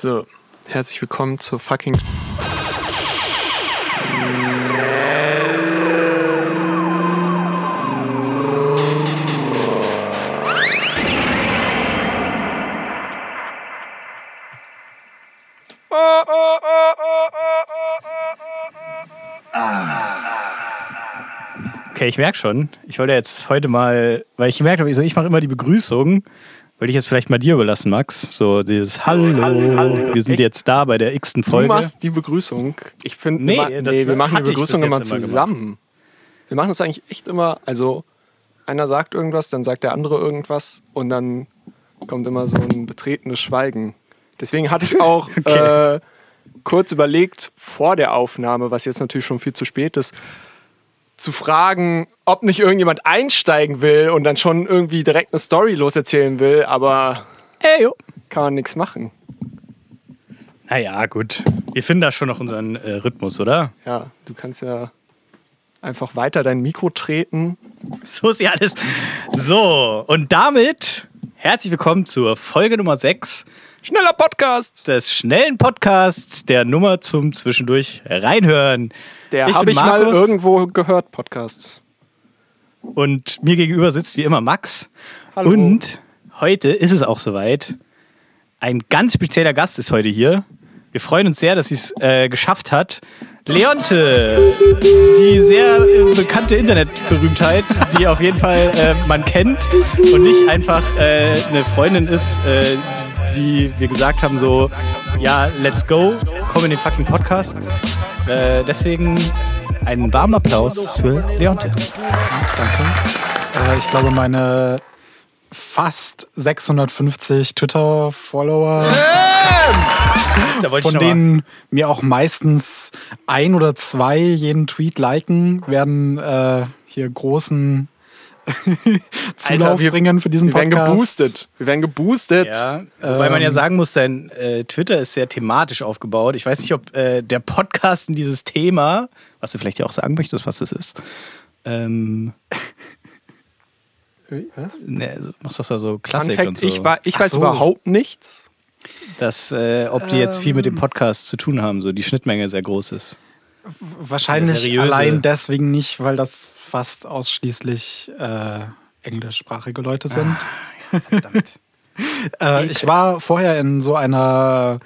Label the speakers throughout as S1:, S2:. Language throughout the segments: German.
S1: So, herzlich willkommen zur fucking.
S2: Okay, ich merke schon. Ich wollte jetzt heute mal, weil ich gemerkt habe, ich, so, ich mache immer die Begrüßung. Wollte ich jetzt vielleicht mal dir überlassen, Max. So dieses Hallo,
S1: Hallo, hallo.
S2: wir sind
S1: Echt?
S2: jetzt da bei der x-ten
S1: Du
S2: Folge.
S1: machst die Begrüßung. Ich finde,
S2: Nee,
S1: nee, wir machen die Begrüßung immer
S2: jetzt immer
S1: zusammen. Wir machen das eigentlich echt immer. Also, einer sagt irgendwas, dann sagt der andere irgendwas und dann kommt immer so ein betretenes Schweigen. Deswegen hatte ich auch
S2: Okay.
S1: äh, kurz überlegt, vor der Aufnahme, was jetzt natürlich schon viel zu spät ist, zu fragen, ob nicht irgendjemand einsteigen will und dann schon irgendwie direkt eine Story loserzählen will, aber
S2: Ey,
S1: kann man nichts machen.
S2: Naja, gut. Wir finden da schon noch unseren äh, Rhythmus, oder?
S1: Ja, du kannst ja einfach weiter dein Mikro treten.
S2: So ist ja alles. So, und damit herzlich willkommen zur Folge Nummer 6
S1: Schneller Podcast!
S2: des schnellen Podcasts der Nummer zum Zwischendurch reinhören.
S1: Der
S2: Ich
S1: habe ich mal irgendwo gehört, Podcast.
S2: Und mir gegenüber sitzt wie immer Max.
S1: Hallo.
S2: Und heute ist es auch soweit. Ein ganz spezieller Gast ist heute hier. Wir freuen uns sehr, dass sie es äh, geschafft hat. Leonte, die sehr äh, bekannte Internetberühmtheit, die auf jeden Fall äh, man kennt und nicht einfach äh, eine Freundin ist, äh, die wir gesagt haben so, ja, let's go, komm in den fucking Podcast. Äh, deswegen einen warmen Applaus für Leonte.
S3: Danke. Äh, ich glaube, meine fast 650 Twitter-Follower,
S2: Da wollte ich
S3: von denen mir auch meistens ein oder zwei jeden Tweet liken, werden äh, hier großen Zulauf
S1: wir-
S3: bringen für diesen
S1: Wir werden
S3: Podcast.
S1: geboostet. Wir werden geboostet.
S2: Ja, wobei man ja
S3: Ähm,
S2: sagen muss, dein äh, Twitter ist sehr thematisch aufgebaut. Ich weiß nicht, ob äh, der Podcast in dieses Thema, was du vielleicht ja auch sagen möchtest, was das ist, ähm,
S3: Was?
S2: ne, also machst du das ja so Klassik
S1: Fact,
S2: und so.
S1: ich, war, ich weiß
S3: so.
S1: überhaupt nichts.
S2: dass, äh, ob die jetzt viel mit dem Podcast zu tun haben, so die Schnittmenge sehr groß ist.
S3: Wahrscheinlich allein deswegen nicht, weil das fast ausschließlich äh, englischsprachige Leute sind.
S2: Verdammt.
S3: Äh, ich war vorher in so einer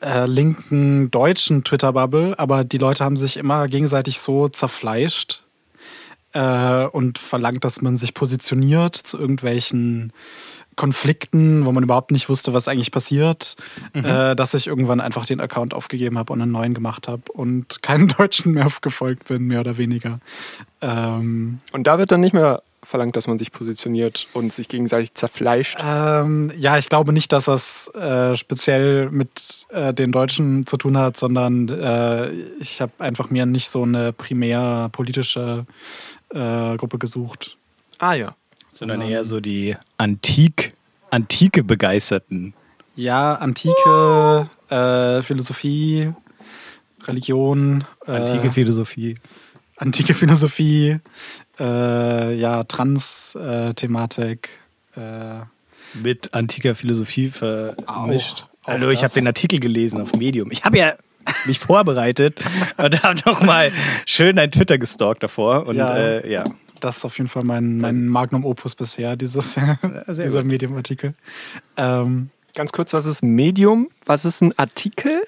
S3: äh, linken deutschen Twitter-Bubble, aber die Leute haben sich immer gegenseitig so zerfleischt äh, und verlangt, dass man sich positioniert zu irgendwelchen Konflikten, wo man überhaupt nicht wusste, was eigentlich passiert, äh, dass ich irgendwann einfach den Account aufgegeben habe und einen neuen gemacht habe und keinen Deutschen mehr gefolgt bin, mehr oder weniger. Ähm,
S1: Und da wird dann nicht mehr verlangt, dass man sich positioniert und sich gegenseitig zerfleischt.
S3: Ähm, ja, ich glaube nicht, dass das äh, speziell mit äh, den Deutschen zu tun hat, sondern äh, ich habe einfach mir nicht so eine primär politische äh, Gruppe gesucht.
S1: Ah ja.
S2: Sondern eher so die Antik, antike Begeisterten.
S3: Ja, Antike, äh, Philosophie, Religion, äh,
S2: Antike Philosophie.
S3: antike Philosophie, äh, ja, Trans-Thematik. Äh,
S2: Mit antiker Philosophie vermischt.
S3: Auch- auch
S2: Hallo, ich habe den Artikel gelesen auf Medium. Ich habe ja mich vorbereitet und habe noch mal schön dein Twitter gestalkt davor. Und
S3: Ja.
S2: äh, ja.
S3: Das ist auf jeden Fall mein, mein Magnum Opus bisher, dieses, dieser. Medium-Artikel. Ähm,
S1: Ganz kurz, was ist Medium? Was ist ein Artikel?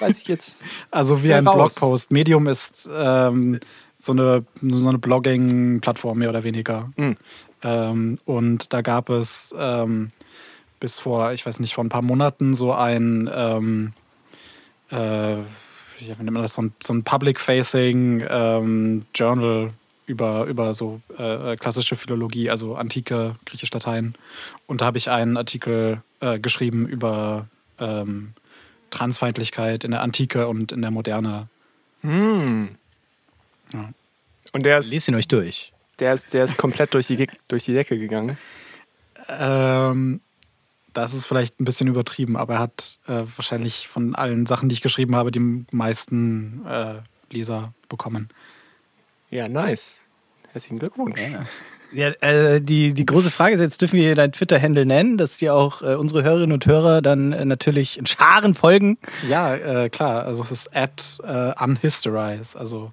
S1: Weiß ich jetzt.
S3: also wie ein
S1: raus.
S3: Blogpost. Medium ist ähm, so eine, so eine Blogging-Plattform, mehr oder weniger.
S1: Mhm.
S3: Ähm, und da gab es ähm, bis vor, ich weiß nicht, vor ein paar Monaten so ein, ähm, äh, wie nennt man das, so ein, so ein Public-Facing ähm, Journal über, über so äh, klassische Philologie, also antike griechische Latein. Und da habe ich einen Artikel äh, geschrieben über ähm, Transfeindlichkeit in der Antike und in der Moderne.
S1: Hm.
S3: Ja.
S1: Und der ist,
S2: Lest ihn euch durch.
S1: der ist, der ist komplett durch die, durch die Decke gegangen.
S3: Ähm, das ist vielleicht ein bisschen übertrieben, aber er hat äh, wahrscheinlich von allen Sachen, die ich geschrieben habe, die meisten äh, Leser bekommen.
S1: Ja, nice. Herzlichen Glückwunsch.
S2: Ja. Ja, äh, die, die große Frage ist jetzt, dürfen wir deinen Twitter-Handle nennen, dass dir auch äh, unsere Hörerinnen und Hörer dann äh, natürlich in Scharen folgen?
S3: Ja, äh, klar. Also es ist at äh, unhistorize. Also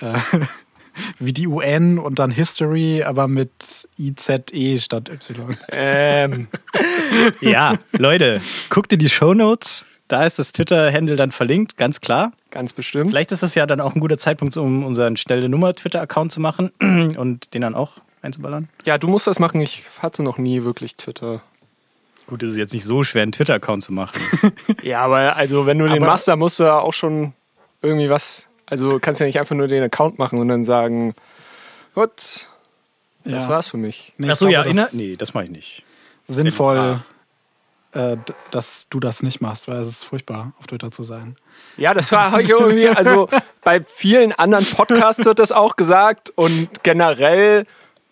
S3: äh, wie die UN und dann History, aber mit IZE statt Y.
S1: Ähm,
S2: Ja, Leute, guckt in die Shownotes. Da ist das Twitter-Handle dann verlinkt, ganz klar.
S1: ganz bestimmt.
S2: Vielleicht ist das ja dann auch ein guter Zeitpunkt, um unseren schnelle Nummer Twitter-Account zu machen und den dann auch einzuballern.
S1: Ja, du musst das machen. Ich hatte noch nie wirklich Twitter.
S2: Gut, es ist jetzt nicht so schwer, einen Twitter-Account zu machen.
S1: Ja, aber also wenn du den
S3: Aber-
S1: machst, dann musst du ja auch schon irgendwie was. Also kannst ja nicht einfach nur den Account machen und dann sagen, gut, das
S3: Ja.
S1: war's für mich.
S3: Nee,
S2: Achso, ja,
S3: das
S2: nee, das mache ich nicht.
S3: sinnvoll, äh, dass du das nicht machst, weil es ist furchtbar, auf Twitter zu sein.
S1: Ja, das war irgendwie, also bei vielen anderen Podcasts wird das auch gesagt und generell,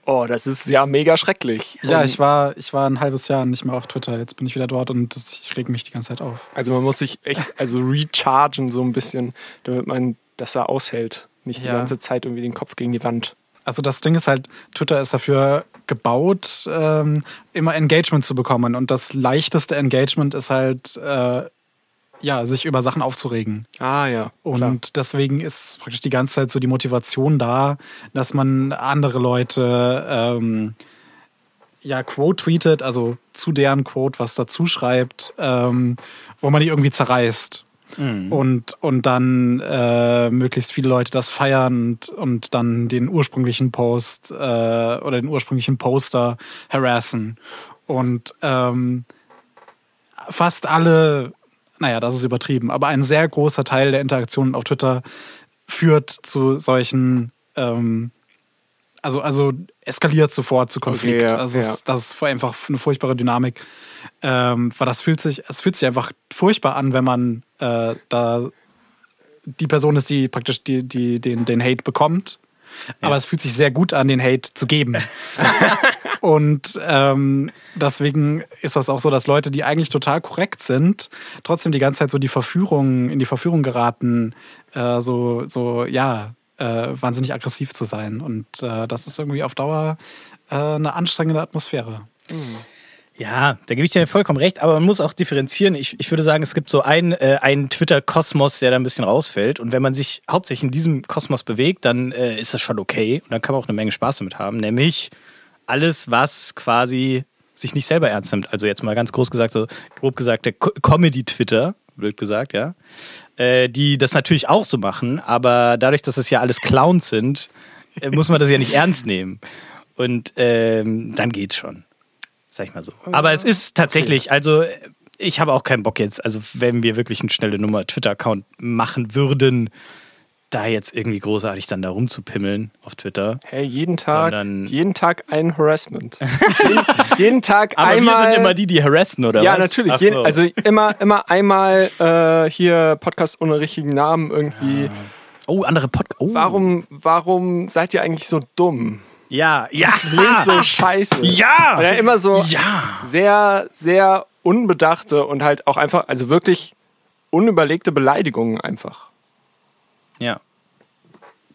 S1: oh, das ist ja mega schrecklich.
S3: Ja,
S1: und,
S3: ich war, ich war ein halbes Jahr nicht mehr auf Twitter. Jetzt bin ich wieder dort und das, ich reg mich die ganze Zeit auf.
S1: Also man muss sich echt, also rechargen so ein bisschen, damit man das da aushält. Nicht die
S3: Ja.
S1: ganze Zeit irgendwie den Kopf gegen die Wand.
S3: Also das Ding ist halt, Twitter ist dafür gebaut, ähm, immer Engagement zu bekommen. Und das leichteste Engagement ist halt, äh, ja, sich über Sachen aufzuregen.
S1: Ah ja.
S3: Und
S1: klar.
S3: deswegen ist praktisch die ganze Zeit so die Motivation da, dass man andere Leute ähm, ja Quote tweetet, also zu deren Quote was dazu schreibt, ähm, wo man die irgendwie zerreißt. Und, und dann äh, möglichst viele Leute das feiern und, und dann den ursprünglichen Post äh, oder den ursprünglichen Poster harassen. Und ähm, fast alle, naja, das ist übertrieben, aber ein sehr großer Teil der Interaktionen auf Twitter führt zu solchen, ähm, also, also eskaliert sofort zu Konflikt.
S1: Okay, ja,
S3: also
S1: ja.
S3: es, das ist einfach eine furchtbare Dynamik. Ähm, weil das fühlt sich, es fühlt sich einfach furchtbar an, wenn man äh, da die Person ist, die praktisch die, die, den, den Hate bekommt. Aber es fühlt sich sehr gut an, den Hate zu geben. Und ähm, deswegen ist das auch so, dass Leute, die eigentlich total korrekt sind, trotzdem die ganze Zeit so die Verführung, in die Verführung geraten, äh, so, so, ja, äh, wahnsinnig aggressiv zu sein. Und äh, das ist irgendwie auf Dauer äh, eine anstrengende Atmosphäre.
S2: Ja, da gebe ich dir vollkommen recht, aber man muss auch differenzieren. Ich, ich würde sagen, es gibt so einen, äh, einen Twitter-Kosmos, der da ein bisschen rausfällt. Und wenn man sich hauptsächlich in diesem Kosmos bewegt, dann äh, ist das schon okay. Und dann kann man auch eine Menge Spaß damit haben. Nämlich alles, was quasi sich nicht selber ernst nimmt. Also jetzt mal ganz groß gesagt, so grob gesagt, der Co- Comedy-Twitter, blöd gesagt, ja. Äh, die das natürlich auch so machen, aber dadurch, dass es ja alles Clowns sind, äh, muss man das ja nicht ernst nehmen. Und ähm, dann geht's schon. Sag ich mal so. Aber es ist tatsächlich, also ich habe auch keinen Bock jetzt, also wenn wir wirklich eine schnelle Nummer Twitter-Account machen würden, da jetzt irgendwie großartig dann da rumzupimmeln auf Twitter.
S1: Hey, jeden Tag,
S2: Sondern-
S1: jeden Tag ein Harassment. jeden, jeden Tag
S2: Aber
S1: einmal.
S2: wir sind immer die, die harassen, oder
S1: ja,
S2: was?
S1: natürlich.
S2: Ach
S1: Jeden,
S2: so.
S1: also immer, immer einmal äh, hier Podcast ohne richtigen Namen irgendwie.
S2: oh, andere Podcast. Oh.
S1: Warum, warum seid ihr eigentlich so dumm?
S2: Ja, ja.
S1: Klingt so scheiße.
S2: Ja.
S1: Oder immer so
S2: Ja.
S1: sehr, sehr unbedachte und halt auch einfach, also wirklich unüberlegte Beleidigungen einfach.
S2: Ja.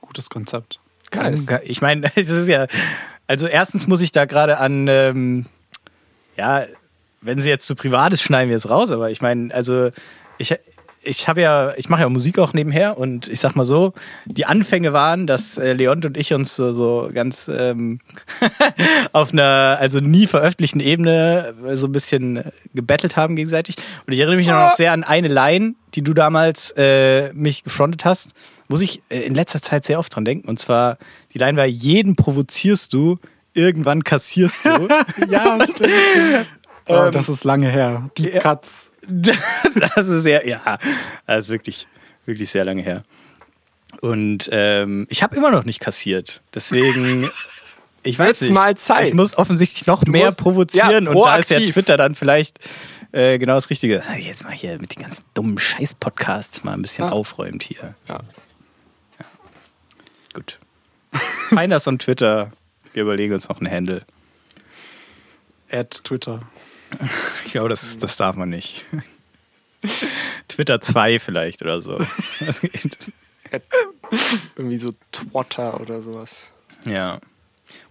S3: Gutes Konzept.
S1: Nice.
S2: Ich meine, es ist ja. Also, erstens muss ich da gerade an. Ähm, ja, wenn sie jetzt zu privat ist, schneiden wir es raus. Aber ich meine, also, ich. Ich habe ja, ich mache ja Musik auch nebenher und ich sag mal so, die Anfänge waren, dass äh, Leont und ich uns so, so ganz ähm, auf einer, also nie veröffentlichten Ebene äh, so ein bisschen gebettelt haben gegenseitig. Und ich erinnere mich noch sehr an eine Line, die du damals äh, mich gefrontet hast, muss ich äh, in letzter Zeit sehr oft dran denken. Und zwar, die Line war, jeden provozierst du, irgendwann kassierst du.
S3: Ja, stimmt. oh, das ist lange her. Deep Cuts.
S2: das ist sehr, ja, das ist wirklich, wirklich sehr lange her. Und ähm, ich habe immer noch nicht kassiert. Deswegen, ich weiß
S1: Wird's
S2: nicht.
S1: mal Zeit.
S2: Ich muss offensichtlich noch mehr
S1: musst-
S2: provozieren
S1: ja,
S2: und da ist ja. Twitter dann vielleicht äh, genau das Richtige. Jetzt mal hier mit den ganzen dummen Scheiß-Podcasts mal ein bisschen
S1: Ja.
S2: aufräumt hier.
S1: Ja.
S2: Gut. Find us on Twitter. Wir überlegen uns noch einen Handle.
S3: Add Twitter.
S2: Ich glaube, das, das darf man nicht. Twitter 2 vielleicht oder so.
S1: Irgendwie so Twitter oder sowas.
S2: ja.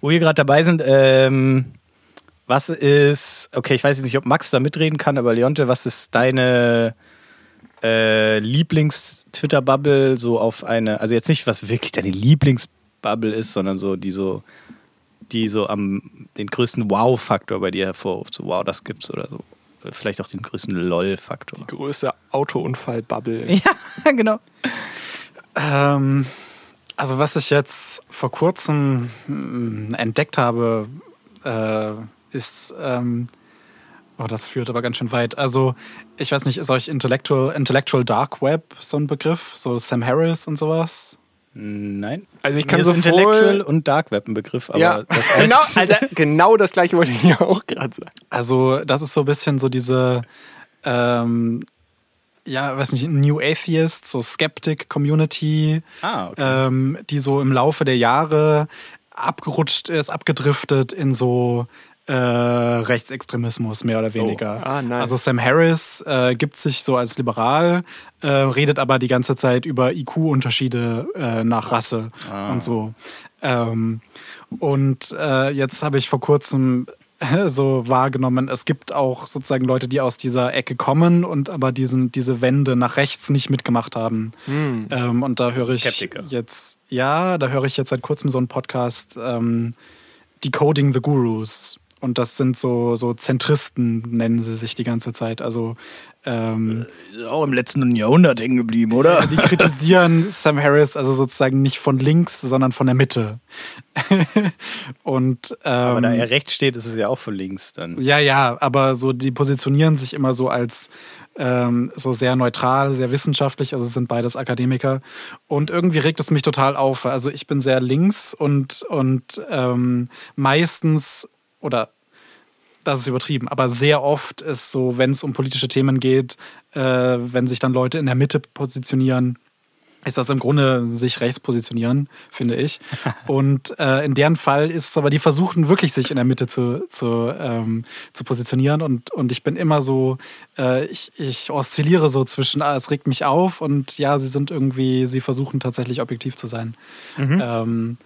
S2: Wo wir gerade dabei sind, ähm, was ist, okay, ich weiß jetzt nicht, ob Max da mitreden kann, aber Leonte, was ist deine äh, Lieblings-Twitter-Bubble so auf eine, also jetzt nicht, was wirklich deine Lieblings-Bubble ist, sondern so, die so, die so am, den größten Wow-Faktor bei dir hervorruft, so wow, das gibt's oder so. Vielleicht auch den größten LOL-Faktor.
S1: Die größte Autounfall-Bubble.
S2: Ja, genau.
S3: Ähm, also was ich jetzt vor kurzem mm, entdeckt habe, äh, ist, ähm, oh, das führt aber ganz schön weit. Also ich weiß nicht, ist euch Intellectual, Intellectual Dark Web so ein Begriff? So Sam Harris und sowas?
S2: Nein.
S1: Also ich kann
S2: Mir
S1: so
S2: ist Intellectual und Dark Web ein Begriff, aber
S1: ja,
S2: das
S1: genau, Alter, genau das gleiche wollte ich hier auch gerade sagen.
S3: Also das ist so ein bisschen so diese, ähm, ja, weiß nicht, New Atheist, so Skeptic Community,
S2: Ah, okay.
S3: ähm, die so im Laufe der Jahre abgerutscht ist, abgedriftet in so äh, Rechtsextremismus, mehr oder weniger.
S1: Oh, ah, nice.
S3: Also Sam Harris äh, gibt sich so als liberal, äh, redet aber die ganze Zeit über IQ-Unterschiede äh, nach Rasse und so. Ähm, und äh, jetzt habe ich vor kurzem so wahrgenommen, es gibt auch sozusagen Leute, die aus dieser Ecke kommen und aber diesen, diese Wende nach rechts nicht mitgemacht haben. Ähm, und da höre ich
S2: Skeptiker.
S3: jetzt, ja, da höre ich jetzt seit kurzem so einen Podcast, ähm, Decoding the Gurus. Und das sind so, so Zentristen, nennen sie sich die ganze Zeit. Also ähm,
S2: auch im letzten Jahrhundert hängen geblieben, oder?
S3: die kritisieren Sam Harris also sozusagen nicht von links, sondern von der Mitte. und ähm,
S2: Aber da er rechts steht, ist es ja auch von links dann.
S3: ja, ja, aber so die positionieren sich immer so als ähm, so sehr neutral, sehr wissenschaftlich, also sind beides Akademiker. Und irgendwie regt es mich total auf. Also ich bin sehr links und, und ähm, meistens oder das ist übertrieben, aber sehr oft ist so, wenn es um politische Themen geht, äh, wenn sich dann Leute in der Mitte positionieren, ist das im Grunde sich rechts positionieren, finde ich. Und äh, in deren Fall ist es aber, die versuchen wirklich sich in der Mitte zu, zu, ähm, zu positionieren. Und, und ich bin immer so, äh, ich, ich oszilliere so zwischen, ah, es regt mich auf und ja, sie sind irgendwie, sie versuchen tatsächlich objektiv zu sein. Ähm,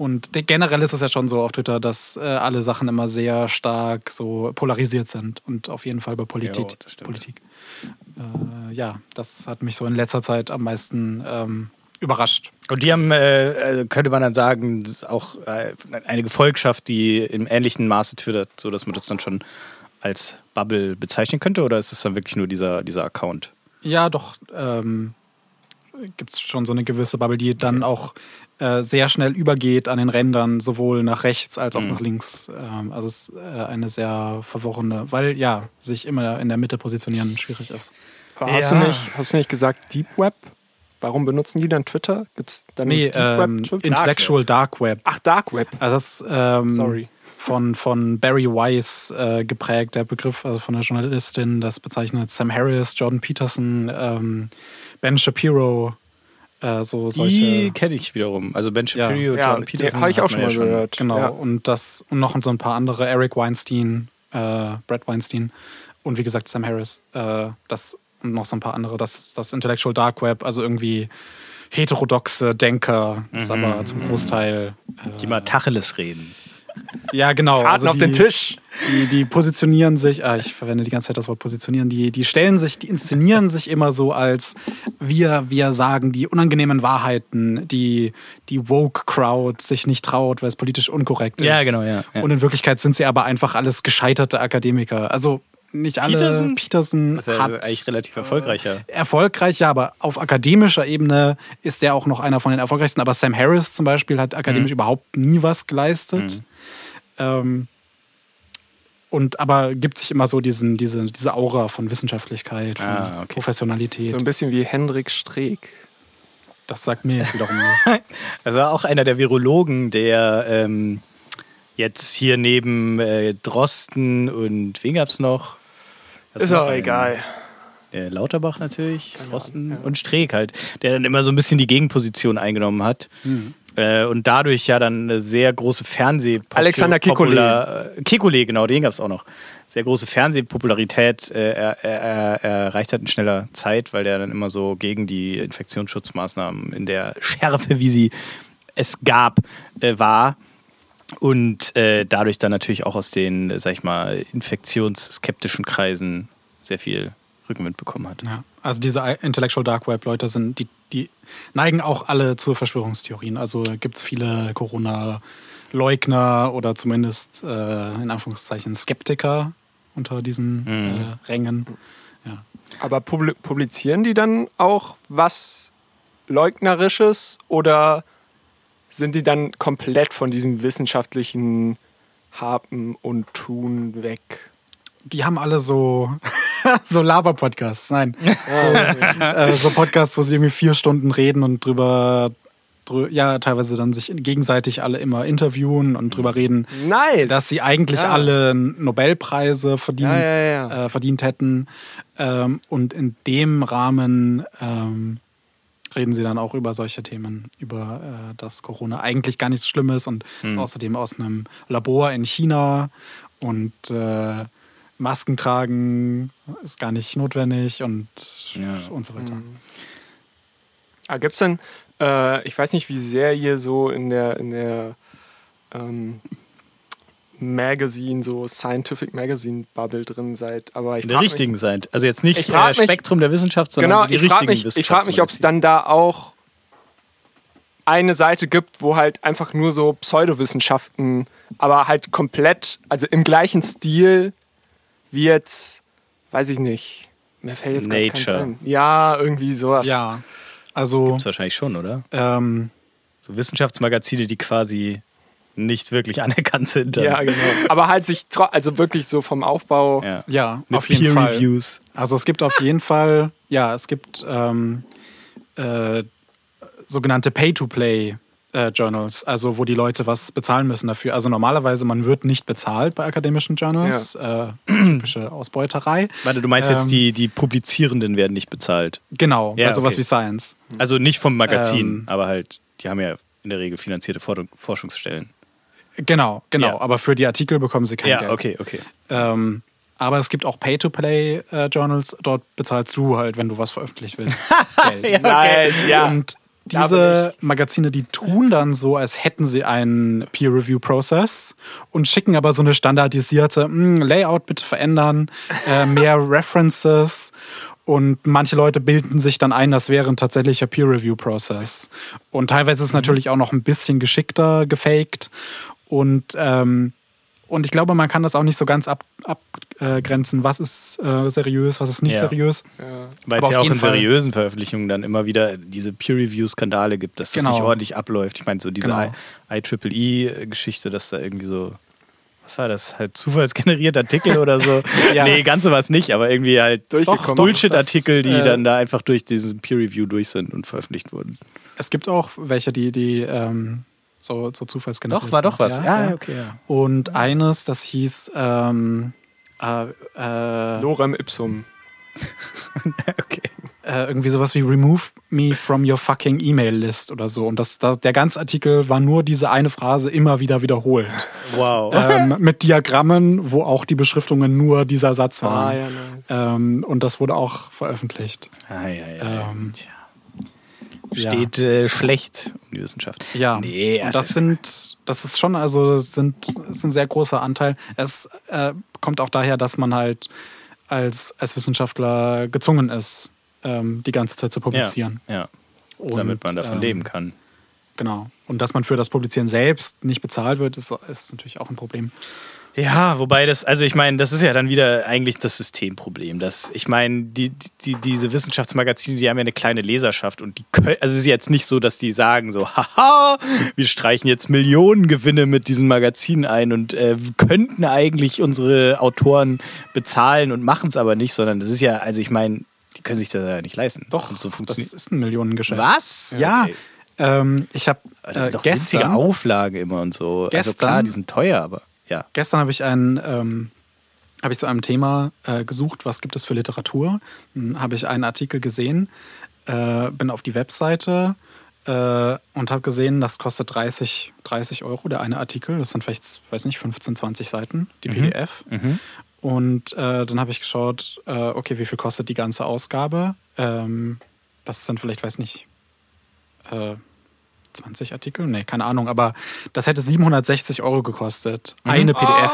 S3: und generell ist es ja schon so auf Twitter, dass äh, alle Sachen immer sehr stark so polarisiert sind und auf jeden Fall bei Politik.
S2: Jo, das.
S3: Politik. Äh, ja, das hat mich so in letzter Zeit am meisten ähm, überrascht.
S2: Und die haben, äh, äh, könnte man dann sagen, das auch äh, eine Gefolgschaft, die im ähnlichen Maße twittert, so dass man das dann schon als Bubble bezeichnen könnte? Oder ist es dann wirklich nur dieser, dieser Account?
S3: Ja, doch. Ähm, Gibt es schon so eine gewisse Bubble, die dann auch äh, sehr schnell übergeht an den Rändern, sowohl nach rechts als auch
S2: Mhm.
S3: nach links. Ähm, also es ist äh, eine sehr verworrene, weil ja, sich immer in der Mitte positionieren schwierig ist.
S1: Hast,
S2: Ja.
S1: du nicht, hast du nicht gesagt Deep Web? Warum benutzen die dann Twitter? Gibt es dann
S3: Nee,
S1: Deep
S3: ähm,
S1: Web?
S3: Intellectual Dark Web.
S1: Ach, Dark Web.
S3: Also das ähm,
S1: Sorry.
S3: Von, von Barry Weiss äh, geprägt, der Begriff also von der Journalistin. Das bezeichnet Sam Harris, Jordan Peterson, ähm, Ben Shapiro, äh, so
S2: Die
S3: solche.
S2: kenne ich wiederum. Also Ben
S3: Ja.
S2: Shapiro,
S1: Ja,
S2: Jordan
S1: die
S2: Peterson.
S1: habe ich auch schon mal
S2: ja
S1: gehört.
S3: Genau,
S1: Ja.
S3: und das und noch so ein paar andere, Eric Weinstein, äh, Brad Weinstein und wie gesagt Sam Harris, äh, das und noch so ein paar andere. Das ist das Intellectual Dark Web, also irgendwie heterodoxe Denker, ist aber zum Großteil. Äh,
S2: Die mal Tacheles reden.
S3: Ja, genau.
S1: Karten
S3: also
S1: auf den
S3: die-
S1: Tisch.
S3: Die, die positionieren sich, ah, ich verwende die ganze Zeit das Wort positionieren, die, die stellen sich, die inszenieren sich immer so als wir, wir sagen die unangenehmen Wahrheiten, die die Woke-Crowd sich nicht traut, weil es politisch unkorrekt ist.
S2: Ja, genau, ja, ja.
S3: Und in Wirklichkeit sind sie aber einfach alles gescheiterte Akademiker. Also nicht alle.
S2: Peterson?
S3: Peterson
S2: Das ist ja
S3: hat
S2: eigentlich relativ erfolgreicher.
S3: erfolgreich, ja, aber auf akademischer Ebene ist der auch noch einer von den erfolgreichsten. Aber Sam Harris zum Beispiel hat akademisch überhaupt nie was geleistet. Ähm, und aber gibt sich immer so diesen, diese, diese Aura von Wissenschaftlichkeit, von
S2: Ah, okay.
S3: Professionalität.
S1: So ein bisschen wie Hendrik Streeck.
S3: Das sagt mir jetzt wiederum nicht.
S2: Also auch einer der Virologen, der ähm, jetzt hier neben äh, Drosten und wen gab's noch? Gab's
S1: Ist
S2: noch
S1: auch
S2: einen?
S1: egal.
S2: Der Lauterbach natürlich, Drosten und Streeck halt, der dann immer so ein bisschen die Gegenposition eingenommen hat. Äh, und dadurch ja dann eine sehr große Fernseh...
S1: Alexander
S2: Popular- äh, Kekulé, genau, den gab's auch noch. Sehr große Fernsehpopularität äh, er, er, er erreicht hat in schneller Zeit, weil der dann immer so gegen die Infektionsschutzmaßnahmen in der Schärfe, wie sie es gab, äh, war. Und äh, dadurch dann natürlich auch aus den, sag ich mal, infektionsskeptischen Kreisen sehr viel Rückenwind bekommen hat.
S3: Ja, also diese Intellectual Dark Web Leute sind, die, die neigen auch alle zu Verschwörungstheorien. Also gibt es viele Corona-Leugner oder zumindest äh, in Anführungszeichen Skeptiker unter diesen
S2: Mhm.
S3: äh, Rängen. Ja.
S1: Aber publi- publizieren die dann auch was Leugnerisches oder sind die dann komplett von diesem wissenschaftlichen Haben und Tun weg?
S3: Die haben alle so, so Laber-Podcasts. Nein. So, äh, so Podcasts, wo sie irgendwie vier Stunden reden und drüber, drü ja, teilweise dann sich gegenseitig alle immer interviewen und drüber reden,
S1: Nice!
S3: dass sie eigentlich
S1: Ja.
S3: alle Nobelpreise verdient,
S1: Ja, ja, ja.
S3: Äh, verdient hätten. Ähm, und in dem Rahmen ähm, reden sie dann auch über solche Themen, über äh, dass Corona eigentlich gar nicht so schlimm ist und
S1: Hm.
S3: außerdem aus einem Labor in China und äh, Masken tragen ist gar nicht notwendig und,
S2: Ja.
S3: und so weiter.
S1: Ah, gibt's denn, äh, ich weiß nicht, wie sehr ihr so in der, in der ähm, Magazine, so Scientific Magazine Bubble drin seid, aber ich
S2: In der
S1: mich-
S2: richtigen sein. Also jetzt nicht
S1: Ich
S2: äh,
S1: mich-
S2: Spektrum der Wissenschaft, sondern
S1: Genau,
S2: so die
S1: ich frage
S2: richtigen
S1: mich, ich frag mich ob es dann da auch eine Seite gibt, wo halt einfach nur so Pseudowissenschaften, aber halt komplett, also im gleichen Stil wie jetzt, weiß ich nicht, mir fällt jetzt gerade keins
S2: Nature.
S1: ein. Ja, irgendwie sowas.
S3: Ja, also
S2: Das wahrscheinlich schon, oder?
S3: ähm,
S2: So Wissenschaftsmagazine, die quasi nicht wirklich anerkannt sind. dann.
S1: Ja, genau. Aber halt sich, also wirklich so vom Aufbau.
S2: Ja.
S3: ja,
S2: Mit
S3: auf jeden
S2: Peer
S3: Fall.
S2: Reviews.
S3: Also es gibt auf jeden Fall, ja, es gibt ähm, äh, sogenannte Pay-to-Play. Äh, Journals, also wo die Leute was bezahlen müssen dafür. Also normalerweise, man wird nicht bezahlt bei akademischen Journals. Äh, typische Ausbeuterei.
S2: Warte, du meinst
S3: Ähm,
S2: jetzt, die, die Publizierenden werden nicht bezahlt.
S3: Genau,
S2: Ja,
S3: bei sowas
S2: okay.
S3: wie Science.
S2: Also nicht vom Magazin,
S3: Ähm.
S2: aber halt, die haben ja in der Regel finanzierte For Forschungsstellen.
S3: Genau, genau.
S2: Ja.
S3: Aber für die Artikel bekommen sie kein
S2: Ja,
S3: Geld.
S2: okay, okay.
S3: Ähm, aber es gibt auch Pay-to-Play-Journals. Dort bezahlst du halt, wenn du was veröffentlichen willst. Geld.
S1: Nice, ja.
S3: Und diese Magazine, die tun dann so, als hätten sie einen Peer-Review-Prozess und schicken aber so eine standardisierte "Hm, Layout bitte verändern, äh, mehr References. Und manche Leute bilden sich dann ein, das wäre ein tatsächlicher Peer-Review-Prozess. Und teilweise ist es natürlich auch noch ein bisschen geschickter gefaked. Und, ähm, und ich glaube, man kann das auch nicht so ganz abgrenzen, ab, äh, grenzen, was ist äh, seriös, was ist nicht
S2: Ja.
S3: seriös.
S2: Weil
S3: Aber
S2: es ja auch in
S3: Fall-
S2: seriösen Veröffentlichungen dann immer wieder diese Peer-Review-Skandale gibt, dass das
S3: Genau.
S2: nicht ordentlich abläuft. Ich meine, so diese
S3: Genau.
S2: IEEE-Geschichte, dass da irgendwie so, was war das, halt zufallsgenerierte Artikel oder so.
S3: Ja.
S2: Nee, ganz sowas nicht, aber irgendwie halt
S1: Durchgekommen.
S3: Doch, doch.
S2: Bullshit-Artikel, die
S3: äh,
S2: dann da einfach durch diesen Peer-Review durch sind und veröffentlicht wurden.
S3: Es gibt auch welche, die, die ähm, so, so zufallsgeneriert
S2: Doch, war doch was.
S3: Ja, ja.
S2: okay, ja.
S3: Und eines, das hieß ähm, äh, äh,
S1: Lorem ipsum.
S2: okay.
S3: äh, irgendwie sowas wie Remove me from your fucking email list oder so. Und das, das, der ganze Artikel war nur diese eine Phrase immer wieder wiederholt.
S2: Wow.
S3: ähm, mit Diagrammen, wo auch die Beschriftungen nur dieser Satz
S1: Ah,
S3: waren.
S1: ja, nice.
S3: ähm, und das wurde auch veröffentlicht.
S2: Ah, ja, ja.
S3: Ähm,
S2: Tja.
S3: Ja.
S2: Steht äh, schlecht um die Wissenschaft.
S3: Ja,
S2: Nee,
S3: und
S2: also-
S3: das sind, das ist schon, also das sind, das ist ein sehr großer Anteil. Es äh, kommt auch daher, dass man halt als, als Wissenschaftler gezwungen ist, ähm, die ganze Zeit zu publizieren.
S2: Ja, ja.
S3: Und,
S2: damit man davon
S3: ähm,
S2: leben kann.
S3: Genau. Und dass man für das Publizieren selbst nicht bezahlt wird, ist, ist natürlich auch ein Problem.
S2: Ja, wobei das, also ich meine, das ist ja dann wieder eigentlich das Systemproblem. Dass, ich meine, die, die, diese Wissenschaftsmagazine, die haben ja eine kleine Leserschaft und die können, also es ist jetzt nicht so, dass die sagen so, haha, wir streichen jetzt Millionen Gewinne mit diesen Magazinen ein und äh, könnten eigentlich unsere Autoren bezahlen und machen es aber nicht, sondern das ist ja, also ich meine, die können sich das ja nicht leisten.
S3: Doch,
S2: und so
S3: das
S2: funktioniert.
S3: ist ein Millionengeschäft.
S2: Was?
S3: Ja,
S2: okay.
S3: ähm, ich habe
S2: das
S3: äh,
S2: ist doch winzige
S3: gestern,
S2: Auflage immer und so. also
S3: Gestern-
S2: klar, die sind teuer, aber ja.
S3: gestern habe ich ein ähm, habe ich zu einem Thema äh, gesucht, was gibt es für Literatur. Dann habe ich einen Artikel gesehen, äh, bin auf die Webseite äh, und habe gesehen, das kostet 30, 30 Euro, der eine Artikel. Das sind vielleicht, weiß nicht, 15, 20 Seiten, die PDF. Und äh, dann habe ich geschaut, äh, okay, wie viel kostet die ganze Ausgabe? Ähm, das sind vielleicht, weiß nicht, äh, 20 Artikel? Nee, keine Ahnung, aber das hätte 760 Euro gekostet. Eine PDF.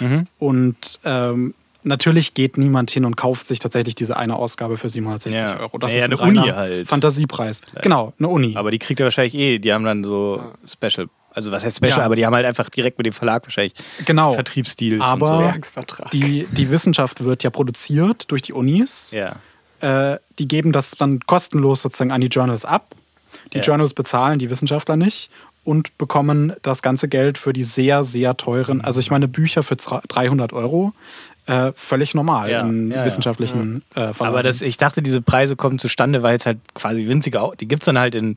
S3: Mhm. Und ähm, natürlich geht niemand hin und kauft sich tatsächlich diese eine Ausgabe für 760
S2: Ja.
S3: Euro. Das
S2: Naja,
S3: ist ein
S2: eine Uni halt.
S3: Fantasiepreis. Genau, eine Uni.
S2: Aber die kriegt er wahrscheinlich eh, die haben dann so Special. Also was heißt Special,
S3: Ja.
S2: aber die haben halt einfach direkt mit dem Verlag wahrscheinlich
S3: genau.
S2: Vertriebsdeals
S3: Aber-
S2: und
S1: Werksvertrag.
S3: Die, die Wissenschaft wird ja produziert durch die Unis.
S2: so. Ja.
S3: Äh, die geben das dann kostenlos sozusagen an die Journals ab. Die
S2: Ja.
S3: Journals bezahlen die Wissenschaftler nicht und bekommen das ganze Geld für die sehr, sehr teuren, also ich meine Bücher für 300 Euro, äh, völlig normal
S2: Ja,
S3: in
S2: ja, ja.
S3: wissenschaftlichen Äh, Verlagen.
S2: Aber das, ich dachte, diese Preise kommen zustande, weil es halt quasi winzige, die gibt es dann halt in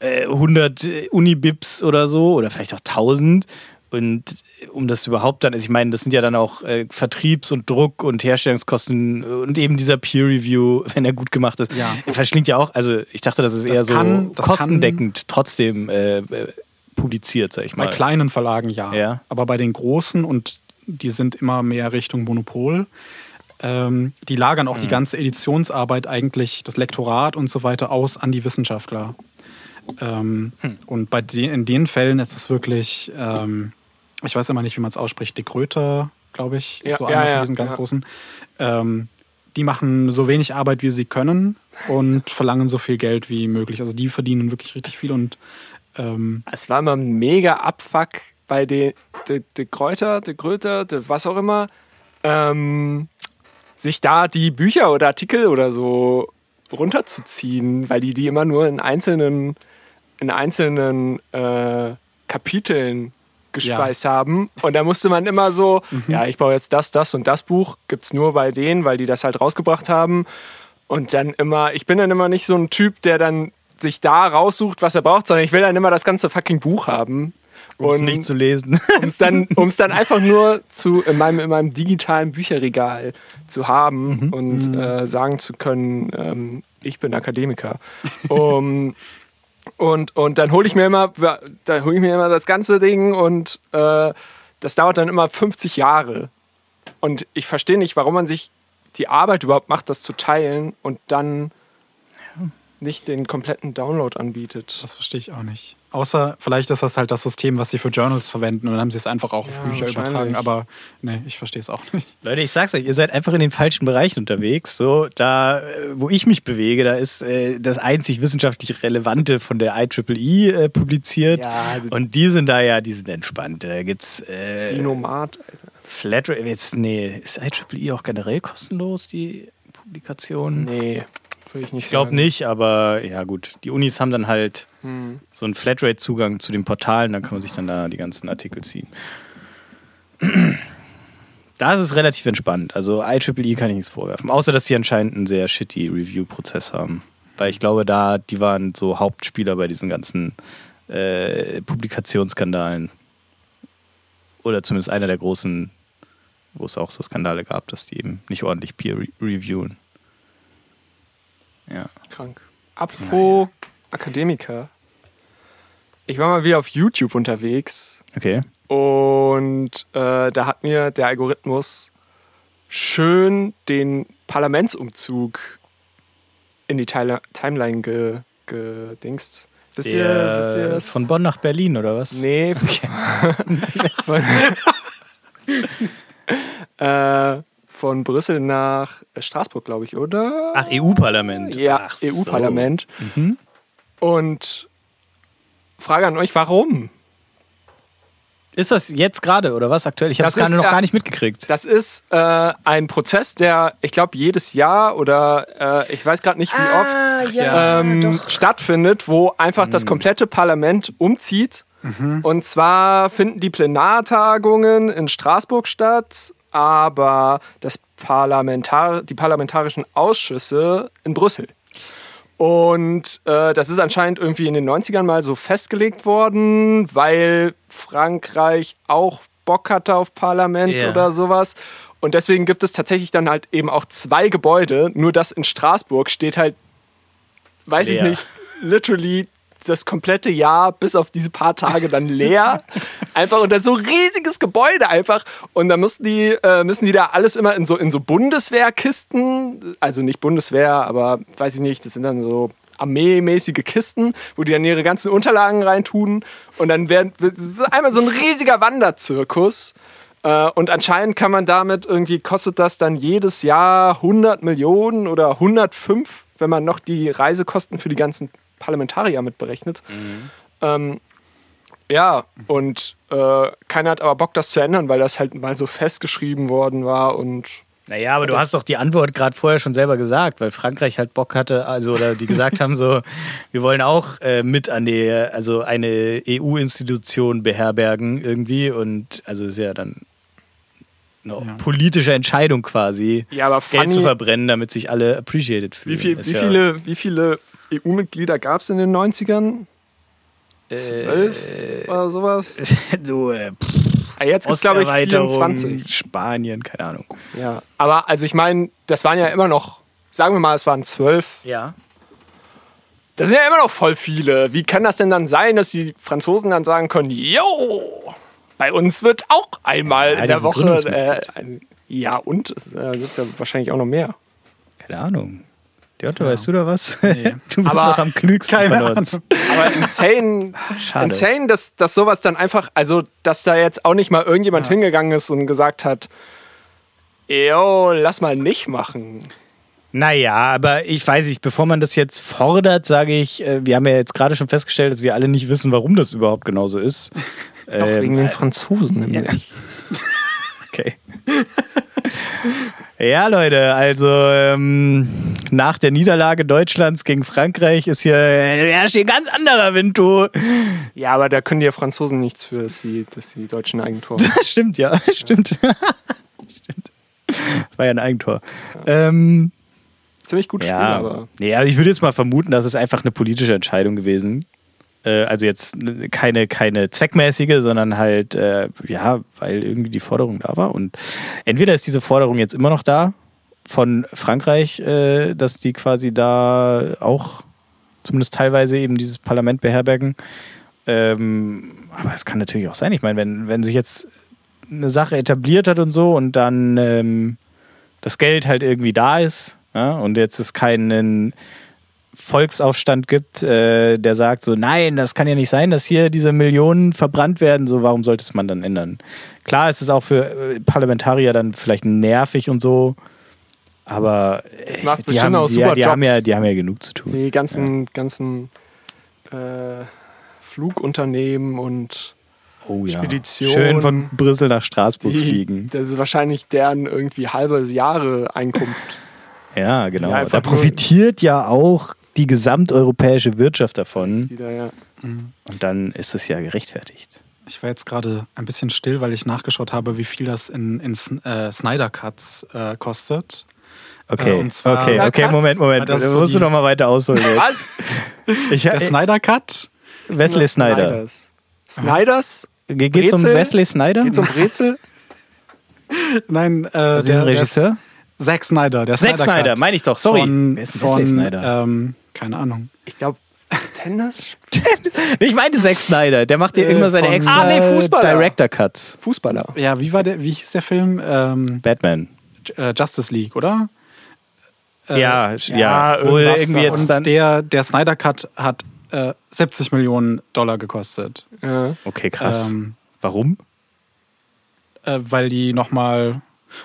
S2: äh, 100 Unibips oder so oder vielleicht auch 1000. Und um das überhaupt dann, also ich meine, das sind ja dann auch äh, Vertriebs- und Druck- und Herstellungskosten und eben dieser Peer-Review, wenn er gut gemacht ist,
S3: Ja.
S2: verschlingt ja auch, also ich dachte, das ist
S3: Das
S2: eher so
S3: kann- das
S2: kostendeckend trotzdem äh, äh, publiziert, sag ich
S3: bei
S2: mal.
S3: kleinen Verlagen ja.
S2: Ja.
S3: Aber bei den großen und die sind immer mehr Richtung Monopol. Ähm, die lagern auch die
S2: Mhm.
S3: ganze Editionsarbeit eigentlich, das Lektorat und so weiter aus an die Wissenschaftler. Ähm,
S2: Hm.
S3: Und bei den, in den Fällen ist es wirklich, ähm, ich weiß immer nicht, wie man es ausspricht, De Gröter, glaube ich, ist
S1: Ja,
S3: so
S1: ja,
S3: einer
S1: ja,
S3: von diesen ganz
S1: ja.
S3: großen. Ähm, die machen so wenig Arbeit, wie sie können und verlangen so viel Geld wie möglich. Also die verdienen wirklich richtig viel und ähm,
S1: Es war immer ein mega Abfuck bei den de, de Kräuter, de Gröter, de was auch immer, ähm, sich da die Bücher oder Artikel oder so runterzuziehen, weil die die immer nur in einzelnen, in einzelnen äh, Kapiteln gespeist haben. Und da musste man immer so, ja, ich baue jetzt das, das und das Buch, gibt's nur bei denen, weil die das halt rausgebracht haben. Und dann immer, ich bin dann immer nicht so ein Typ, der dann sich da raussucht, was er braucht, sondern ich will dann immer das ganze fucking Buch haben.
S2: um es nicht zu lesen.
S1: um es dann, um's dann einfach nur zu, in, meinem, in meinem digitalen Bücherregal zu haben und äh, sagen zu können, ähm, ich bin Akademiker. Um, und, und dann hole ich mir immer, dann hole ich mir immer das ganze Ding und äh, das dauert dann immer 50 Jahre. Und ich verstehe nicht, warum man sich die Arbeit überhaupt macht, das zu teilen und dann nicht den kompletten Download anbietet.
S3: Das verstehe ich auch nicht. Außer vielleicht ist das halt das System, was sie für Journals verwenden und dann haben sie es einfach auch auf
S1: Ja,
S3: Bücher
S1: wahrscheinlich.
S3: übertragen. Aber nee, ich verstehe es auch nicht.
S2: Leute, ich sag's euch, ihr seid einfach in den falschen Bereichen unterwegs. So, da, äh, wo ich mich bewege, da ist äh, das einzig wissenschaftlich Relevante von der IEEE äh, publiziert.
S1: Ja, also-
S2: Und die sind da ja, die sind entspannt. Da gibt's äh,
S1: Dinomat.
S2: Flatrate. Jetzt, nee, ist IEEE auch generell kostenlos, die Publikation?
S1: Nee, würde ich nicht
S2: Ich glaube nicht, aber ja gut. Die Unis haben dann halt
S1: Hm.
S2: so einen Flatrate-Zugang zu den Portalen, dann kann man sich dann da die ganzen Artikel ziehen. Da ist es relativ entspannt. Also IEEE kann ich nichts vorwerfen. Außer, dass sie anscheinend einen sehr shitty Review-Prozess haben. Weil ich glaube, da, die waren so Hauptspieler bei diesen ganzen äh, Publikationsskandalen. Oder zumindest einer der großen, wo es auch so Skandale gab, dass die eben nicht ordentlich peer-reviewen. Ja.
S1: Krank. Apropos Akademiker. Ich war mal wieder auf YouTube unterwegs
S2: Okay.
S1: und äh, da hat mir der Algorithmus schön den Parlamentsumzug in die Teile Timeline ge gedingst. Wisst ihr, wisst ihr das?
S2: von Bonn nach Berlin oder was?
S1: Nee. von, äh, von Brüssel nach Straßburg, glaube ich, oder?
S2: Ach, EU-Parlament.
S1: Ja,
S2: Ach so.
S1: EU-Parlament.
S2: Mhm.
S1: Und Frage an euch, warum?
S2: Ist das jetzt gerade oder was aktuell? Ich habe es gerade noch
S1: äh,
S2: gar nicht mitgekriegt.
S1: Das ist äh, ein Prozess, der, ich glaube, jedes Jahr oder äh, ich weiß gerade nicht wie oft
S2: ja,
S1: ähm, stattfindet, wo einfach das komplette Parlament umzieht. Und zwar finden die Plenartagungen in Straßburg statt, aber das Parlamentar die parlamentarischen Ausschüsse in Brüssel. Und äh, das ist anscheinend irgendwie in den 90ern mal so festgelegt worden, weil Frankreich auch Bock hatte auf Parlament
S2: Ja.
S1: oder sowas. Und deswegen gibt es tatsächlich dann halt eben auch zwei Gebäude. Nur das in Straßburg steht halt, weiß ich
S2: Leer.
S1: nicht, literally das komplette Jahr bis auf diese paar Tage dann leer. einfach unter so riesiges Gebäude einfach. Und da müssen die, äh, müssen die da alles immer in so, in so Bundeswehrkisten, also nicht Bundeswehr, aber weiß ich nicht, das sind dann so armeemäßige Kisten, wo die dann ihre ganzen Unterlagen reintun und dann werden einmal so ein riesiger Wanderzirkus. Äh, Und anscheinend kann man damit irgendwie, kostet das dann jedes Jahr 100 Millionen oder 105, wenn man noch die Reisekosten für die ganzen Parlamentarier mitberechnet. Ähm, ja, und äh, keiner hat aber Bock, das zu ändern, weil das halt mal so festgeschrieben worden war und
S2: Naja, aber du hast doch die Antwort gerade vorher schon selber gesagt, weil Frankreich halt Bock hatte, also oder die gesagt haben so, wir wollen auch äh, mit an die, also eine EU-Institution beherbergen irgendwie und also ist ja dann eine
S3: Ja.
S2: politische Entscheidung quasi,
S1: Ja, aber
S2: Geld zu
S1: funny-
S2: verbrennen, damit sich alle appreciated
S1: Wie,
S2: fühlen.
S1: viel,
S2: Ist
S1: wie,
S2: ja,
S1: viele, wie viele EU-Mitglieder gab es in den 90ern?
S2: Äh,
S1: Zwölf oder sowas?
S2: so, äh, pff,
S1: Ah, Jetzt gibt es, glaube ich,
S2: Osterweiterung,
S1: 24.
S2: Spanien, keine Ahnung.
S1: Ja. Aber also ich meine, das waren ja immer noch, sagen wir mal, es waren zwölf.
S2: Ja.
S1: Das sind ja immer noch voll viele. Wie kann das denn dann sein, dass die Franzosen dann sagen können, yo, bei uns wird auch einmal
S2: Ja,
S1: in der Woche. Äh, ein- ja, und es äh, gibt ja wahrscheinlich auch noch mehr.
S2: Keine Ahnung. Deotte, weißt du da was?
S3: Nee.
S2: Du bist
S1: Aber
S2: doch am klügsten von uns.
S1: Aber insane,
S2: Schade.
S1: insane dass, dass sowas dann einfach, also dass da jetzt auch nicht mal irgendjemand hingegangen ist und gesagt hat, yo, lass mal nicht machen.
S2: Naja, aber ich weiß nicht, bevor man das jetzt fordert, sage ich, äh, wir haben ja jetzt gerade schon festgestellt, dass wir alle nicht wissen, warum das überhaupt genauso ist.
S1: Doch,
S2: Ähm,
S1: wegen den Franzosen nämlich.
S2: Okay. Ja, Leute, also ähm, nach der Niederlage Deutschlands gegen Frankreich ist hier herrscht hier ein ganz anderer Wind, du.
S1: Ja, aber da können die ja Franzosen nichts für, dass die, dass die deutschen Eigentor.
S2: Das stimmt, ja, stimmt. stimmt. War ja ein Eigentor. Ähm,
S1: Ziemlich gut
S2: ja,
S1: aber.
S2: nee, also ich würde jetzt mal vermuten, dass es einfach eine politische Entscheidung gewesen. Äh, also jetzt keine, keine zweckmäßige, sondern halt, äh, ja, weil irgendwie die Forderung da war. Und entweder ist diese Forderung jetzt immer noch da von Frankreich, äh, dass die quasi da auch zumindest teilweise eben dieses Parlament beherbergen. Ähm, aber es kann natürlich auch sein. Ich meine, wenn, wenn sich jetzt eine Sache etabliert hat und so und dann ähm, das Geld halt irgendwie da ist ja, und jetzt es keinen Volksaufstand gibt, äh, der sagt so, nein, das kann ja nicht sein, dass hier diese Millionen verbrannt werden, so warum sollte es man dann ändern? Klar ist es auch für äh, Parlamentarier dann vielleicht nervig und so, aber
S1: Das macht
S2: die, haben,
S1: auch
S2: die,
S1: super
S2: die, haben
S1: Jobs.
S2: ja, die haben ja genug zu tun.
S1: Die ganzen, ganzen äh, Flugunternehmen und
S2: Oh ja.
S1: Spedition.
S2: Schön von Brüssel nach Straßburg
S1: die,
S2: fliegen.
S1: das ist wahrscheinlich deren irgendwie halbe Jahre Einkunft.
S2: Ja, genau. Da profitiert ja auch die gesamteuropäische Wirtschaft davon.
S1: Die da, ja.
S2: Und dann ist es ja gerechtfertigt.
S3: Ich war jetzt gerade ein bisschen still, weil ich nachgeschaut habe, wie viel das in, in äh, Snyder Cuts äh, kostet.
S2: Okay,
S3: Äh, und zwar-
S2: okay, okay,
S1: Cuts?
S2: Moment, Moment.
S3: Das so
S2: musst du
S3: die-
S2: noch mal weiter ausholen. Jetzt.
S1: Was?
S2: Ich,
S3: Der Snyder Cut?
S2: Wesley Snyder.
S1: Snyders. Snyders?
S2: Ge- Geht's um
S1: Brezel?
S2: Wesley Snyder?
S1: Geht's um Brezel?
S3: Nein, äh,
S2: Also diesen Regisseur?
S3: Zack Snyder. Der
S2: Zack Snyder, meine ich doch, sorry.
S3: Von,
S2: Wer ist denn
S3: von
S2: Snyder?
S3: Ähm, keine Ahnung.
S1: Ich glaube, Tennis?
S2: Ich meinte Zack Snyder, der macht dir
S3: Äh,
S2: immer seine extra
S1: Ah, nee, Fußballer.
S2: Director Cuts.
S1: Fußballer.
S3: Ja, wie war der, wie hieß der Film? Ähm,
S2: Batman.
S3: äh, Justice League, oder? Äh,
S2: ja, ja,
S1: ja,
S2: wohl irgendwie jetzt
S3: Und
S2: dann.
S3: der, der Snyder Cut hat äh, 70 Millionen Dollar gekostet.
S1: Ja.
S2: Okay, krass.
S3: Ähm,
S2: Warum?
S3: äh, weil die nochmal,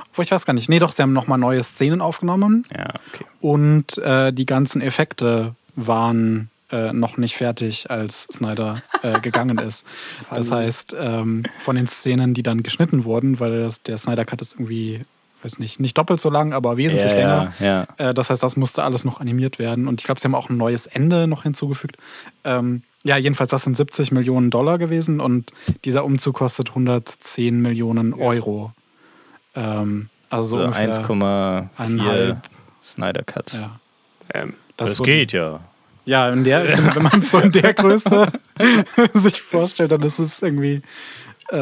S3: obwohl ich weiß gar nicht, nee doch, sie haben nochmal neue Szenen aufgenommen
S2: Ja, okay.
S3: und äh, die ganzen Effekte waren äh, noch nicht fertig, als Snyder äh, gegangen ist. Das heißt, ähm, von den Szenen, die dann geschnitten wurden, weil das, der Snyder Cut ist irgendwie, weiß nicht, nicht doppelt so lang, aber wesentlich
S2: ja,
S3: länger.
S2: Ja, ja.
S3: Äh, das heißt, das musste alles noch animiert werden. Und ich glaube, sie haben auch ein neues Ende noch hinzugefügt. Ähm, ja, jedenfalls, das sind 70 Millionen Dollar gewesen und dieser Umzug kostet 110 Millionen Euro. Ähm, also so
S2: So
S3: ungefähr.
S2: 1,4
S3: eineinhalb.
S2: Snyder Cuts.
S3: Ja,
S1: Ähm,
S3: das,
S2: Das
S3: so
S2: geht ja.
S3: Ja, in der, wenn man es so in der Größe sich vorstellt, dann ist es irgendwie. Äh,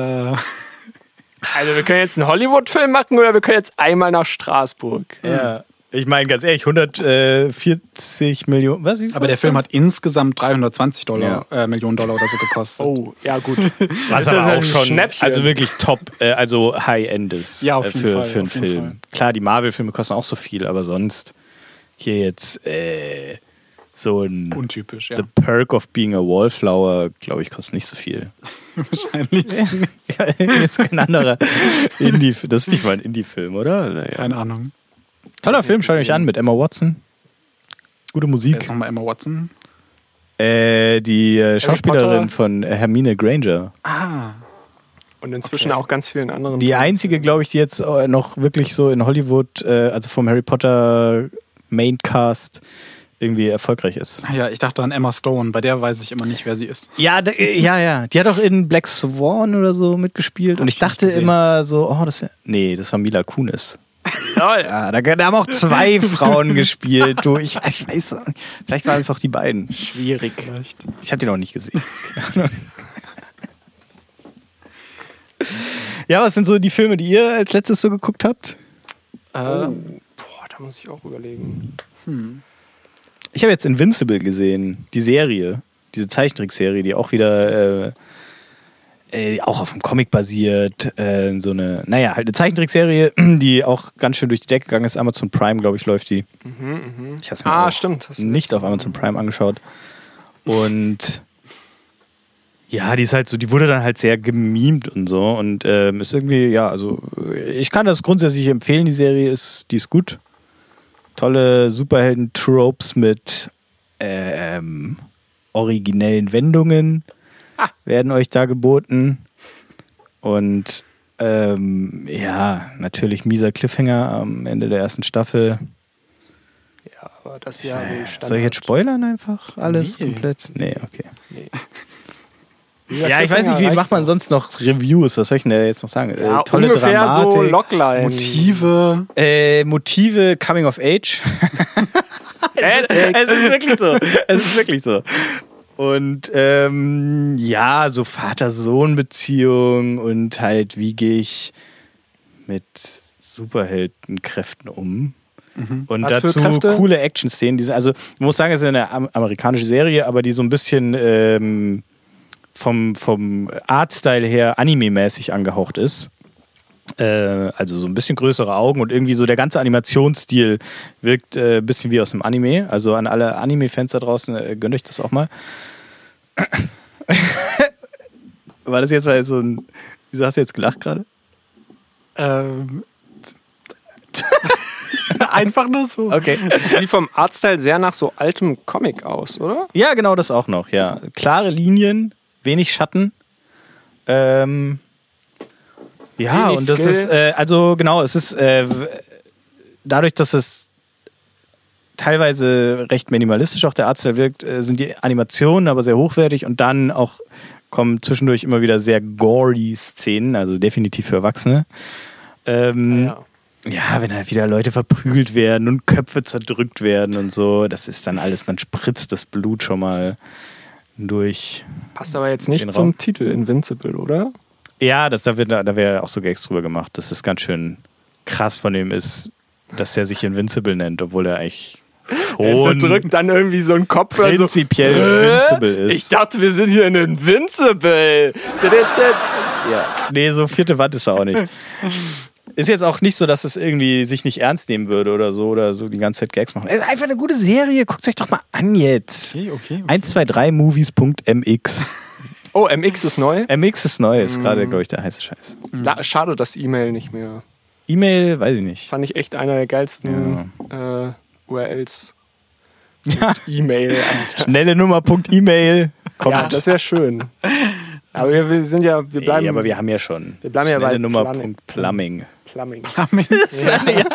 S1: also wir können jetzt einen Hollywood-Film machen oder wir können jetzt einmal nach Straßburg.
S2: Ja. Ich meine, ganz ehrlich, 140 Millionen. Was? Wie viel
S3: aber der Film hat insgesamt 320 Dollar,
S2: Ja.
S3: äh, Millionen Dollar oder so gekostet.
S1: Oh, ja gut.
S2: Was
S1: ist
S2: aber auch schon,
S1: Schnäppchen.
S2: also wirklich top, äh, also High-End ist
S3: Ja, auf
S2: äh,
S3: jeden
S2: für,
S3: Fall,
S2: für einen
S3: auf jeden
S2: Film.
S3: Fall.
S2: Klar, die Marvel-Filme kosten auch so viel, aber sonst hier jetzt äh, So ein
S3: Untypisch, ja.
S2: The Perk of Being a Wallflower, glaube ich, kostet nicht so viel.
S3: Wahrscheinlich.
S2: ja, ist kein anderer Indie, das ist nicht mal ein Indie-Film, oder? Naja.
S3: Keine Ahnung.
S2: Toller Film, schaut euch an mit Emma Watson. Gute
S3: Wer
S2: Musik.
S3: ist nochmal Emma Watson?
S2: Äh, die äh, Schauspielerin von äh, Hermine Granger.
S3: Ah,
S1: Und inzwischen auch ganz vielen anderen.
S2: Die einzige, glaube ich, die jetzt äh, noch wirklich so in Hollywood, äh, also vom Harry Potter Maincast, irgendwie erfolgreich ist.
S3: ja, ich dachte an Emma Stone. Bei der weiß ich immer nicht, wer sie ist.
S2: Ja, ja, ja. Die hat auch in Black Swan oder so mitgespielt. Und
S3: Hab
S2: ich
S3: ich
S2: dachte immer so, oh, das wär, Nee, das war Mila Kunis.
S1: Lol.
S2: Ja, da, haben auch zwei Frauen gespielt. Du, ich, ich weiß. Vielleicht waren es auch die beiden.
S1: Schwierig.
S2: Ich habe die noch nicht gesehen. ja, was sind so die Filme, die ihr als letztes so geguckt habt?
S1: Oh, boah, da muss ich auch überlegen.
S2: Ich habe jetzt Invincible gesehen, die Serie, diese Zeichentrickserie, die auch wieder äh, äh, auch auf dem Comic basiert, äh, so eine, naja, halt eine Zeichentrickserie, die auch ganz schön durch die Decke gegangen ist. Amazon Prime, glaube ich, läuft die. Ich habe es mir
S1: Ah, stimmt.
S2: Nicht auf Amazon Prime angeschaut. Und ja, die ist halt so, die wurde dann halt sehr gemimt und so und ähm, ist irgendwie, ja, also ich kann das grundsätzlich empfehlen, die Serie ist, die ist gut. Tolle Superhelden-Tropes mit ähm, originellen Wendungen werden euch da geboten. Und ähm, ja, natürlich mieser Cliffhanger am Ende der ersten Staffel.
S1: Ja, aber das ist ja wie Standard.
S2: Soll ich jetzt spoilern einfach alles
S3: Nee.
S2: komplett? Nee, okay.
S1: Nee.
S2: Ja, ich weiß nicht, wie macht man sonst noch Reviews? Was soll ich denn da jetzt noch sagen?
S1: Ja,
S2: äh, tolle
S1: ungefähr
S2: Dramatik.
S1: so Logline.
S3: Motive.
S2: äh, Motive Coming of Age. es, es ist wirklich so. Es ist wirklich so. Und ähm, ja, so Vater-Sohn-Beziehung und halt, wie gehe ich mit Superheldenkräften um? Und
S1: Was
S2: dazu coole Action-Szenen. Also, ich muss sagen, es ist eine am- amerikanische Serie, aber die so ein bisschen ähm, vom, vom Artstyle her anime-mäßig angehaucht ist. Äh, also so ein bisschen größere Augen und irgendwie so der ganze Animationsstil wirkt äh, ein bisschen wie aus dem Anime. Also an alle Anime-Fans da draußen, äh, gönnt euch das auch mal. War das jetzt mal so ein. Wieso hast du jetzt gelacht gerade?
S3: Ähm, einfach nur so.
S2: Okay.
S1: Sieht vom Artstyle sehr nach so altem Comic aus, oder?
S2: Ja, genau das auch noch, ja. Klare Linien, wenig Schatten. Ähm, ja,
S1: Wenig
S2: und das
S1: Skill.
S2: ist, äh, also genau, es ist äh, dadurch, dass es teilweise recht minimalistisch auch der Artstyle wirkt, äh, sind die Animationen aber sehr hochwertig und dann auch kommen zwischendurch immer wieder sehr gory Szenen, also definitiv für Erwachsene. Ähm,
S1: Ja.
S2: ja, wenn halt wieder Leute verprügelt werden und Köpfe zerdrückt werden und so, das ist dann alles, dann spritzt das Blut schon mal durch.
S1: Passt aber jetzt nicht zum. Titel Invincible, oder?
S2: Ja, das, da wird da wäre auch so Gags drüber gemacht, dass das ganz schön krass von dem ist, dass der sich Invincible nennt, obwohl er eigentlich
S1: Und
S2: schon
S1: drückt dann irgendwie so ein Kopf so.
S2: prinzipiell
S1: Hä?
S2: Invincible ist.
S1: Ich dachte, wir sind hier in Invincible.
S2: Ja. Nee, so vierte Wand ist er auch nicht. Ist jetzt auch nicht so, dass es irgendwie sich nicht ernst nehmen würde oder so oder so die ganze Zeit Gags machen. Es ist einfach eine gute Serie, guckt euch doch mal an jetzt.
S3: Okay, okay.
S2: 123movies.mx.
S1: Oh, MX ist neu.
S2: MX ist neu, ist gerade, glaube ich, der heiße Scheiß.
S1: La- Schade, dass E-Mail nicht mehr.
S2: E-Mail, weiß ich nicht.
S1: Fand ich echt einer der geilsten äh, URLs. E-Mail.
S2: Schnelle Nummer.email. Kommt.
S1: Ja, das wäre schön. Aber wir, wir sind ja, wir bleiben
S2: Ey, aber wir haben ja schon.
S1: Wir bleiben ja
S2: Schnelle
S1: bei
S2: Nummer.
S1: Plumbing.
S2: Plumbing.
S1: Plumbing.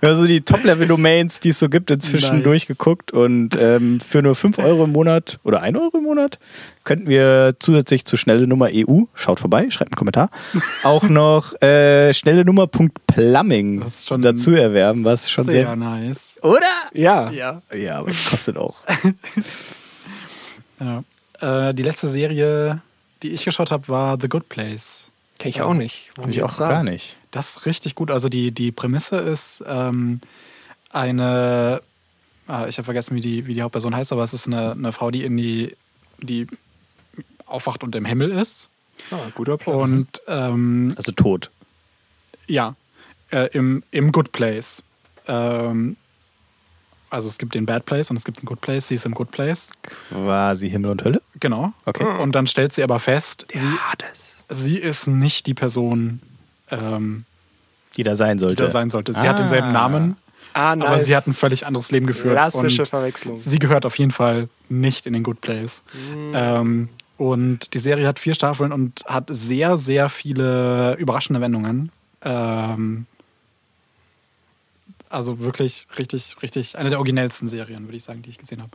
S2: Also die Top-Level-Domains, die es so gibt, inzwischen
S3: Nice.
S2: durchgeguckt und ähm, für nur 5 Euro im Monat oder 1 Euro im Monat könnten wir zusätzlich zu schnelle Nummer EU, schaut vorbei, schreibt einen Kommentar, auch noch äh, schnelle Nummer.plumbing
S3: Das ist schon
S2: dazu erwerben, was schon sehr.
S3: Sehr nice.
S2: Oder?
S1: Ja.
S3: Ja.
S2: Ja, aber es kostet auch.
S3: ja. Äh, die letzte Serie, die ich geschaut habe, war The Good Place.
S1: Kenn ich auch nicht.
S2: Kann ich auch gar nicht.
S3: Das ist richtig gut. Also die, die Prämisse ist ähm, eine, ah, ich habe vergessen, wie die, wie die Hauptperson heißt, aber es ist eine, eine Frau, die in die, die aufwacht und im Himmel ist.
S1: Ah, guter Plan.
S3: Und ähm,
S2: Also tot.
S3: ja, äh, im, im Good Place. Ähm, Also es gibt den Bad Place und es gibt den Good Place. Sie ist im Good Place.
S2: Quasi Himmel und Hölle?
S3: Genau.
S2: Okay.
S3: Und dann stellt sie aber fest, sie, sie ist nicht die Person, ähm,
S2: Die da sein
S3: die
S2: sollte.
S3: da sein sollte. Sie hat
S2: Ah.
S3: denselben Namen,
S1: Ah, nice.
S3: aber sie hat ein völlig anderes Leben geführt.
S1: Klassische
S3: und
S1: Verwechslung.
S3: sie gehört auf jeden Fall nicht in den Good Place. Ähm, und die Serie hat vier Staffeln und hat sehr, sehr viele überraschende Wendungen. Ähm, also wirklich richtig, richtig eine der originellsten Serien, würde ich sagen, die ich gesehen habe.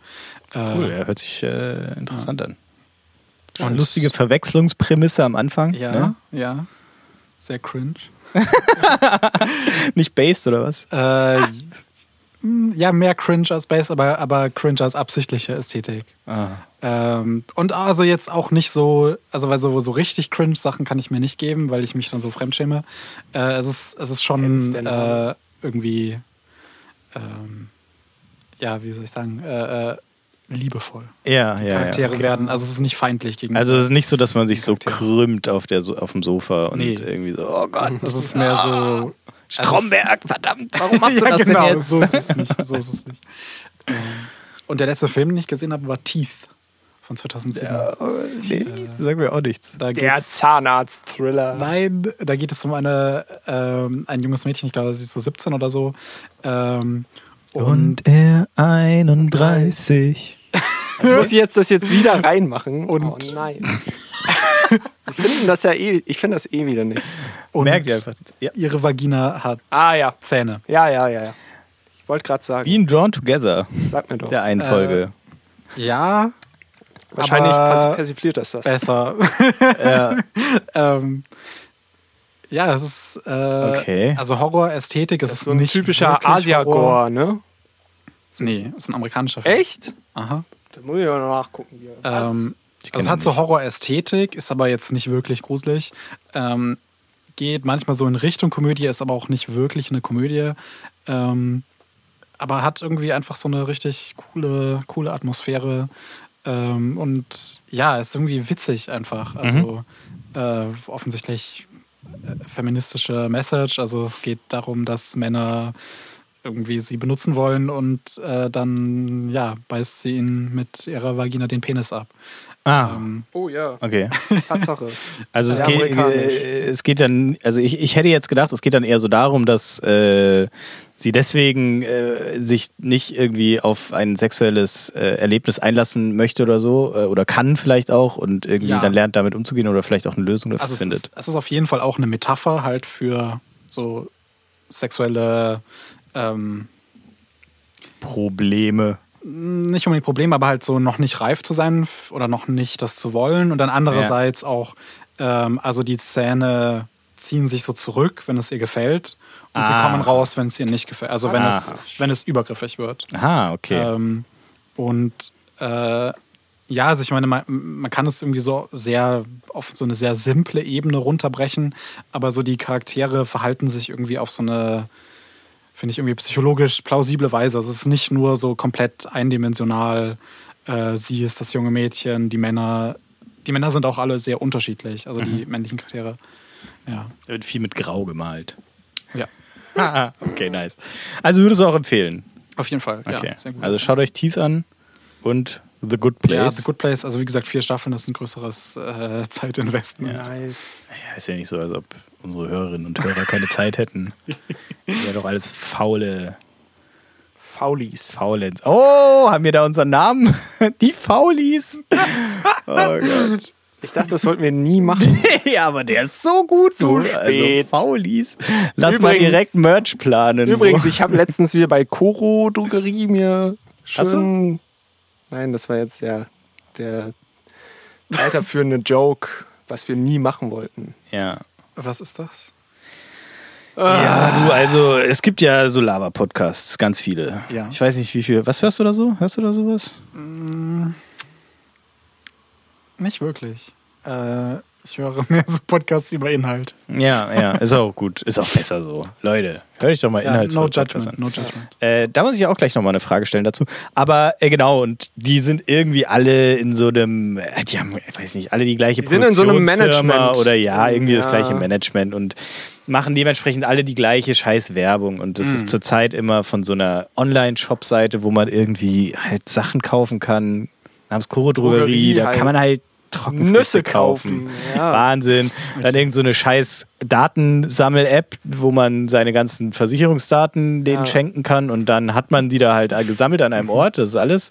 S2: Cool,
S3: Äh,
S2: ja, hört sich äh, interessant an.
S3: Und-
S2: Und lustige Verwechslungsprämisse am Anfang.
S3: ja,
S2: Ne?
S3: ja. Sehr cringe.
S2: Nicht based oder was?
S3: Äh, ja, mehr cringe als Base, aber, aber cringe als absichtliche Ästhetik.
S2: Ah.
S3: Ähm, und also jetzt auch nicht so, also weil so, so richtig cringe Sachen kann ich mir nicht geben, weil ich mich dann so fremdschäme. Äh, es, ist, es ist schon äh, irgendwie, ähm, ja, wie soll ich sagen, äh, äh, liebevoll.
S2: Ja, ja.
S3: Charaktere
S2: ja.
S3: werden, also es ist nicht feindlich gegen.
S2: Also es ist nicht so, dass man sich so krümmt auf, der, auf dem Sofa und
S3: Nee.
S2: irgendwie so, oh Gott,
S3: es ist mehr so.
S2: Stromberg, verdammt, warum machst du
S3: ja,
S2: das
S3: genau,
S2: denn jetzt?
S3: so ist es nicht. So ist es nicht. Ähm, Und der letzte Film, den ich gesehen habe, war Teeth von 2007.
S2: Ja, nee, sag mir auch nichts.
S3: Da
S1: Der Zahnarzt-Thriller.
S3: Nein, da geht es um eine, ähm, ein junges Mädchen, ich glaube, sie ist so 17 oder so. Ähm, und,
S2: er 31.
S1: Muss ich jetzt das jetzt wieder reinmachen?
S3: Und-
S1: oh nein. ich finde das ja eh, ich finde das eh wieder nicht.
S3: und
S2: Merkt ihr einfach. Ja.
S3: ihre Vagina hat
S1: Ah ja.
S3: Zähne.
S1: Ja, ja, ja, ja. Ich wollte gerade sagen,
S2: Being Drawn Together,
S1: sag mir doch.
S2: der einen Folge.
S3: Ja,
S1: Wahrscheinlich
S3: aber-
S1: persi- persifliert das das.
S3: besser.
S2: Ja.
S3: ähm, ja, es ist äh,
S2: Okay.
S3: also Horror-Ästhetik.
S1: Das
S3: ist
S1: ist so ein
S3: nicht
S1: typischer. Asia-Gore, ne?
S3: Nee, ist ein amerikanischer Film.
S1: Echt?
S3: Aha.
S1: Da muss ich noch nachgucken. Hier.
S3: Ähm,
S2: Ich
S3: also es hat so. Horror-Ästhetik, ist aber jetzt nicht wirklich gruselig. Ähm, geht manchmal so in Richtung Komödie, ist aber auch nicht wirklich eine Komödie. Ähm, aber hat irgendwie einfach so eine richtig coole, coole Atmosphäre. Ähm, und ja, ist irgendwie witzig einfach. Also äh, offensichtlich äh, feministische Message. Also es geht darum, dass Männer irgendwie sie benutzen wollen und äh, dann ja beißt sie ihnen mit ihrer Vagina den Penis ab.
S2: Ah,
S3: Ähm,
S1: oh ja,
S2: okay.
S1: Tatsache.
S2: Also es geht, äh, es geht dann, also ich, ich hätte jetzt gedacht, es geht dann eher so darum, dass äh, sie deswegen äh, sich nicht irgendwie auf ein sexuelles äh, Erlebnis einlassen möchte oder so, äh, oder kann vielleicht auch und irgendwie
S3: Ja.
S2: dann lernt, damit umzugehen oder vielleicht auch eine Lösung dafür
S3: also es
S2: findet.
S3: ist, es ist auf jeden Fall auch eine Metapher halt für so sexuelle ähm,
S2: Probleme.
S3: Nicht unbedingt Probleme, aber halt so noch nicht reif zu sein oder noch nicht das zu wollen. Und dann andererseits auch, ähm, also die Zähne ziehen sich so zurück, wenn es ihr gefällt. Und sie
S2: Ah.
S3: kommen raus, wenn es ihr nicht gefällt. Also wenn,
S2: Ah.
S3: es, wenn es übergriffig wird.
S2: Aha, okay.
S3: Ähm, und äh, ja, also ich meine, man, man kann es irgendwie so sehr auf so eine sehr simple Ebene runterbrechen, aber so die Charaktere verhalten sich irgendwie auf so eine, finde ich, irgendwie psychologisch plausible Weise. Also es ist nicht nur so komplett eindimensional, äh, sie ist das junge Mädchen, die Männer, die Männer sind auch alle sehr unterschiedlich, also die männlichen Charaktere. Ja.
S2: Da wird viel mit Grau gemalt.
S3: Ja.
S2: Okay, nice. Also würdest du auch empfehlen?
S3: Auf jeden Fall.
S2: Okay.
S3: Ja, sehr gut.
S2: Also schaut euch Teeth an und The Good Place.
S3: ja, The Good Place, also wie gesagt, vier Staffeln, das ist ein größeres äh, Zeitinvestment.
S1: Nice.
S2: Ja, ist ja nicht so, als ob unsere Hörerinnen und Hörer keine Zeit hätten. Ja, doch alles faule
S1: Faulis.
S2: Faulenz. Oh, haben wir da unseren Namen? Die Faulis. Oh Gott.
S1: Ich dachte, das sollten wir nie machen.
S2: ja, aber der ist so gut.
S1: Zu spät.
S2: Also Faulis. Lass mal
S1: Übrigens-
S2: direkt Merch planen.
S1: Übrigens, ich habe letztens wieder bei Koro Drogerie mir
S2: so.
S1: schön. Nein, das war jetzt der, der weiterführende Joke, was wir nie machen wollten.
S2: ja.
S3: Was ist das?
S2: Ja, du, also es gibt ja so Lava-Podcasts, ganz viele.
S3: Ja.
S2: Ich weiß nicht, wie viel. Was hörst du da so? Hörst du da sowas?
S3: Nicht wirklich. Äh, Ich höre mehr so Podcasts über Inhalt.
S2: Ja, ja, ist auch gut. Ist auch besser so. Leute, hör dich doch mal
S3: Ja,
S2: inhaltsvoll
S3: no judgment, no judgment.
S2: Äh, da muss ich auch gleich nochmal eine Frage stellen dazu. Aber äh, genau, und die sind irgendwie alle in so einem, äh, die haben, ich weiß nicht, alle die gleiche
S1: Die sind in so einem Management.
S2: Oder ja, irgendwie das
S1: Ja.
S2: gleiche Management und machen dementsprechend alle die gleiche scheiß Werbung. Und das
S1: Mhm.
S2: ist zurzeit immer von so einer Online-Shop-Seite, wo man irgendwie halt Sachen kaufen kann, namens Kuro Drogerie,
S1: Drogerie
S2: da
S1: halt.
S2: kann man halt
S1: Nüsse
S2: kaufen.
S1: kaufen. Ja.
S2: Wahnsinn. Dann irgend so eine scheiß Datensammel-App, wo man seine ganzen Versicherungsdaten denen
S1: Ja.
S2: schenken kann und dann hat man die da halt gesammelt an einem Ort, das ist alles.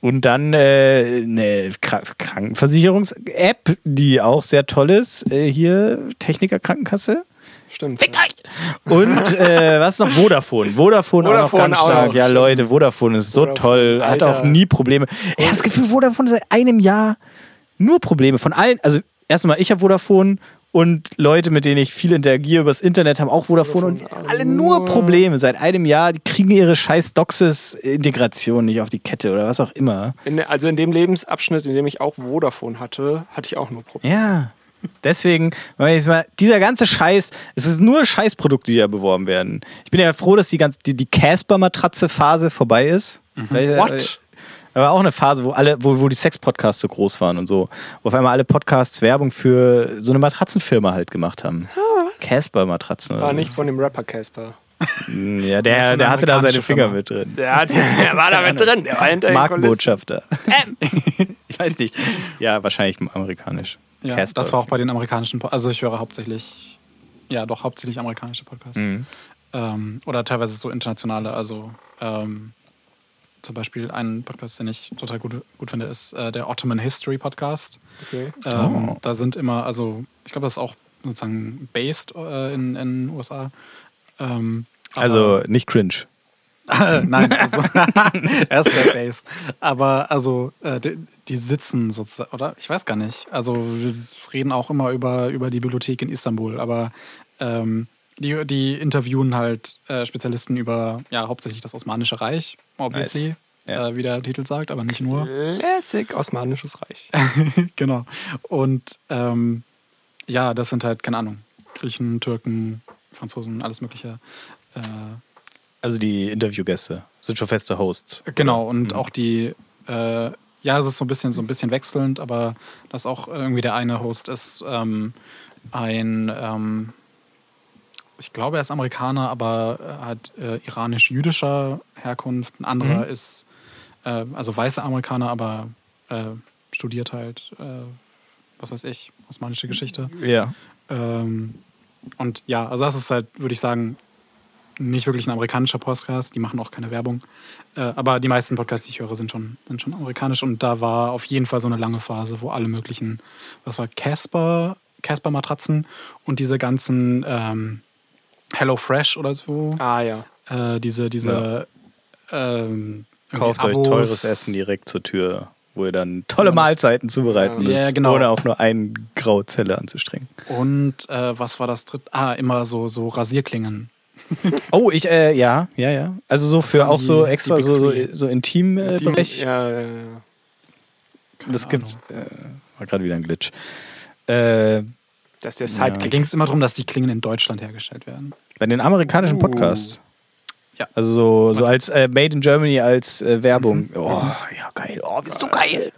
S2: Und dann äh, eine Kra Krankenversicherungs-App, die auch sehr toll ist. Äh, hier, Techniker Krankenkasse.
S1: Stimmt.
S2: Fickt euch! Und äh, was noch? Vodafone. Vodafone, auch noch
S1: Vodafone
S2: ganz
S1: auch
S2: stark.
S1: noch,
S2: ja. Leute, Vodafone ist so
S1: Vodafone,
S2: toll. Hat
S1: Alter.
S2: auch nie Probleme. Ich habe das Gefühl, Vodafone seit einem Jahr nur Probleme. Von allen, also erstmal, ich habe Vodafone und Leute, mit denen ich viel interagiere übers Internet, haben auch Vodafone und alle nur Probleme. Seit einem Jahr, die kriegen ihre scheiß Doxes-Integration nicht auf die Kette oder was auch immer.
S1: In, also in dem Lebensabschnitt, in dem ich auch Vodafone hatte, hatte ich auch nur Probleme.
S2: Ja. Deswegen, wenn ich jetzt mal, dieser ganze Scheiß, es ist nur Scheißprodukte, die da beworben werden. Ich bin ja froh, dass die ganze, die, die Casper-Matratze-Phase vorbei ist. Vielleicht, äh,
S1: What?
S2: Aber auch eine Phase, wo alle, wo, wo die Sex-Podcasts so groß waren und so. Wo auf einmal alle Podcasts Werbung für so eine Matratzenfirma halt gemacht haben. Casper-Matratzen. oder
S1: War
S2: so.
S1: nicht von dem Rapper Casper.
S2: Ja, der, der hatte da seine Finger
S3: Firma.
S2: mit drin.
S1: Der, hat, der war da mit drin. Der war hinter.
S2: Markenbotschafter. ich weiß nicht. Ja, wahrscheinlich amerikanisch.
S3: Ja,
S2: Casper.
S3: das war auch bei den amerikanischen, Po- also ich höre hauptsächlich, ja doch hauptsächlich amerikanische Podcasts.
S2: Mhm.
S3: Ähm, oder teilweise so internationale, also ähm, zum Beispiel ein Podcast, den ich total gut, gut finde, ist äh, der Ottoman History Podcast.
S1: Okay.
S3: Ähm,
S2: Oh.
S3: Da sind immer, also ich glaube, das ist auch sozusagen based äh, in den USA. Ähm,
S2: Also nicht cringe.
S3: Nein, also er ist sehr based. Aber also äh, die, die sitzen sozusagen, oder? Ich weiß gar nicht. Also wir reden auch immer über, über die Bibliothek in Istanbul, aber ähm, die, die interviewen halt äh, Spezialisten über ja hauptsächlich das Osmanische Reich, obviously,
S2: Ja.
S3: äh, wie der Titel sagt, aber nicht nur.
S1: Lässig Osmanisches Reich.
S3: genau. Und ähm, ja, das sind halt, keine Ahnung, Griechen, Türken, Franzosen, alles Mögliche. Äh,
S2: Also die Interviewgäste sind schon feste Hosts.
S3: Genau, und auch die, äh, ja, es ist so ein bisschen so ein bisschen wechselnd, aber dass auch irgendwie der eine Host ist ähm, ein, ähm, ich glaube, er ist Amerikaner, aber äh, hat äh, iranisch-jüdischer Herkunft. Ein anderer
S2: Mhm.
S3: ist, äh, also weißer Amerikaner, aber äh, studiert halt, äh, was weiß ich, osmanische Geschichte.
S2: Ja.
S3: Ähm, und ja, also das ist halt, würde ich sagen, nicht wirklich ein amerikanischer Podcast. Die machen auch keine Werbung. Äh, aber die meisten Podcasts, die ich höre, sind schon, sind schon amerikanisch. Und da war auf jeden Fall so eine lange Phase, wo alle möglichen, was war Casper, Casper-Matratzen und diese ganzen ähm, Hello Fresh oder so,
S1: Ah ja.
S3: äh, diese, diese ähm,
S2: Kauft euch
S3: Abos.
S2: teures Essen direkt zur Tür, wo ihr dann tolle Mahlzeiten zubereiten
S3: Ja,
S2: müsst,
S3: ja, genau.
S2: ohne auch nur eine Grauzelle anzustrengen.
S3: Und äh, was war das dritte? Ah, immer so, so Rasierklingen.
S2: Oh, ich, äh, ja, ja, ja. Also so für auch
S3: die-
S2: so extra so, so, so intim äh, Bereich.
S1: Ja, ja, ja.
S2: das
S3: Keine
S2: gibt, äh, war gerade wieder ein Glitch. Äh,
S1: Das ist der
S3: Da
S1: Sidekick.
S3: ging es immer darum, dass die Klingen in Deutschland hergestellt werden.
S2: bei den amerikanischen
S1: Uh.
S2: Podcasts.
S3: Ja.
S2: Also so, so als äh, Made in Germany als äh, Werbung. Oh, ja, geil. Oh, bist du geil.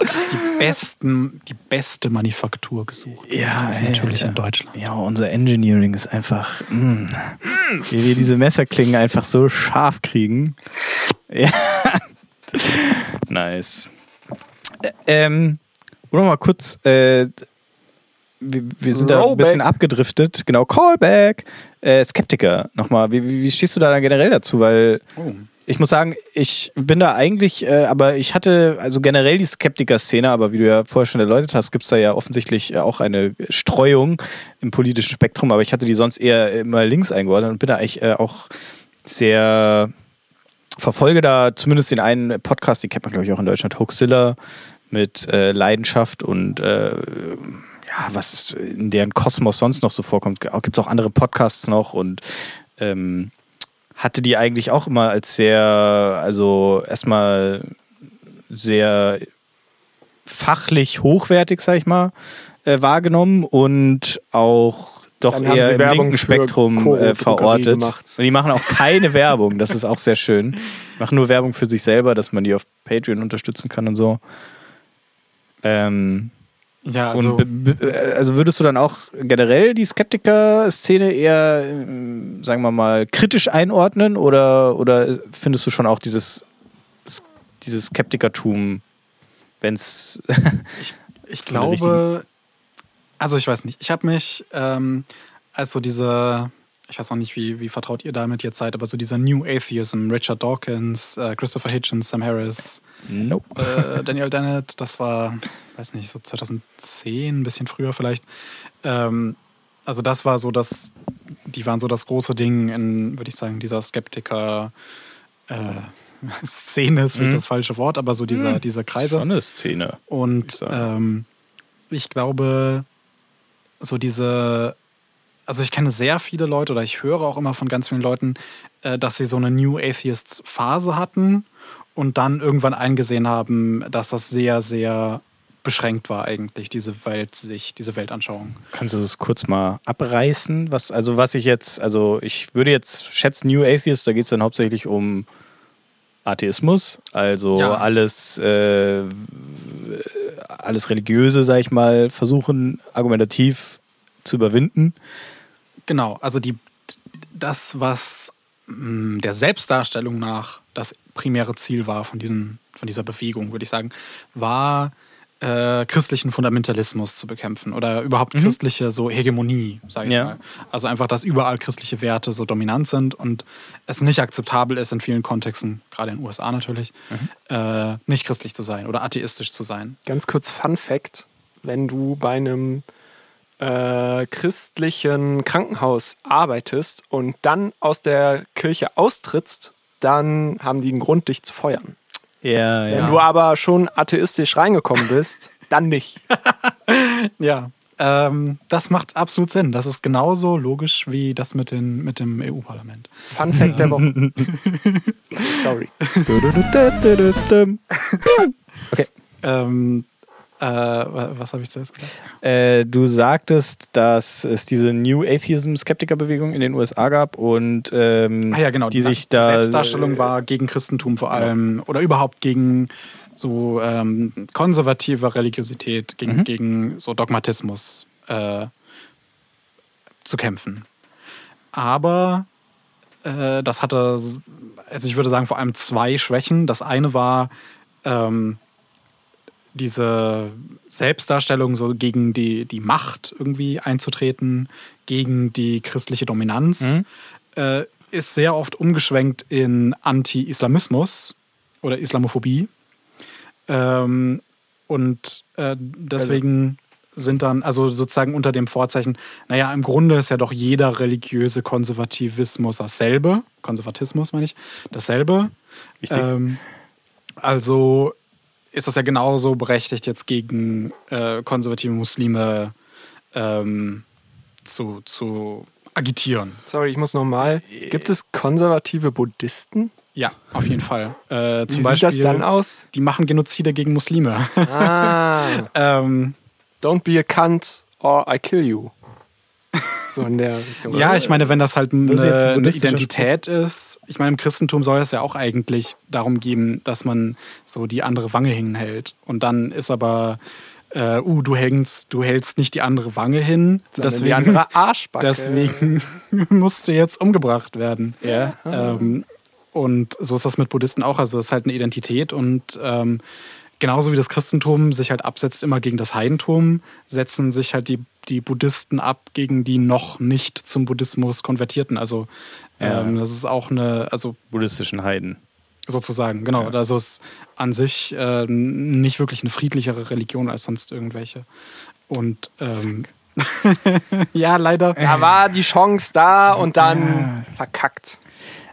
S3: Die besten, die beste Manufaktur gesucht.
S2: Ja,
S3: das ist natürlich in Deutschland.
S2: Ja, unser Engineering ist einfach, mm, wie wir diese Messerklingen einfach so scharf kriegen. Ja. nice. Ä- Ähm, nur noch mal kurz, äh, wir, wir sind da ein
S1: Rollback.
S2: bisschen abgedriftet. Genau, Callback. Äh, Skeptiker, nochmal. Wie, wie wie stehst du da dann generell dazu? Weil
S3: Oh.
S2: ich muss sagen, ich bin da eigentlich, äh, aber ich hatte also generell die Skeptiker-Szene, aber wie du ja vorher schon erläutert hast, gibt es da ja offensichtlich auch eine Streuung im politischen Spektrum, aber ich hatte die sonst eher immer links eingeordnet und bin da eigentlich äh, auch sehr verfolge da zumindest den einen Podcast, den kennt man glaube ich auch in Deutschland, Hoaxilla mit äh, Leidenschaft und äh, ja, was in deren Kosmos sonst noch so vorkommt. Gibt es auch andere Podcasts noch und ähm, hatte die eigentlich auch immer als sehr, also erstmal sehr fachlich hochwertig, sag ich mal, äh, wahrgenommen und auch doch
S1: Dann
S2: eher im
S1: Werbung
S2: linken Spektrum äh, verortet. Und die machen auch keine Werbung, das ist auch sehr schön. Machen nur Werbung für sich selber, dass man die auf Patreon unterstützen kann und so. Ähm,
S3: Ja, also,
S2: und äh, also würdest du dann auch generell die Skeptiker-Szene eher, ähm, sagen wir mal, kritisch einordnen oder, oder findest du schon auch dieses, dieses Skeptikertum, wenn es.
S3: ich
S2: der
S3: glaube, also ich weiß nicht, ich habe mich, ähm, als so diese, ich weiß noch nicht, wie, wie vertraut ihr damit jetzt seid, aber so dieser New Atheism, Richard Dawkins, äh, Christopher Hitchens, Sam Harris,
S2: nope.
S3: äh, Daniel Dennett, das war, weiß nicht, so 2010, ein bisschen früher vielleicht. Ähm, also das war so das, die waren so das große Ding in, würde ich sagen, dieser Skeptiker äh, Szene ist vielleicht
S2: Mhm.
S3: das falsche Wort, aber so dieser, diese Kreise.
S2: Schon eine Szene.
S3: Und
S2: ich
S3: ähm, ich glaube, so diese, also ich kenne sehr viele Leute oder ich höre auch immer von ganz vielen Leuten, äh, dass sie so eine New Atheist-Phase hatten und dann irgendwann eingesehen haben, dass das sehr, sehr beschränkt war eigentlich, diese Weltsicht, diese Weltanschauung.
S2: Kannst du das kurz mal abreißen? Was, also was ich jetzt, also ich würde jetzt schätzen, New Atheist, da geht es dann hauptsächlich um Atheismus, also
S3: Ja.
S2: alles, äh, alles Religiöse, sag ich mal, versuchen argumentativ zu überwinden.
S3: Genau, also die, das, was mh, der Selbstdarstellung nach das primäre Ziel war von, diesen, von dieser Bewegung, würde ich sagen, war äh, christlichen Fundamentalismus zu bekämpfen oder überhaupt christliche so Hegemonie, sage ich
S2: Ja.
S3: mal. Also einfach, dass überall christliche Werte so dominant sind und es nicht akzeptabel ist in vielen Kontexten, gerade in den USA natürlich, äh, nicht christlich zu sein oder atheistisch zu sein.
S1: Ganz kurz Fun Fact: Wenn du bei einem äh, christlichen Krankenhaus arbeitest und dann aus der Kirche austrittst, dann haben die einen Grund, dich zu feuern.
S2: Ja,
S1: Wenn du aber schon atheistisch reingekommen bist, dann nicht.
S3: Ja, ähm, das macht absolut Sinn. Das ist genauso logisch wie das mit, den, mit dem EU-Parlament.
S1: Fun Fact der Woche. Sorry.
S2: Okay.
S3: Ähm, äh, wa- was habe ich zuerst gesagt?
S2: Äh, du sagtest, dass es diese New Atheism Skeptikerbewegung in den USA gab und ähm,
S3: Ah ja, genau.
S2: die sich da
S3: Selbstdarstellung war gegen Christentum vor allem oder überhaupt gegen so ähm, konservative Religiosität, gegen,
S2: Mhm.
S3: gegen so Dogmatismus äh, zu kämpfen. Aber äh, das hatte, also ich würde sagen, vor allem zwei Schwächen. Das eine war ähm, diese Selbstdarstellung so gegen die, die Macht irgendwie einzutreten, gegen die christliche Dominanz,
S2: Mhm.
S3: äh, ist sehr oft umgeschwenkt in Anti-Islamismus oder Islamophobie. Ähm, und äh, deswegen sind dann, also sozusagen unter dem Vorzeichen, naja, im Grunde ist ja doch jeder religiöse Konservativismus dasselbe, Konservatismus meine ich, dasselbe.
S2: Wichtig.
S3: Ähm, also ist das ja genauso berechtigt, jetzt gegen äh, konservative Muslime ähm, zu, zu agitieren.
S1: Sorry, ich muss nochmal. Gibt es konservative Buddhisten?
S3: Ja, auf jeden Fall. Äh,
S1: Wie sieht
S3: Beispiel,
S1: das dann aus?
S3: die machen Genozide gegen Muslime.
S1: Ah,
S3: ähm,
S1: don't be a cunt or I kill you. So in der Richtung.
S3: ja, ich meine, wenn das halt eine,
S2: ein
S3: eine Identität ist. Ich meine, im Christentum soll es ja auch eigentlich darum gehen, dass man so die andere Wange hinhält. Und dann ist aber, äh, uh, du hältst, du hältst nicht die andere Wange hin.
S1: Sondern
S3: deswegen,
S1: die andere Arschbacke.
S3: deswegen musst du jetzt umgebracht werden.
S2: ja.
S3: Ähm, und so ist das mit Buddhisten auch. Also es ist halt eine Identität und ähm, genauso wie das Christentum sich halt absetzt immer gegen das Heidentum, setzen sich halt die, die Buddhisten ab gegen die noch nicht zum Buddhismus konvertierten. Also
S2: Ja.
S3: ähm, das ist auch eine, also
S2: buddhistischen Heiden.
S3: sozusagen, genau. Also es ist an sich äh, nicht wirklich eine friedlichere Religion als sonst irgendwelche. Und ähm, ja, leider.
S1: Da war die Chance da und dann verkackt.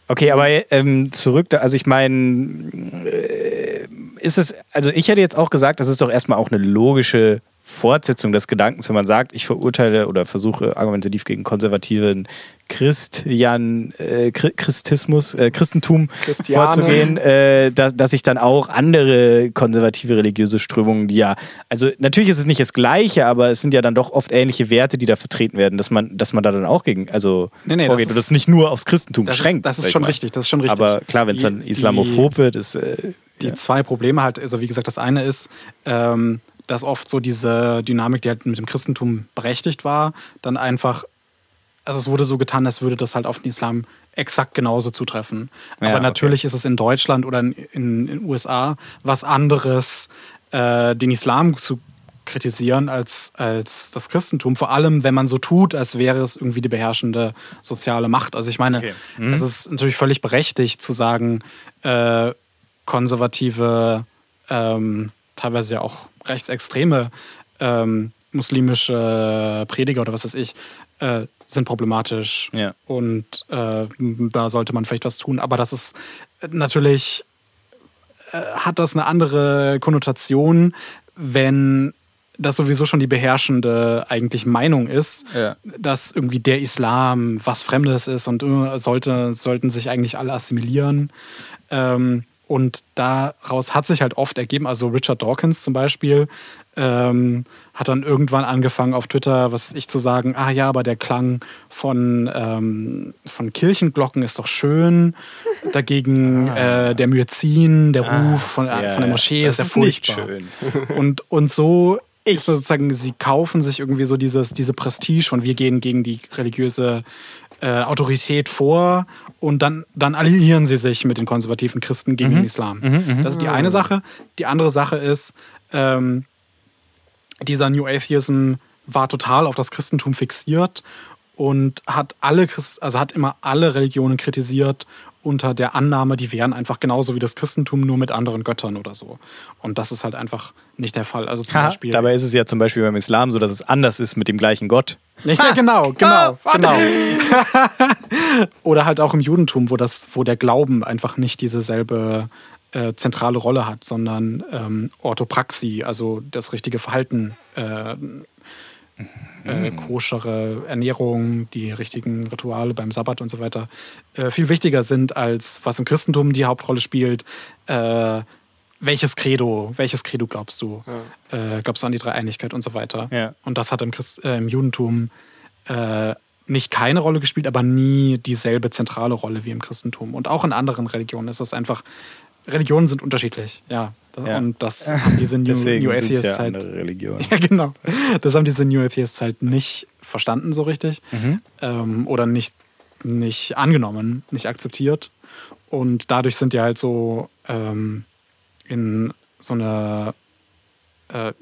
S2: Okay, aber ähm, zurück, da, also ich meine, äh, ist es, also ich hätte jetzt auch gesagt, das ist doch erstmal auch eine logische Fortsetzung des Gedankens, wenn man sagt, ich verurteile oder versuche argumentativ gegen konservativen Christian, äh, Christismus, äh, Christentum Christiane. vorzugehen, äh, dass, dass ich dann auch andere konservative religiöse Strömungen, die ja, also natürlich ist es nicht das Gleiche, aber es sind ja dann doch oft ähnliche Werte, die da vertreten werden, dass man, dass man da dann auch gegen, also nee, nee, vorgeht das ist, und das nicht nur aufs Christentum beschränkt.
S3: Ist, das ist schon mal. richtig, das ist schon richtig.
S2: Aber klar, wenn es dann islamophob wird, ist äh,
S3: die ja. zwei Probleme halt, also wie gesagt, das eine ist, ähm, dass oft so diese Dynamik, die halt mit dem Christentum berechtigt war, dann einfach, also es wurde so getan, als würde das halt auf den Islam exakt genauso zutreffen. Ja, Aber natürlich okay. ist es in Deutschland oder in den USA was anderes, äh, den Islam zu kritisieren als, als das Christentum. Vor allem, wenn man so tut, als wäre es irgendwie die beherrschende soziale Macht. Also ich meine, okay. mhm. das ist natürlich völlig berechtigt zu sagen, äh, konservative, ähm, teilweise ja auch rechtsextreme ähm, muslimische Prediger oder was weiß ich, äh, sind problematisch. Ja. Und äh, da sollte man vielleicht was tun. Aber das ist natürlich, äh, hat das eine andere Konnotation, wenn das sowieso schon die beherrschende eigentlich Meinung ist, ja. dass irgendwie der Islam was Fremdes ist und äh, sollte, sollten sich eigentlich alle assimilieren. Ähm, und daraus hat sich halt oft ergeben, also Richard Dawkins zum Beispiel, ähm, hat dann irgendwann angefangen auf Twitter, was ich zu sagen, ah ja, aber der Klang von, ähm, von Kirchenglocken ist doch schön. Dagegen ah. äh, der Myrzin, der ah, Ruf von, äh, ja, von der Moschee ist ja furchtbar. Und, und so ich sozusagen, sie kaufen sich irgendwie so dieses, diese Prestige von wir gehen gegen die religiöse äh, Autorität vor und dann, dann alliieren sie sich mit den konservativen Christen gegen mhm. den Islam. Mhm, mhm. das ist die eine Sache. Die andere Sache ist, ähm, dieser New Atheism war total auf das Christentum fixiert und hat alle Christ also hat immer alle Religionen kritisiert unter der Annahme, die wären einfach genauso wie das Christentum, nur mit anderen Göttern oder so. Und das ist halt einfach nicht der Fall. Also zum
S2: ha,
S3: Beispiel.
S2: Dabei ist es ja zum Beispiel beim Islam so, dass es anders ist mit dem gleichen Gott.
S3: Ja, genau, genau, ah, genau. oder halt auch im Judentum, wo das, wo der Glauben einfach nicht dieselbe äh, zentrale Rolle hat, sondern ähm, Orthopraxie, also das richtige Verhalten äh, äh, koschere Ernährung, die richtigen Rituale beim Sabbat und so weiter äh, viel wichtiger sind, als was im Christentum die Hauptrolle spielt. Äh, welches Credo, welches Credo glaubst du? Ja. Äh, glaubst du an die Dreieinigkeit und so weiter? Ja. Und das hat im, Christ, äh, im Judentum äh, nicht keine Rolle gespielt, aber nie dieselbe zentrale Rolle wie im Christentum. Und auch in anderen Religionen ist das einfach, Religionen sind unterschiedlich, ja. Ja. Und das haben diese New, New Atheists ja halt. Ja, genau. Das haben diese New Atheists halt nicht verstanden so richtig. Mhm. Ähm, oder nicht, nicht angenommen, nicht akzeptiert. Und dadurch sind die halt so ähm, in so eine äh,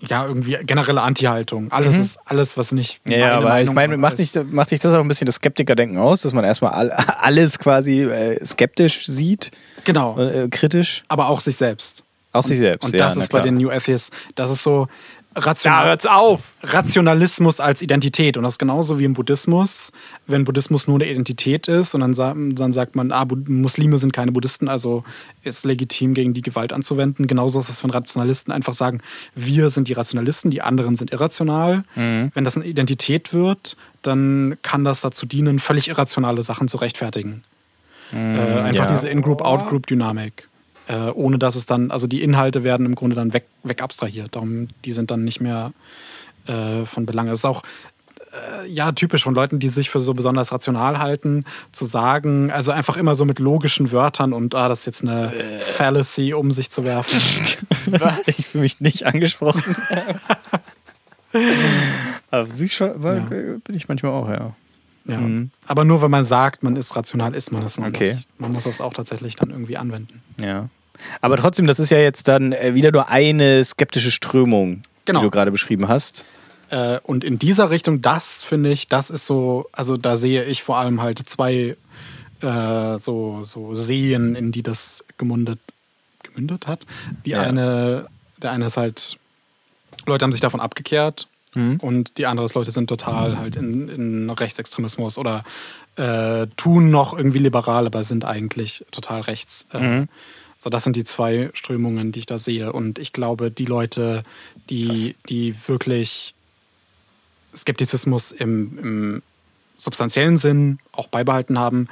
S3: ja, irgendwie generelle Anti-Haltung. Alles mhm. ist alles, was nicht.
S2: Ja, ja aber Meinung ich meine, macht nicht, macht das auch ein bisschen das Skeptikerdenken aus, dass man erstmal all, alles quasi äh, skeptisch sieht?
S3: Genau.
S2: Äh, kritisch.
S3: Aber auch sich selbst.
S2: Auch sich selbst.
S3: Und, und das ist bei den New Atheists, das ist so, Rational
S1: ja, hört's auf.
S3: Rationalismus als Identität. Und das ist genauso wie im Buddhismus. Wenn Buddhismus nur eine Identität ist und dann, dann sagt man, ah, Muslime sind keine Buddhisten, also ist legitim, gegen die Gewalt anzuwenden. Genauso ist es, wenn Rationalisten einfach sagen, wir sind die Rationalisten, die anderen sind irrational. Mhm. Wenn das eine Identität wird, dann kann das dazu dienen, völlig irrationale Sachen zu rechtfertigen. Mhm, äh, einfach ja. diese In-Group-Out-Group-Dynamik äh, ohne dass es dann, also die Inhalte werden im Grunde dann weg, weg abstrahiert. Darum, die sind dann nicht mehr äh, von Belang. Es ist auch äh, ja typisch von Leuten, die sich für so besonders rational halten, zu sagen, also einfach immer so mit logischen Wörtern und ah, das ist jetzt eine äh. Fallacy, um sich zu werfen.
S2: Was? Ich fühle mich nicht angesprochen. Aber sie schon, ja. bin ich manchmal auch, ja.
S3: Ja. Mhm. Aber nur wenn man sagt, man ist rational, ist man es okay. nicht. Man muss das auch tatsächlich dann irgendwie anwenden.
S2: Ja. Aber trotzdem, das ist ja jetzt dann äh, wieder nur eine skeptische Strömung, genau. die du gerade beschrieben hast.
S3: Äh, und in dieser Richtung, das finde ich, das ist so, also da sehe ich vor allem halt zwei äh, so, so Seen, in die das gemundet, gemündet hat. Die ja. eine, der eine ist halt, Leute haben sich davon abgekehrt mhm. und die anderen Leute sind total halt in, in Rechtsextremismus oder äh, tun noch irgendwie liberal, aber sind eigentlich total rechts. Äh, mhm So, das sind die zwei Strömungen, die ich da sehe. Und ich glaube, die Leute, die, die wirklich Skeptizismus im, im substanziellen Sinn auch beibehalten haben,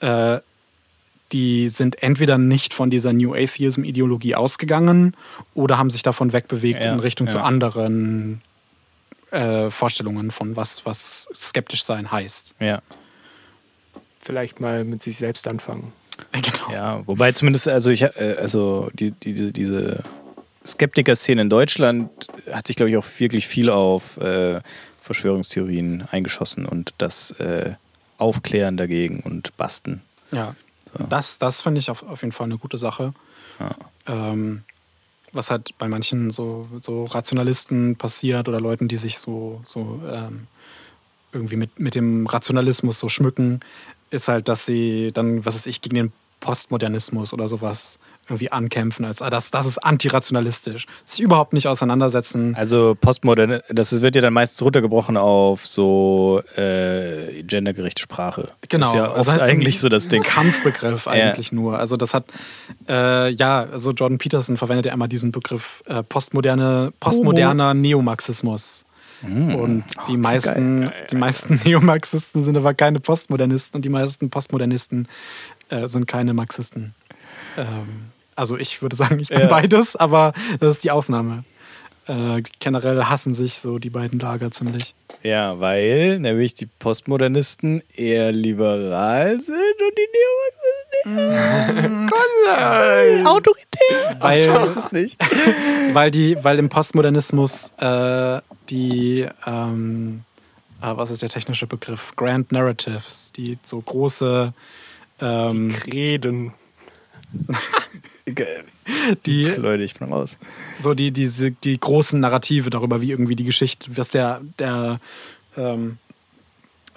S3: äh, die sind entweder nicht von dieser New Atheism-Ideologie ausgegangen oder haben sich davon wegbewegt
S2: Ja,
S3: in Richtung zu
S2: ja.
S3: anderen äh, Vorstellungen von was, was skeptisch sein heißt.
S2: Ja.
S1: Vielleicht mal mit sich selbst anfangen.
S3: Genau.
S2: Ja, wobei zumindest, also ich, äh, also die, die, diese, Skeptiker-Szene in Deutschland hat sich, glaube ich, auch wirklich viel auf äh, Verschwörungstheorien eingeschossen und das äh, Aufklären dagegen und Basten.
S3: Ja,
S2: So.
S3: das, das finde ich auf, auf jeden Fall eine gute Sache.
S2: Ja.
S3: Ähm, was halt bei manchen so, so Rationalisten passiert oder Leuten, die sich so, so ähm, irgendwie mit, mit dem Rationalismus so schmücken, ist halt, dass sie dann, was weiß ich, gegen den Postmodernismus oder sowas irgendwie ankämpfen, als ah, das, das ist antirationalistisch. Sich überhaupt nicht auseinandersetzen.
S2: Also Postmodern, das wird ja dann meistens runtergebrochen auf so äh, gendergerechte Sprache.
S3: Genau,
S2: Das ist ja
S3: also
S2: oft
S3: heißt
S2: eigentlich
S3: ein
S2: so das Ding.
S3: Kampfbegriff eigentlich nur. Also das hat, äh, ja, also Jordan Peterson verwendet ja immer diesen Begriff äh, postmoderne, postmoderner Neomarxismus. Und die meisten, die meisten Neomarxisten sind aber keine Postmodernisten und die meisten Postmodernisten äh, sind keine Marxisten. Ähm, also ich würde sagen, ich bin
S2: Ja.
S3: beides, aber das ist die Ausnahme. Äh, generell hassen sich so die beiden Lager ziemlich.
S2: Ja, weil nämlich die Postmodernisten eher liberal sind und die Neomarxisten nicht. Autoritär.
S3: Weil-
S2: es nicht.
S3: weil die, weil im Postmodernismus äh, die, ähm, äh, was ist der technische Begriff? Grand Narratives, die so große, ähm,
S1: Reden.
S3: die,
S2: Leute, ich bin raus.
S3: so die, diese, die großen Narrative darüber, wie irgendwie die Geschichte, was der, der, ähm,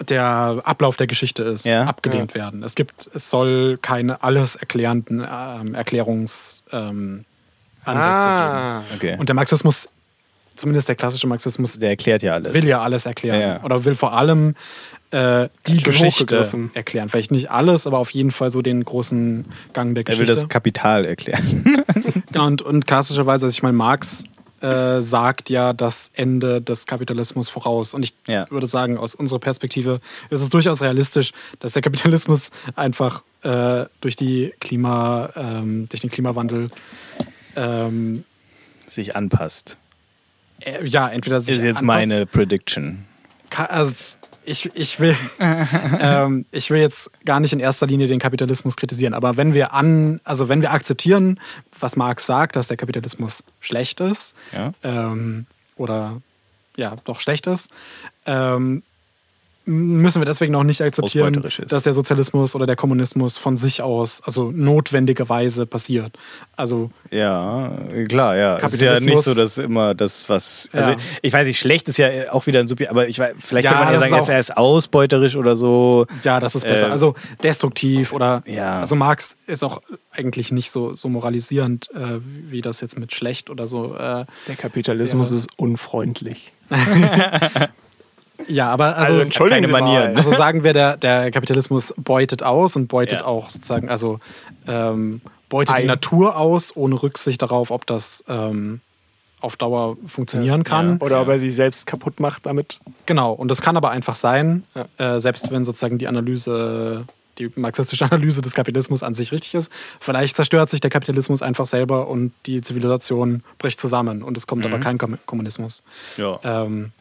S3: der Ablauf der Geschichte ist,
S2: Ja.
S3: abgelehnt werden. Es gibt, es soll keine alles erklärenden ähm, Erklärungsansätze ähm, Ansätze geben.
S1: ah.
S2: Okay.
S3: Und der Marxismus, zumindest der klassische Marxismus,
S2: der erklärt ja alles.
S3: will ja alles erklären.
S2: Ja.
S3: Oder will vor allem äh, die Geschichte erklären. Vielleicht nicht alles, aber auf jeden Fall so den großen Gang der
S2: er will
S3: Geschichte.
S2: das Kapital erklären.
S3: genau, und, und klassischerweise, also ich meine, Marx äh, sagt ja das Ende des Kapitalismus voraus. Und ich
S2: Ja.
S3: würde sagen, aus unserer Perspektive ist es durchaus realistisch, dass der Kapitalismus einfach äh, durch, die Klima, ähm, durch den Klimawandel ähm,
S2: Sich anpasst.
S3: Äh, ja, entweder sich
S2: Ist jetzt meine Prediction.
S3: Also ich, ich, will, ähm, ich will jetzt gar nicht in erster Linie den Kapitalismus kritisieren, aber wenn wir an, also wenn wir akzeptieren, was Marx sagt, dass der Kapitalismus schlecht ist,
S2: Ja.
S3: ähm, oder ja, doch schlecht ist, ähm, müssen wir deswegen noch nicht akzeptieren, dass der Sozialismus oder der Kommunismus von sich aus, also notwendigerweise passiert. Also
S2: Ja, klar, ja. Es ist ja nicht so, dass immer das, was. Also,
S3: Ja.
S2: ich weiß nicht, schlecht ist ja auch wieder ein Subjekt, aber ich weiß, vielleicht
S3: Ja,
S2: kann man ja sagen,
S3: ist
S2: er ist ausbeuterisch oder so.
S3: Ja, das ist besser.
S2: Äh,
S3: also destruktiv oder
S2: Ja.
S3: also Marx ist auch eigentlich nicht so, so moralisierend, äh, wie das jetzt mit schlecht oder so. Äh,
S1: Der Kapitalismus
S3: Ja.
S1: ist unfreundlich.
S3: ja, aber also,
S1: Also entschuldigen
S2: keine
S1: Sie
S2: Manieren.
S1: mal.
S3: also sagen wir, der, der Kapitalismus beutet aus und beutet
S2: Ja.
S3: auch sozusagen, also ähm, beutet die
S1: Ein.
S3: Natur aus, ohne Rücksicht darauf, ob das ähm, auf Dauer funktionieren kann.
S1: Oder ob er sich selbst kaputt macht damit.
S3: Genau, und das kann aber einfach sein,
S1: Ja.
S3: äh, selbst wenn sozusagen die Analyse, die marxistische Analyse des Kapitalismus an sich richtig ist. Vielleicht zerstört sich der Kapitalismus einfach selber und die Zivilisation bricht zusammen und es kommt aber kein Kom Kommunismus.
S2: Ja.
S3: Ähm,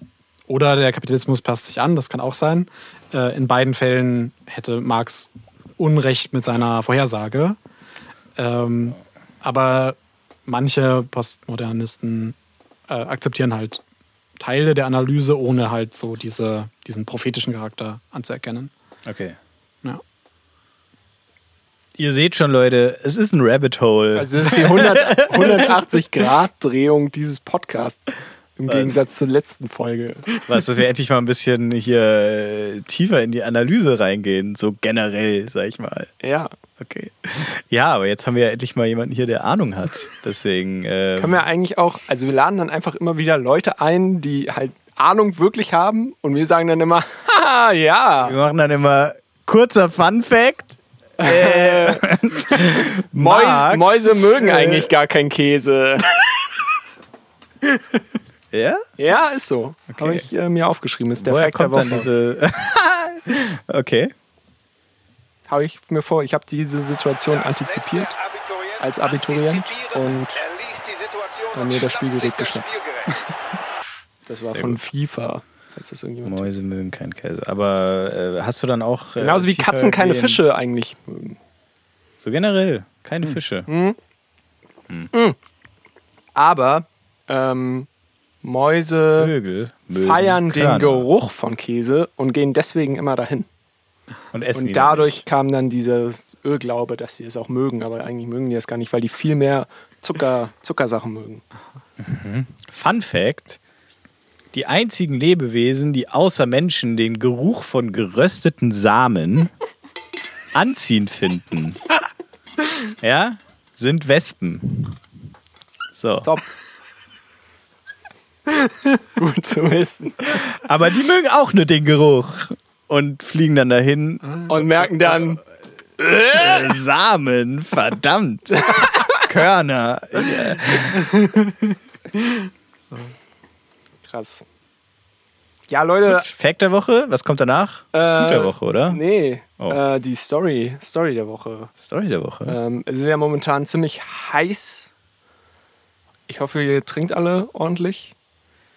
S3: oder der Kapitalismus passt sich an, das kann auch sein. Äh, in beiden Fällen hätte Marx Unrecht mit seiner Vorhersage. Ähm, aber manche Postmodernisten äh, akzeptieren halt Teile der Analyse, ohne halt so diese, diesen prophetischen Charakter anzuerkennen.
S2: Okay.
S3: Ja.
S2: Ihr seht schon, Leute, es ist ein Rabbit Hole.
S1: Also das ist die 100 180-Grad-Drehung dieses Podcasts. Im
S2: Was?
S1: Gegensatz zur letzten Folge.
S2: Was, dass wir endlich mal ein bisschen hier äh, tiefer in die Analyse reingehen, so generell, sag ich mal.
S1: Ja.
S2: Okay. Ja, aber jetzt haben wir ja endlich mal jemanden hier, der Ahnung hat. Deswegen. Ähm,
S1: Können wir eigentlich auch, also wir laden dann einfach immer wieder Leute ein, die halt Ahnung wirklich haben und wir sagen dann immer, haha, ja.
S2: wir machen dann immer kurzer Fun Fact.
S1: Mäus,
S2: Max,
S1: Mäuse mögen
S2: äh,
S1: eigentlich gar keinen Käse.
S2: Ja?
S1: Ja, ist so. Habe ich äh, mir aufgeschrieben. Ist der
S2: Woher
S1: Fact der
S2: kommt dann
S1: Woche.
S2: diese. okay.
S1: Habe ich mir vor, ich habe diese Situation antizipiert als Abiturient und
S4: haben
S1: mir das Spielgerät geschnappt. das war von FIFA. Falls das irgendjemand
S2: Mäuse mögen keinen Käse. Aber äh, hast du dann auch. Äh,
S1: Genauso wie Katzen keine
S2: gehend-
S1: Fische eigentlich mögen.
S2: So generell.
S1: Hm.
S2: Keine Fische.
S1: Aber ähm, Mäuse
S2: Vögel
S1: feiern den Geruch von Käse und gehen deswegen immer dahin.
S2: Und essen
S1: Und dadurch
S2: nicht.
S1: kam dann dieses Irrglaube, dass sie es auch mögen, aber eigentlich mögen die es gar nicht, weil die viel mehr Zucker, Zuckersachen mögen.
S2: Fun Fact: Die einzigen Lebewesen, die außer Menschen den Geruch von gerösteten Samen anziehend finden, ja, sind Wespen. So.
S1: Top. Gut zu wissen.
S2: Aber die mögen auch nur den Geruch und fliegen dann dahin.
S1: Und merken dann,
S2: Äh, Samen, verdammt. Körner.
S1: krass. Ja, Leute.
S2: Fact der Woche? Was kommt danach? Das
S1: äh,
S2: Food der Woche, oder?
S1: Nee,
S2: Oh.
S1: äh, die Story, Story der Woche.
S2: Story der Woche.
S1: Ähm, es ist ja momentan ziemlich heiß. Ich hoffe, ihr trinkt alle ordentlich.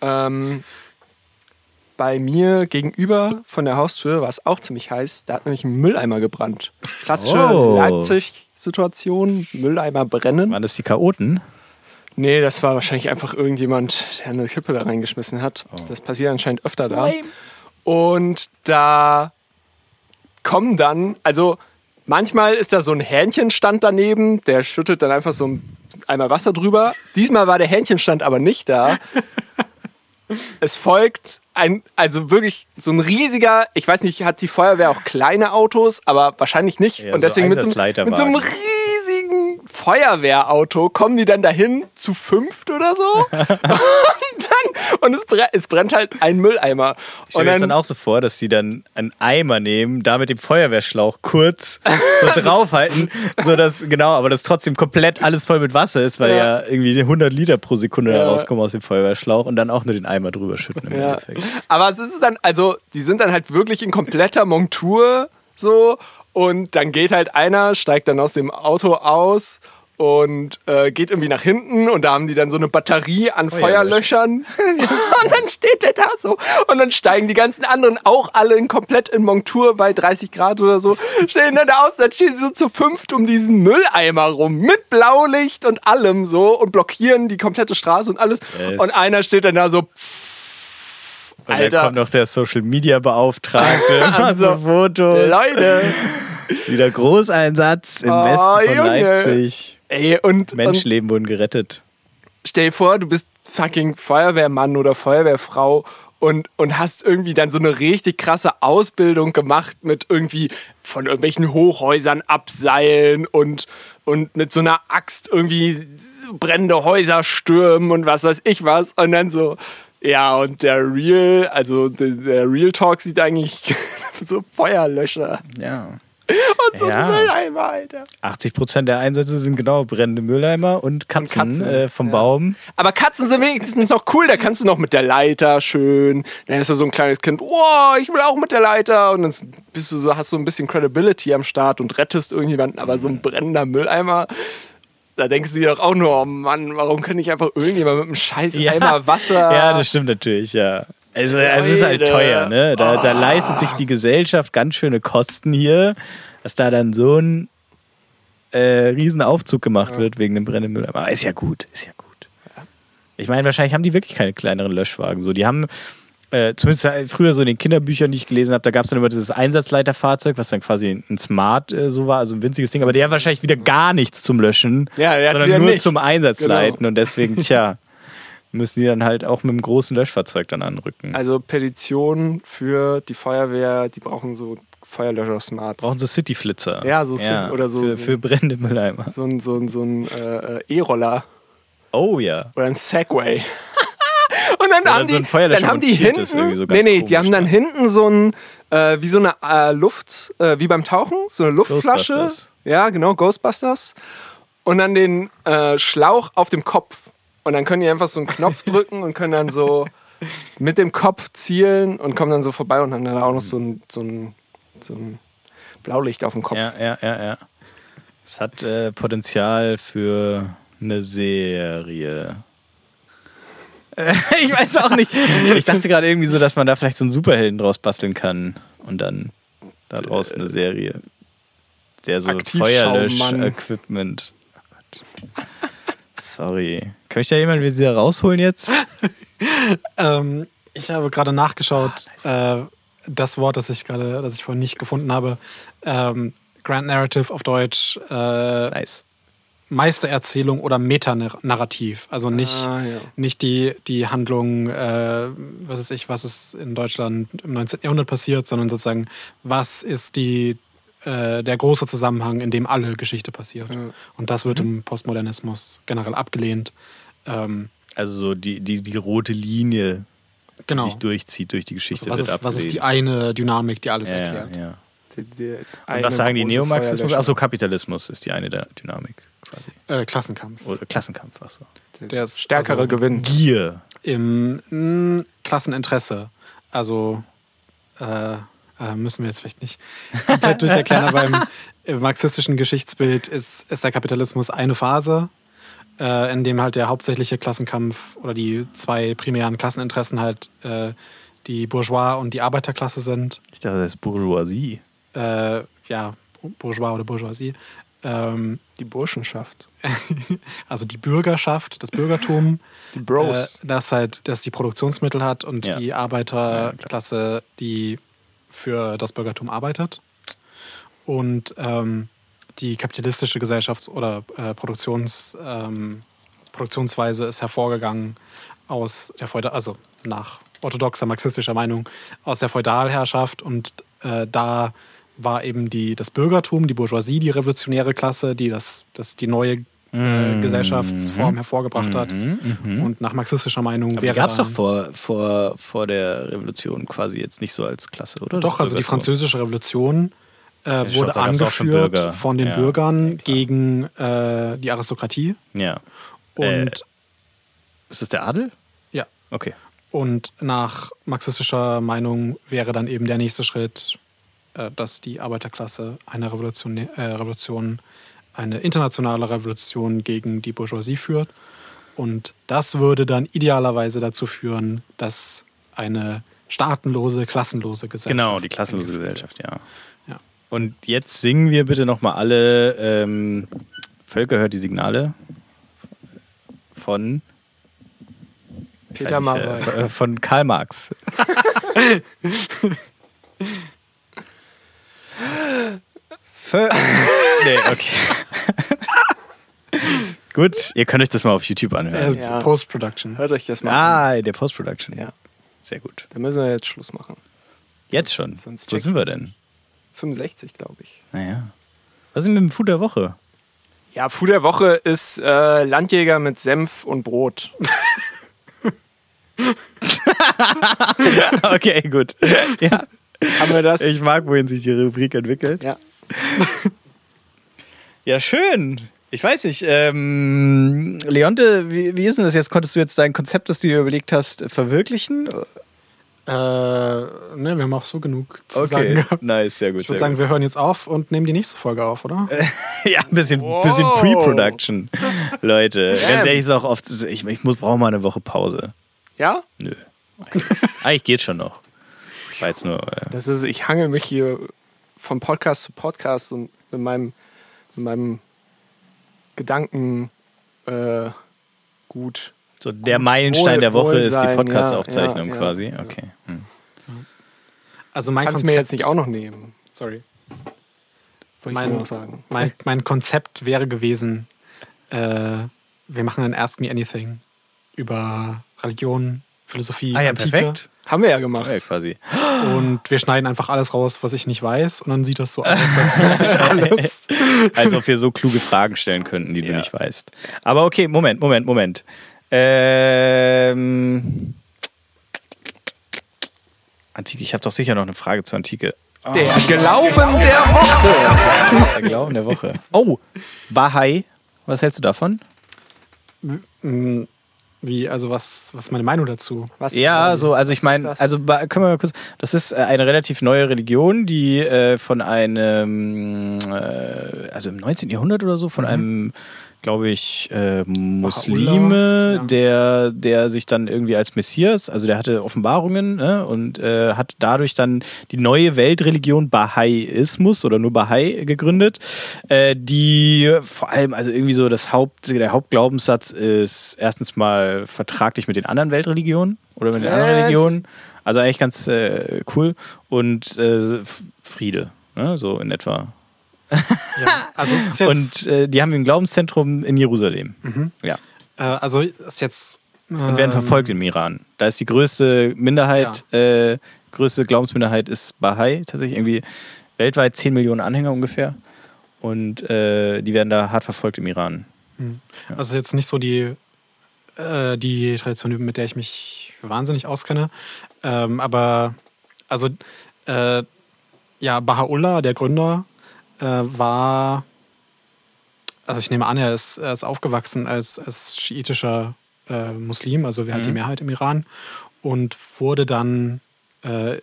S1: Ähm, bei mir gegenüber von der Haustür war es auch ziemlich heiß. Da hat nämlich ein Mülleimer gebrannt. Klassische
S2: Oh.
S1: Leipzig-Situation, Mülleimer brennen.
S2: Waren das die Chaoten?
S1: Nee, das war wahrscheinlich einfach irgendjemand, der eine Kippe da reingeschmissen hat. Das passiert anscheinend öfter da. Und da kommen dann, also manchmal ist da so ein Hähnchenstand daneben, der schüttet dann einfach so ein Eimer Wasser drüber. Diesmal war der Hähnchenstand aber nicht da. Es folgt ein, also wirklich so ein riesiger, ich weiß nicht, hat die Feuerwehr auch kleine Autos, aber wahrscheinlich nicht.
S2: Ja,
S1: und
S2: so
S1: deswegen mit so, einem- mit so einem riesigen Feuerwehrauto kommen die dann dahin zu fünft oder so. und dann, und es, brennt, es brennt halt ein Mülleimer.
S2: Ich stelle
S1: Und
S2: mir das
S1: dann,
S2: auch so vor, dass die dann einen Eimer nehmen, da mit dem Feuerwehrschlauch kurz so draufhalten, so dass, genau, aber das trotzdem komplett alles voll mit Wasser ist, weil ja,
S1: Ja.
S2: irgendwie 100 Liter pro Sekunde
S1: Ja.
S2: da rauskommen aus dem Feuerwehrschlauch und dann auch nur den Eimer drüber schütten im
S1: Ja.
S2: Endeffekt.
S1: Aber es ist dann, also, die sind dann halt wirklich in kompletter Montur so und dann geht halt einer, steigt dann aus dem Auto aus und äh, geht irgendwie nach hinten und da haben die dann so eine Batterie an Feuerlöschern und dann steht der da so. Und dann steigen die ganzen anderen auch alle in komplett in Montur bei 30 Grad oder so, stehen dann da aus, dann stehen sie so zu fünft um diesen Mülleimer rum mit Blaulicht und allem so und blockieren die komplette Straße und alles.
S2: Yes.
S1: und einer steht dann da so
S2: Und
S1: Alter.
S2: dann kommt noch der Social Media Beauftragte,
S1: Also,
S2: Fotos,
S1: Leute.
S2: wieder Großeinsatz im
S1: Oh,
S2: Westen von
S1: Junge.
S2: Leipzig.
S1: Ey, und, und
S2: Menschenleben wurden gerettet.
S1: stell dir vor, du bist fucking Feuerwehrmann oder Feuerwehrfrau und, und hast irgendwie dann so eine richtig krasse Ausbildung gemacht mit irgendwie von irgendwelchen Hochhäusern abseilen und, und mit so einer Axt irgendwie brennende Häuser stürmen und was weiß ich was. Und dann so, ja, und der Real, also der, Real Talk sieht eigentlich so Feuerlöscher
S2: Ja.
S1: und so
S2: Ja.
S1: ein Mülleimer, Alter.
S2: 80 Prozent der Einsätze sind genau brennende Mülleimer und Katzen,
S1: Katzen,
S2: äh, vom
S1: ja.
S2: Baum.
S1: Aber Katzen sind wenigstens noch cool, da kannst du noch mit der Leiter schön. Dann ist da so ein kleines Kind, oh, ich will auch mit der Leiter. Und dann bist du so, hast du ein bisschen Credibility am Start und rettest irgendjemanden. Aber so ein brennender Mülleimer, da denkst du dir doch auch nur, oh Mann, warum kann ich einfach irgendjemand mit einem scheiß Eimer Wasser.
S2: Ja, das stimmt natürlich, ja. Also, es ist halt teuer, ne? Da, da
S1: Ah.
S2: leistet sich die Gesellschaft ganz schöne Kosten hier, dass da dann so ein äh, Riesenaufzug gemacht wird wegen dem brennenden Müll. Aber ist ja gut, ist ja gut. Ich meine, wahrscheinlich haben die wirklich keine kleineren Löschwagen. So, die haben äh, zumindest früher so in den Kinderbüchern, die ich gelesen habe, da gab es dann immer dieses Einsatzleiterfahrzeug, was dann quasi ein Smart äh, so war, also ein winziges Ding, aber der hat wahrscheinlich wieder gar nichts zum Löschen,
S1: Ja,
S2: sondern nur
S1: nichts.
S2: zum Einsatzleiten
S1: Genau.
S2: und deswegen, tja, müssen die dann halt auch mit einem großen Löschfahrzeug dann anrücken.
S1: Also Petition für die Feuerwehr, die brauchen so Feuerlöscher-Smarts.
S2: Brauchen so Cityflitzer.
S1: Ja, so City- oder so-
S2: Für, für brennende Mülleimer.
S1: so ein, so ein, so ein äh, äh, E-Roller.
S2: Oh ja.
S1: Oder ein Segway. Und dann
S2: Oder
S1: haben
S2: so ein
S1: die,
S2: Feuerlöscher
S1: dann haben die hinten,
S2: so
S1: nee, nee, die haben dann
S2: dann.
S1: hinten so ein, äh, wie so eine äh, Luft, äh, wie beim Tauchen, so eine Luftflasche. Ja, genau, Ghostbusters. Und dann den äh, Schlauch auf dem Kopf. Und dann können die einfach so einen Knopf drücken und können dann so mit dem Kopf zielen und kommen dann so vorbei und haben dann auch noch so ein, so ein, so ein Blaulicht auf dem Kopf.
S2: Ja, ja, ja, ja. Es hat äh, Potenzial für eine Serie. Ich weiß auch nicht. Ich dachte gerade irgendwie so, dass man da vielleicht so einen Superhelden draus basteln kann und dann da draußen eine Serie. Der so. Feuerlösch-Equipment. Sorry. Kann ich da jemand wieder rausholen jetzt?
S3: Ähm, ich habe gerade nachgeschaut, äh, das Wort, das ich gerade, das ich vorhin nicht gefunden habe. Ähm, Grand Narrative auf Deutsch, äh,
S2: Nice.
S3: Meistererzählung oder Metanarrativ. Also nicht,
S1: Ah, ja.
S3: nicht die, die Handlung, äh, was weiß ich, was ist in Deutschland im 19. Jahrhundert passiert, sondern sozusagen, was ist die, äh, der große Zusammenhang, in dem alle Geschichte passiert.
S1: Ja.
S3: Und das wird im Postmodernismus generell abgelehnt. Ähm,
S2: Also so die, die, die rote Linie, die
S3: genau.
S2: sich durchzieht durch die Geschichte.
S3: was,
S2: wird
S3: ist, was ist die eine Dynamik, die alles
S2: ja,
S3: erklärt?
S2: ja.
S1: Die- die-
S2: Und
S1: eine
S2: was sagen die Neomarxismus? Achso, Kapitalismus ist die eine der Dynamik quasi.
S3: Äh, Klassenkampf.
S2: Oder Klassenkampf, achso.
S3: Der ist
S1: Stärkere
S3: also
S1: Gewinn.
S2: Gier.
S3: im mm, Klasseninteresse. Also äh, äh, müssen wir jetzt vielleicht nicht komplett durcherklären, aber im, im marxistischen Geschichtsbild ist, ist der Kapitalismus eine Phase, äh, in dem halt der hauptsächliche Klassenkampf oder die zwei primären Klasseninteressen halt äh, die Bourgeois und die Arbeiterklasse sind.
S2: Ich dachte, das ist Bourgeoisie.
S3: Äh, ja, Bourgeois oder Bourgeoisie. Ähm,
S1: Die Burschenschaft.
S3: also die Bürgerschaft, das Bürgertum.
S1: Die Bros.
S3: Äh, das halt, das die Produktionsmittel hat und
S2: Ja.
S3: die Arbeiterklasse, die für das Bürgertum arbeitet. Und ähm, die kapitalistische Gesellschafts- oder äh, Produktions, ähm, Produktionsweise ist hervorgegangen aus der Feudal, also nach orthodoxer marxistischer Meinung, aus der Feudalherrschaft und äh, da war eben die, das Bürgertum, die Bourgeoisie, die revolutionäre Klasse, die das, das die neue äh, Gesellschaftsform hervorgebracht hat. Und nach marxistischer Meinung
S2: Aber die
S3: wäre
S2: gab es doch vor, vor, vor der Revolution quasi jetzt nicht so als Klasse, oder?
S3: Doch, also die französische Revolution äh, wurde
S2: sag, gab's auch schon
S3: angeführt von den
S2: Ja,
S3: Bürgern
S2: ja,
S3: gegen äh, die Aristokratie.
S2: Ja.
S3: Und,
S2: Äh. Ist das der Adel?
S3: ja.
S2: Okay.
S3: und nach marxistischer Meinung wäre dann eben der nächste Schritt, dass die Arbeiterklasse eine Revolution, äh, Revolution, eine internationale Revolution gegen die Bourgeoisie führt. Und das würde dann idealerweise dazu führen, dass eine staatenlose, klassenlose Gesellschaft.
S2: Genau, die klassenlose Gesellschaft, ja.
S3: Ja.
S2: Und jetzt singen wir bitte nochmal alle ähm, Völker hört die Signale von
S1: Peter Maffay.
S2: äh, von Karl Marx. Vö nee, okay. Gut, ihr könnt euch das mal auf YouTube anhören.
S1: Ja.
S3: Post-Production.
S1: Hört euch das mal an.
S2: Ah, der Post-Production.
S1: Ja.
S2: Sehr gut.
S1: Da müssen wir jetzt Schluss machen.
S2: Jetzt schon.
S1: Sonst
S2: Wo sind wir denn?
S1: 65, glaube ich.
S2: Naja. Was ist denn mit dem Food der Woche?
S1: Ja, Food der Woche ist äh, Landjäger mit Senf und Brot.
S2: okay, gut. Ja,
S1: Haben wir das?
S2: ich mag, wohin sich die Rubrik entwickelt.
S1: ja.
S2: Ja, schön. Ich weiß nicht. Ähm, Leonte, wie, wie ist denn das jetzt? Konntest du jetzt dein Konzept, das du dir überlegt hast, verwirklichen?
S3: Äh, ne, wir haben auch so genug zu sagen
S2: Okay,
S3: gehabt.
S2: nice, sehr gut.
S3: Ich würde sagen, wir hören jetzt auf und nehmen die nächste Folge auf, oder?
S2: gut. ja, ein bisschen,
S1: Wow.
S2: bisschen Pre-Production, Leute. Ganz ehrlich, ist auch oft, ich, ich muss brauche mal eine Woche Pause.
S1: Ja?
S2: Nö. Eigentlich geht schon noch. War jetzt nur. Äh,
S1: Das ist, ich hangel mich hier von Podcast zu Podcast und mit meinem, mit meinem Gedanken äh, gut.
S2: so der
S1: Gut,
S2: Meilenstein
S1: wohl-
S2: der Woche ist die Podcast-Aufzeichnung
S1: ja, ja,
S2: quasi.
S1: ja.
S2: Okay. Hm.
S3: Also mein
S1: Kannst du mir jetzt nicht auch noch nehmen.
S3: Sorry.
S1: Wollte ich
S3: Mein-
S1: nur noch sagen.
S3: Mein, mein Konzept wäre gewesen, äh, wir machen ein Ask Me Anything über Religion, Philosophie,
S2: Ah ja,
S3: Antike.
S2: perfekt.
S1: Haben wir ja gemacht.
S2: Ja, quasi.
S3: Und wir schneiden einfach alles raus, was ich nicht weiß. Und dann sieht das so aus, als wüsste ich alles.
S2: Als ob wir so kluge Fragen stellen könnten, die du
S1: Ja.
S2: nicht weißt. Aber okay, Moment, Moment, Moment. Ähm, Antike, ich habe doch sicher noch eine Frage zur Antike.
S1: Der Glauben der Woche.
S2: Der Glauben der Woche. Oh, Bahai. Was hältst du davon?
S3: Wie, also was, was ist meine Meinung dazu?
S1: Was
S2: Ja,
S1: das?
S2: so, also ich
S1: ist
S2: meine, also können wir mal kurz, das ist äh, eine relativ neue Religion, die äh, von einem, äh, also im 19. Jahrhundert oder so, von einem, glaube ich, äh, Muslime,
S3: ja.
S2: der, der sich dann irgendwie als Messias, also der hatte Offenbarungen ne, und äh, hat dadurch dann die neue Weltreligion Bahaiismus oder nur Bahai gegründet, äh, die vor allem, also irgendwie so das Haupt, der Hauptglaubenssatz ist erstens mal vertraglich mit den anderen Weltreligionen oder mit den anderen? Religionen. Also eigentlich ganz äh, cool und äh, Friede, ne, so in etwa.
S3: Ja, also es ist jetzt,
S2: Und äh, die haben ein Glaubenszentrum in Jerusalem. Ja.
S3: äh, also ist jetzt
S2: Und werden verfolgt im Iran. Da ist die größte Minderheit, äh, größte Glaubensminderheit ist Bahai, tatsächlich irgendwie weltweit 10 Millionen Anhänger ungefähr. Und äh, die werden da hart verfolgt im Iran.
S3: Also jetzt nicht so die, äh, die Tradition, mit der ich mich wahnsinnig auskenne. Ähm, aber also äh, ja, Baha'u'llah, der Gründer, äh, war, also ich nehme an, er ist, er ist aufgewachsen als, als schiitischer äh, Muslim, also wir halt die Mehrheit im Iran, und wurde dann äh,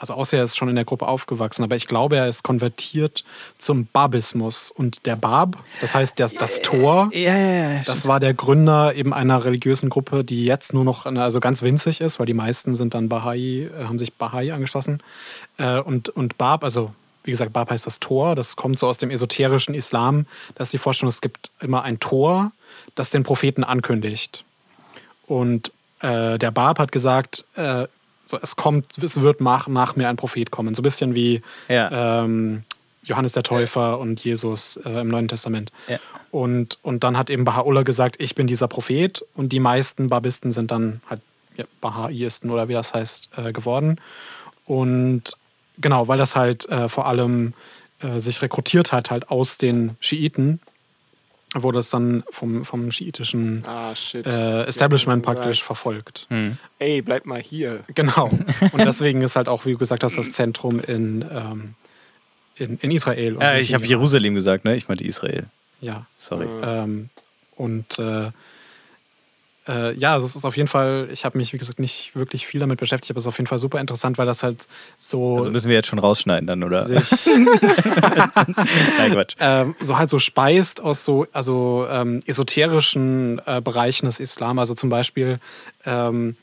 S3: also außer er ist schon in der Gruppe aufgewachsen, aber ich glaube, er ist konvertiert zum Babismus. Und der Bab, das heißt das, das Tor,
S2: Ja, ja, ja.
S3: das war der Gründer eben einer religiösen Gruppe, die jetzt nur noch eine, also ganz winzig ist, weil die meisten sind dann Bahai, äh, haben sich Bahai angeschlossen. Äh, Und, und Bab, also wie gesagt, Bab heißt das Tor, das kommt so aus dem esoterischen Islam. Da ist die Vorstellung, es gibt immer ein Tor, das den Propheten ankündigt. Und äh, der Bab hat gesagt, äh, so, es kommt, es wird nach, nach mir ein Prophet kommen. So ein bisschen wie
S2: Ja.
S3: ähm, Johannes der Täufer und Jesus äh, im Neuen Testament.
S2: Ja.
S3: Und, und dann hat eben Baha'u'llah gesagt, ich bin dieser Prophet. Und die meisten Babisten sind dann halt ja, Baha'isten oder wie das heißt, äh, geworden. Und genau, weil das halt äh, vor allem äh, sich rekrutiert hat, halt aus den Schiiten, wurde es dann vom, vom schiitischen
S1: Ah,
S3: äh, Establishment
S1: Ja,
S3: praktisch verfolgt.
S1: Ey, bleib mal hier.
S3: Genau. Und deswegen ist halt auch, wie du gesagt hast, das Zentrum in, ähm, in, in Israel. nicht
S2: ich habe. Jerusalem gesagt, ne? Ich meinte Israel.
S3: Ja.
S2: Sorry.
S3: Ähm, und äh, äh, ja, also es ist auf jeden Fall, ich habe mich, wie gesagt, nicht wirklich viel damit beschäftigt, aber es ist auf jeden Fall super interessant, weil das halt so
S2: Also müssen wir jetzt schon rausschneiden dann, oder? Nein, Quatsch.
S3: ähm, so halt so speist aus so also ähm, esoterischen äh, Bereichen des Islam. Also zum Beispiel ähm,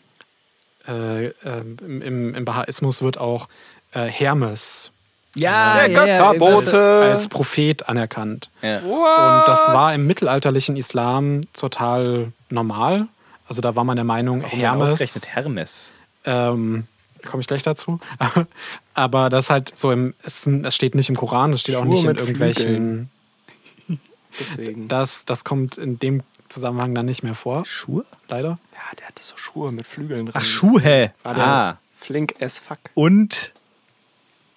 S3: äh, ähm, im, im, im Bahaismus wird auch äh, Hermes
S2: Ja,
S1: Der Götterbote.
S3: als Prophet anerkannt.
S2: Ja.
S3: Und das war im mittelalterlichen Islam total normal. Also da war man der Meinung,
S2: Hermes.
S3: Hermes.
S2: Ausgerechnet Hermes.
S3: Ähm, komme ich gleich dazu. Aber das halt so im, es, es steht nicht im Koran, es steht auch
S1: Schuhe
S3: nicht in
S1: mit
S3: irgendwelchen.
S1: Deswegen.
S3: Das, das kommt in dem Zusammenhang dann nicht mehr vor,
S2: Schuhe?
S3: leider.
S1: Ja, der hatte so Schuhe mit Flügeln drin.
S2: Ach, Schuhe.
S1: War der
S2: Ah.
S1: flink as fuck.
S2: Und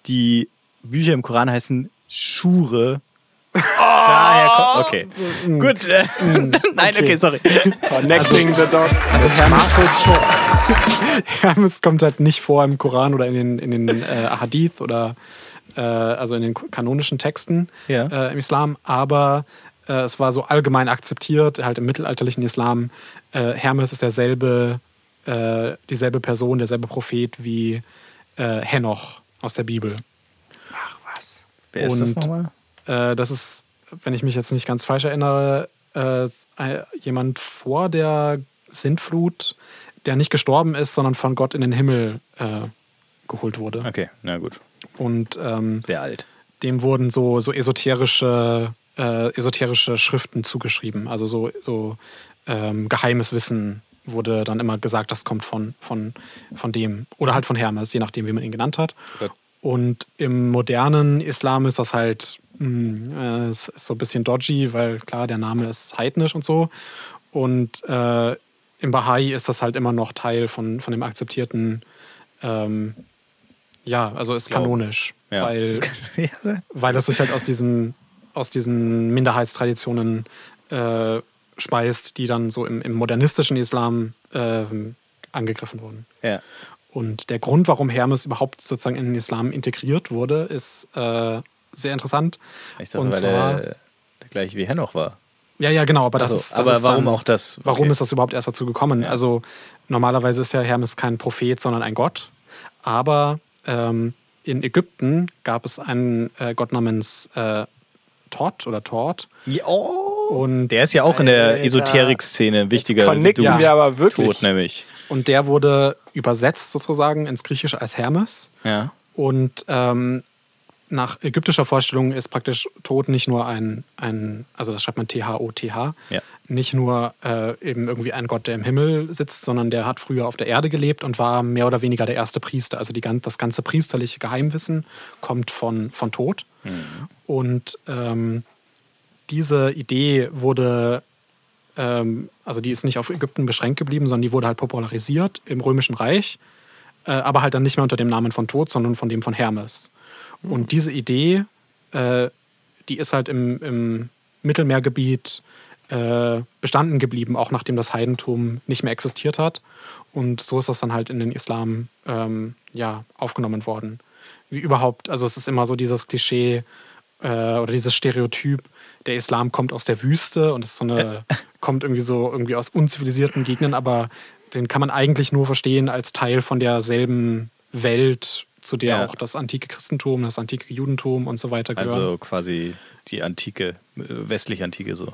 S2: die Bücher im Koran heißen Schure.
S3: Oh!
S2: Daher kommt. Okay. Gut. äh, Nein, okay, sorry.
S1: Connecting the dots.
S3: Also Hermes, Hermes kommt halt nicht vor im Koran oder in den, in den äh, Hadith oder äh, also in den kanonischen Texten
S2: Ja.
S3: äh, im Islam, aber äh, es war so allgemein akzeptiert, halt im mittelalterlichen Islam, äh, Hermes ist derselbe, dieselbe Person, derselbe Prophet wie Henoch aus der Bibel.
S2: Wer ist das
S3: Und-
S2: nochmal?
S3: Äh, das ist, wenn ich mich jetzt nicht ganz falsch erinnere, äh, jemand vor der Sintflut, der nicht gestorben ist, sondern von Gott in den Himmel äh, geholt wurde.
S2: Okay, na gut.
S3: Und ähm,
S2: Sehr alt.
S3: dem wurden so, so esoterische, äh, esoterische Schriften zugeschrieben. Also so, so ähm, geheimes Wissen wurde dann immer gesagt, das kommt von, von, von dem. Oder halt von Hermes, je nachdem, wie man ihn genannt hat.
S2: Gut.
S3: Und im modernen Islam ist das halt mh, äh, es ist so ein bisschen dodgy, weil klar, der Name ist heidnisch und so. Und äh, im Bahai ist das halt immer noch Teil von, von dem akzeptierten, ähm, ja, also ist kanonisch.
S2: Ja.
S3: Weil, weil das sich halt aus, diesem, aus diesen Minderheitstraditionen äh, speist, die dann so im, im modernistischen Islam ähm, angegriffen wurden.
S2: ja.
S3: Und der Grund, warum Hermes überhaupt sozusagen in den Islam integriert wurde, ist äh, sehr interessant.
S2: Ich dachte,
S3: Und
S2: weil
S3: zwar-
S2: der, der gleiche wie Henoch war.
S3: Ja, ja, genau, aber das
S2: Also,
S3: ist. Das
S2: aber
S3: ist
S2: warum
S3: dann,
S2: auch das?
S3: Warum
S2: Okay.
S3: ist das überhaupt erst dazu gekommen?
S2: Ja.
S3: Also normalerweise ist ja Hermes kein Prophet, sondern ein Gott. Aber ähm, in Ägypten gab es einen äh, Gott namens äh, Tot oder Tort.
S2: Ja, oh.
S3: Und
S2: Der ist ja auch in der. Esoterik-Szene ein wichtiger
S1: connecten
S2: Dude.
S1: wir aber wirklich.
S2: Tot nämlich.
S3: Und der wurde übersetzt sozusagen ins Griechische als Hermes.
S2: Ja.
S3: Und ähm, nach ägyptischer Vorstellung ist praktisch Tod nicht nur ein, ein also das schreibt man T-H-O-T-H,
S2: Ja.
S3: nicht nur äh, eben irgendwie ein Gott, der im Himmel sitzt, sondern der hat früher auf der Erde gelebt und war mehr oder weniger der erste Priester. Also die, das ganze priesterliche Geheimwissen kommt von, von Tod. Und ähm, diese Idee wurde, ähm, also die ist nicht auf Ägypten beschränkt geblieben, sondern die wurde halt popularisiert im Römischen Reich, äh, aber halt dann nicht mehr unter dem Namen von Tod, sondern von dem von Hermes. Und diese Idee, äh, die ist halt im, im Mittelmeergebiet äh, bestanden geblieben, auch nachdem das Heidentum nicht mehr existiert hat. Und so ist das dann halt in den Islam ähm, ja, aufgenommen worden. Wie überhaupt, also es ist immer so dieses Klischee äh, oder dieses Stereotyp, der Islam kommt aus der Wüste und ist so eine, kommt irgendwie so irgendwie aus unzivilisierten Gegenden, aber den kann man eigentlich nur verstehen als Teil von derselben Welt, zu der
S2: Ja.
S3: auch das antike Christentum, das antike Judentum und so weiter gehören.
S2: Also quasi die antike, äh, westliche Antike so.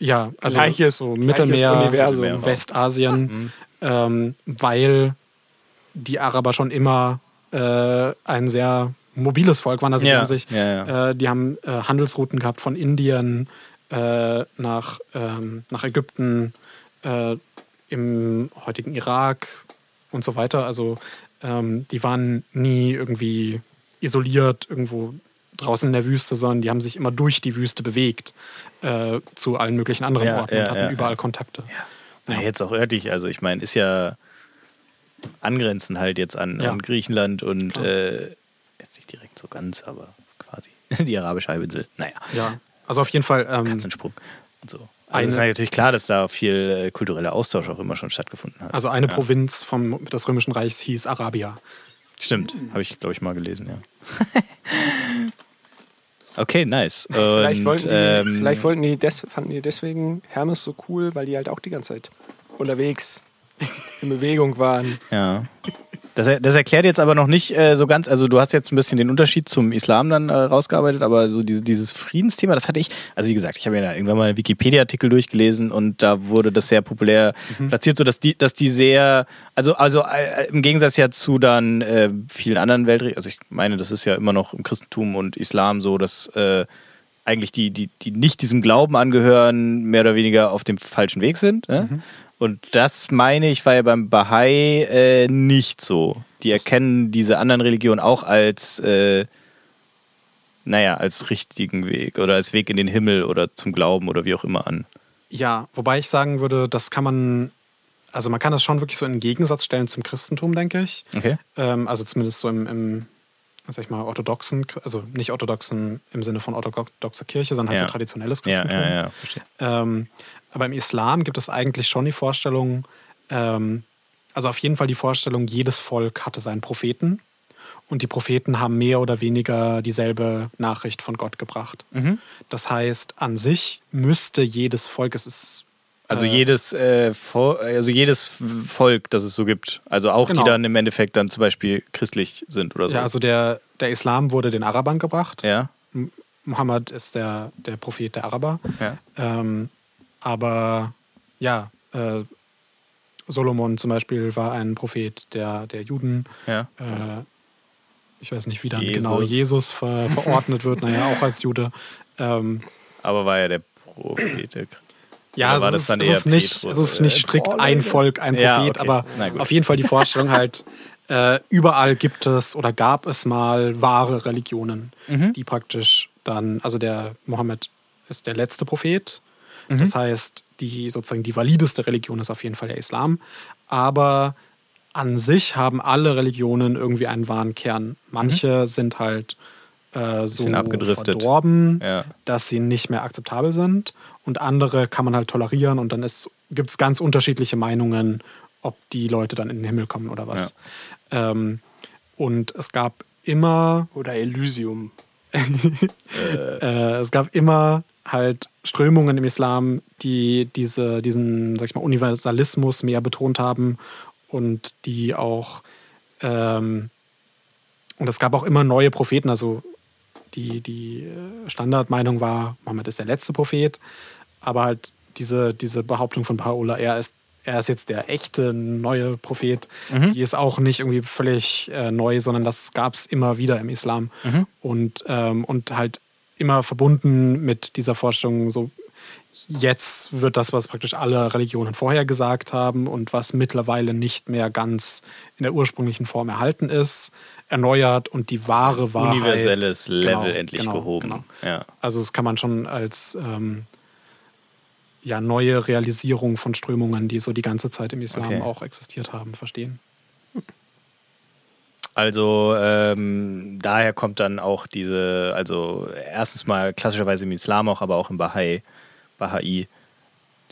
S3: Ja, also
S1: Gleiches-
S3: so Mittelmeer,
S1: Universum.
S2: Mittelmeer.
S3: Westasien, ähm, weil die Araber schon immer äh, ein sehr mobiles Volk waren. Also die
S2: Ja,
S3: haben sich,
S2: ja, ja.
S3: Äh, die haben äh, Handelsrouten gehabt von Indien äh, nach, ähm, nach Ägypten, äh, im heutigen Irak und so weiter. Also ähm, die waren nie irgendwie isoliert irgendwo draußen in der Wüste, sondern die haben sich immer durch die Wüste bewegt äh, zu allen möglichen anderen
S2: Ja,
S3: Orten
S2: ja,
S3: und hatten
S2: ja,
S3: überall
S2: ja.
S3: Kontakte.
S2: Na, jetzt auch örtlich, also ich meine, ist ja angrenzend halt jetzt an,
S3: Ja.
S2: an Griechenland und äh, jetzt nicht direkt so ganz, aber quasi die arabische Halbinsel. Naja,
S3: Ja, also auf jeden Fall. Ähm,
S2: Katzensprung und so. Also
S3: Eine-
S2: es ist natürlich klar, dass da viel äh, kultureller Austausch auch immer schon stattgefunden hat.
S3: also eine
S2: ja.
S3: Provinz vom, des Römischen Reichs hieß Arabia.
S2: Stimmt, habe ich, glaube ich, mal gelesen, ja. okay, nice. Und,
S1: Vielleicht wollten, die,
S2: ähm,
S1: vielleicht wollten die des, fanden die deswegen Hermes so cool, weil die halt auch die ganze Zeit unterwegs in Bewegung waren.
S2: Ja. Das, das erklärt jetzt aber noch nicht äh, so ganz, also du hast jetzt ein bisschen den Unterschied zum Islam dann äh, rausgearbeitet, aber so diese, dieses Friedensthema, das hatte ich, also wie gesagt, ich habe ja irgendwann mal einen Wikipedia-Artikel durchgelesen und da wurde das sehr populär platziert, so dass die, dass die sehr, also, also äh, im Gegensatz ja zu dann äh, vielen anderen Weltregionen, also ich meine, das ist ja immer noch im Christentum und Islam so, dass äh, eigentlich die, die, die nicht diesem Glauben angehören, mehr oder weniger auf dem falschen Weg sind. Ne? Und das meine ich, war ja beim Bahai äh, nicht so. Die erkennen diese anderen Religionen auch als, äh, naja, als richtigen Weg oder als Weg in den Himmel oder zum Glauben oder wie auch immer an.
S3: Ja, wobei ich sagen würde, das kann man, also man kann das schon wirklich so in den Gegensatz stellen zum Christentum, denke ich.
S2: Okay.
S3: Ähm, also zumindest so im, im sag ich mal, orthodoxen, also nicht orthodoxen im Sinne von orthodoxer Kirche, sondern halt
S2: Ja.
S3: so traditionelles
S2: Ja,
S3: Christentum.
S2: ja, ja, verstehe.
S3: Ähm, aber im Islam gibt es eigentlich schon die Vorstellung, ähm, also auf jeden Fall die Vorstellung, jedes Volk hatte seinen Propheten und die Propheten haben mehr oder weniger dieselbe Nachricht von Gott gebracht.
S2: Mhm.
S3: Das heißt, an sich müsste jedes Volk, es ist
S2: Also
S3: Äh,
S2: jedes, äh, also jedes Volk, das es so gibt. Also auch
S3: Genau.
S2: die dann im Endeffekt dann zum Beispiel christlich sind oder so.
S3: ja, also der, der Islam wurde den Arabern gebracht.
S2: ja,
S3: Mohammed ist der, der Prophet der Araber.
S2: ja.
S3: Ähm, aber ja, äh, Solomon zum Beispiel war ein Prophet der, der Juden.
S2: ja.
S3: Äh, ich weiß nicht, wie dann
S2: Jesus.
S3: genau Jesus ver, verordnet wird, naja, auch als Jude. Ähm,
S2: Aber war ja der Prophet. Der
S3: ja, es
S2: war das
S3: ist,
S2: dann
S3: es
S2: eher
S3: ist nicht,
S2: Petrus?
S3: es ist nicht
S2: Äh,
S3: strikt
S2: boah,
S3: ein. Volk, ein Prophet,
S2: Ja, okay.
S3: aber auf jeden Fall die Vorstellung halt, äh, überall gibt es oder gab es mal wahre Religionen,
S2: Mhm.
S3: die praktisch dann, also der Mohammed ist der letzte Prophet.
S2: Mhm.
S3: Das heißt, die sozusagen die valideste Religion ist auf jeden Fall der Islam. Aber an sich haben alle Religionen irgendwie einen wahren Kern. Manche sind halt äh, so verdorben,
S2: Ja.
S3: dass sie nicht mehr akzeptabel sind. Und andere kann man halt tolerieren und dann gibt es ganz unterschiedliche Meinungen ob die Leute dann in den Himmel kommen oder was. Ähm, und es gab immer
S1: Oder Elysium.
S3: äh, es gab immer halt Strömungen im Islam, die diese, diesen, sag ich mal, Universalismus mehr betont haben und die auch ähm, und es gab auch immer neue Propheten. Also die, die äh, Standardmeinung war, Mohammed ist der letzte Prophet, aber halt diese, diese Behauptung von Baha'u'llah, er ist, er ist jetzt der echte neue Prophet, die ist auch nicht irgendwie völlig äh, neu, sondern das gab es immer wieder im Islam. Und, ähm, und halt immer verbunden mit dieser Vorstellung, so jetzt wird das, was praktisch alle Religionen vorher gesagt haben und was mittlerweile nicht mehr ganz in der ursprünglichen Form erhalten ist, erneuert und die wahre Wahrheit.
S2: Universelles Level
S3: Genau,
S2: endlich
S3: genau,
S2: gehoben.
S3: genau.
S2: Ja.
S3: Also das kann man schon als ähm, ja, neue Realisierung von Strömungen, die so die ganze Zeit im Islam
S2: Okay.
S3: auch existiert haben, verstehen.
S2: Also ähm, daher kommt dann auch diese, also erstens mal klassischerweise im Islam auch, aber auch im Bahai, Bahai,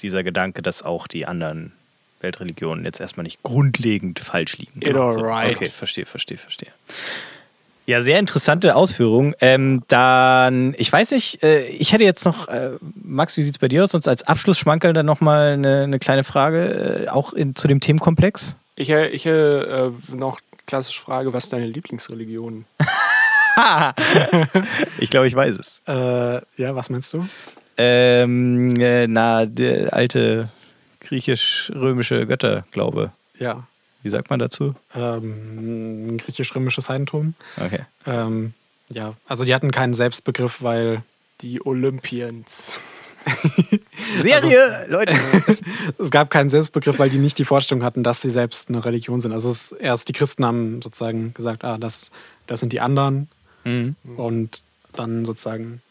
S2: dieser Gedanke, dass auch die anderen Weltreligionen jetzt erstmal nicht grundlegend falsch liegen.
S1: It alright.
S2: Okay, verstehe, verstehe, verstehe. Ja, sehr interessante Ausführung. Ähm, dann, ich weiß nicht, äh, ich hätte jetzt noch, äh, Max, wie sieht's bei dir aus? Sonst als Abschlussschmankerl dann nochmal eine, eine kleine Frage, äh, auch in, zu dem Themenkomplex.
S1: Ich, äh, ich äh, noch klassische Frage, was ist deine Lieblingsreligion?
S2: Ich glaube, ich weiß es.
S3: Äh, ja, was meinst du?
S2: Ähm, äh, na, der alte griechisch-römische Götterglaube.
S3: Ja,
S2: Wie sagt man dazu?
S3: ähm, griechisch-römisches Heidentum.
S2: Okay.
S3: Ähm, ja, also die hatten keinen Selbstbegriff, weil
S1: Die Olympians.
S2: Serie, Leute.
S3: es gab keinen Selbstbegriff, weil die nicht die Vorstellung hatten, dass sie selbst eine Religion sind. Also es, erst die Christen haben sozusagen gesagt, ah, das, das sind die anderen.
S2: Mhm.
S3: Und dann sozusagen,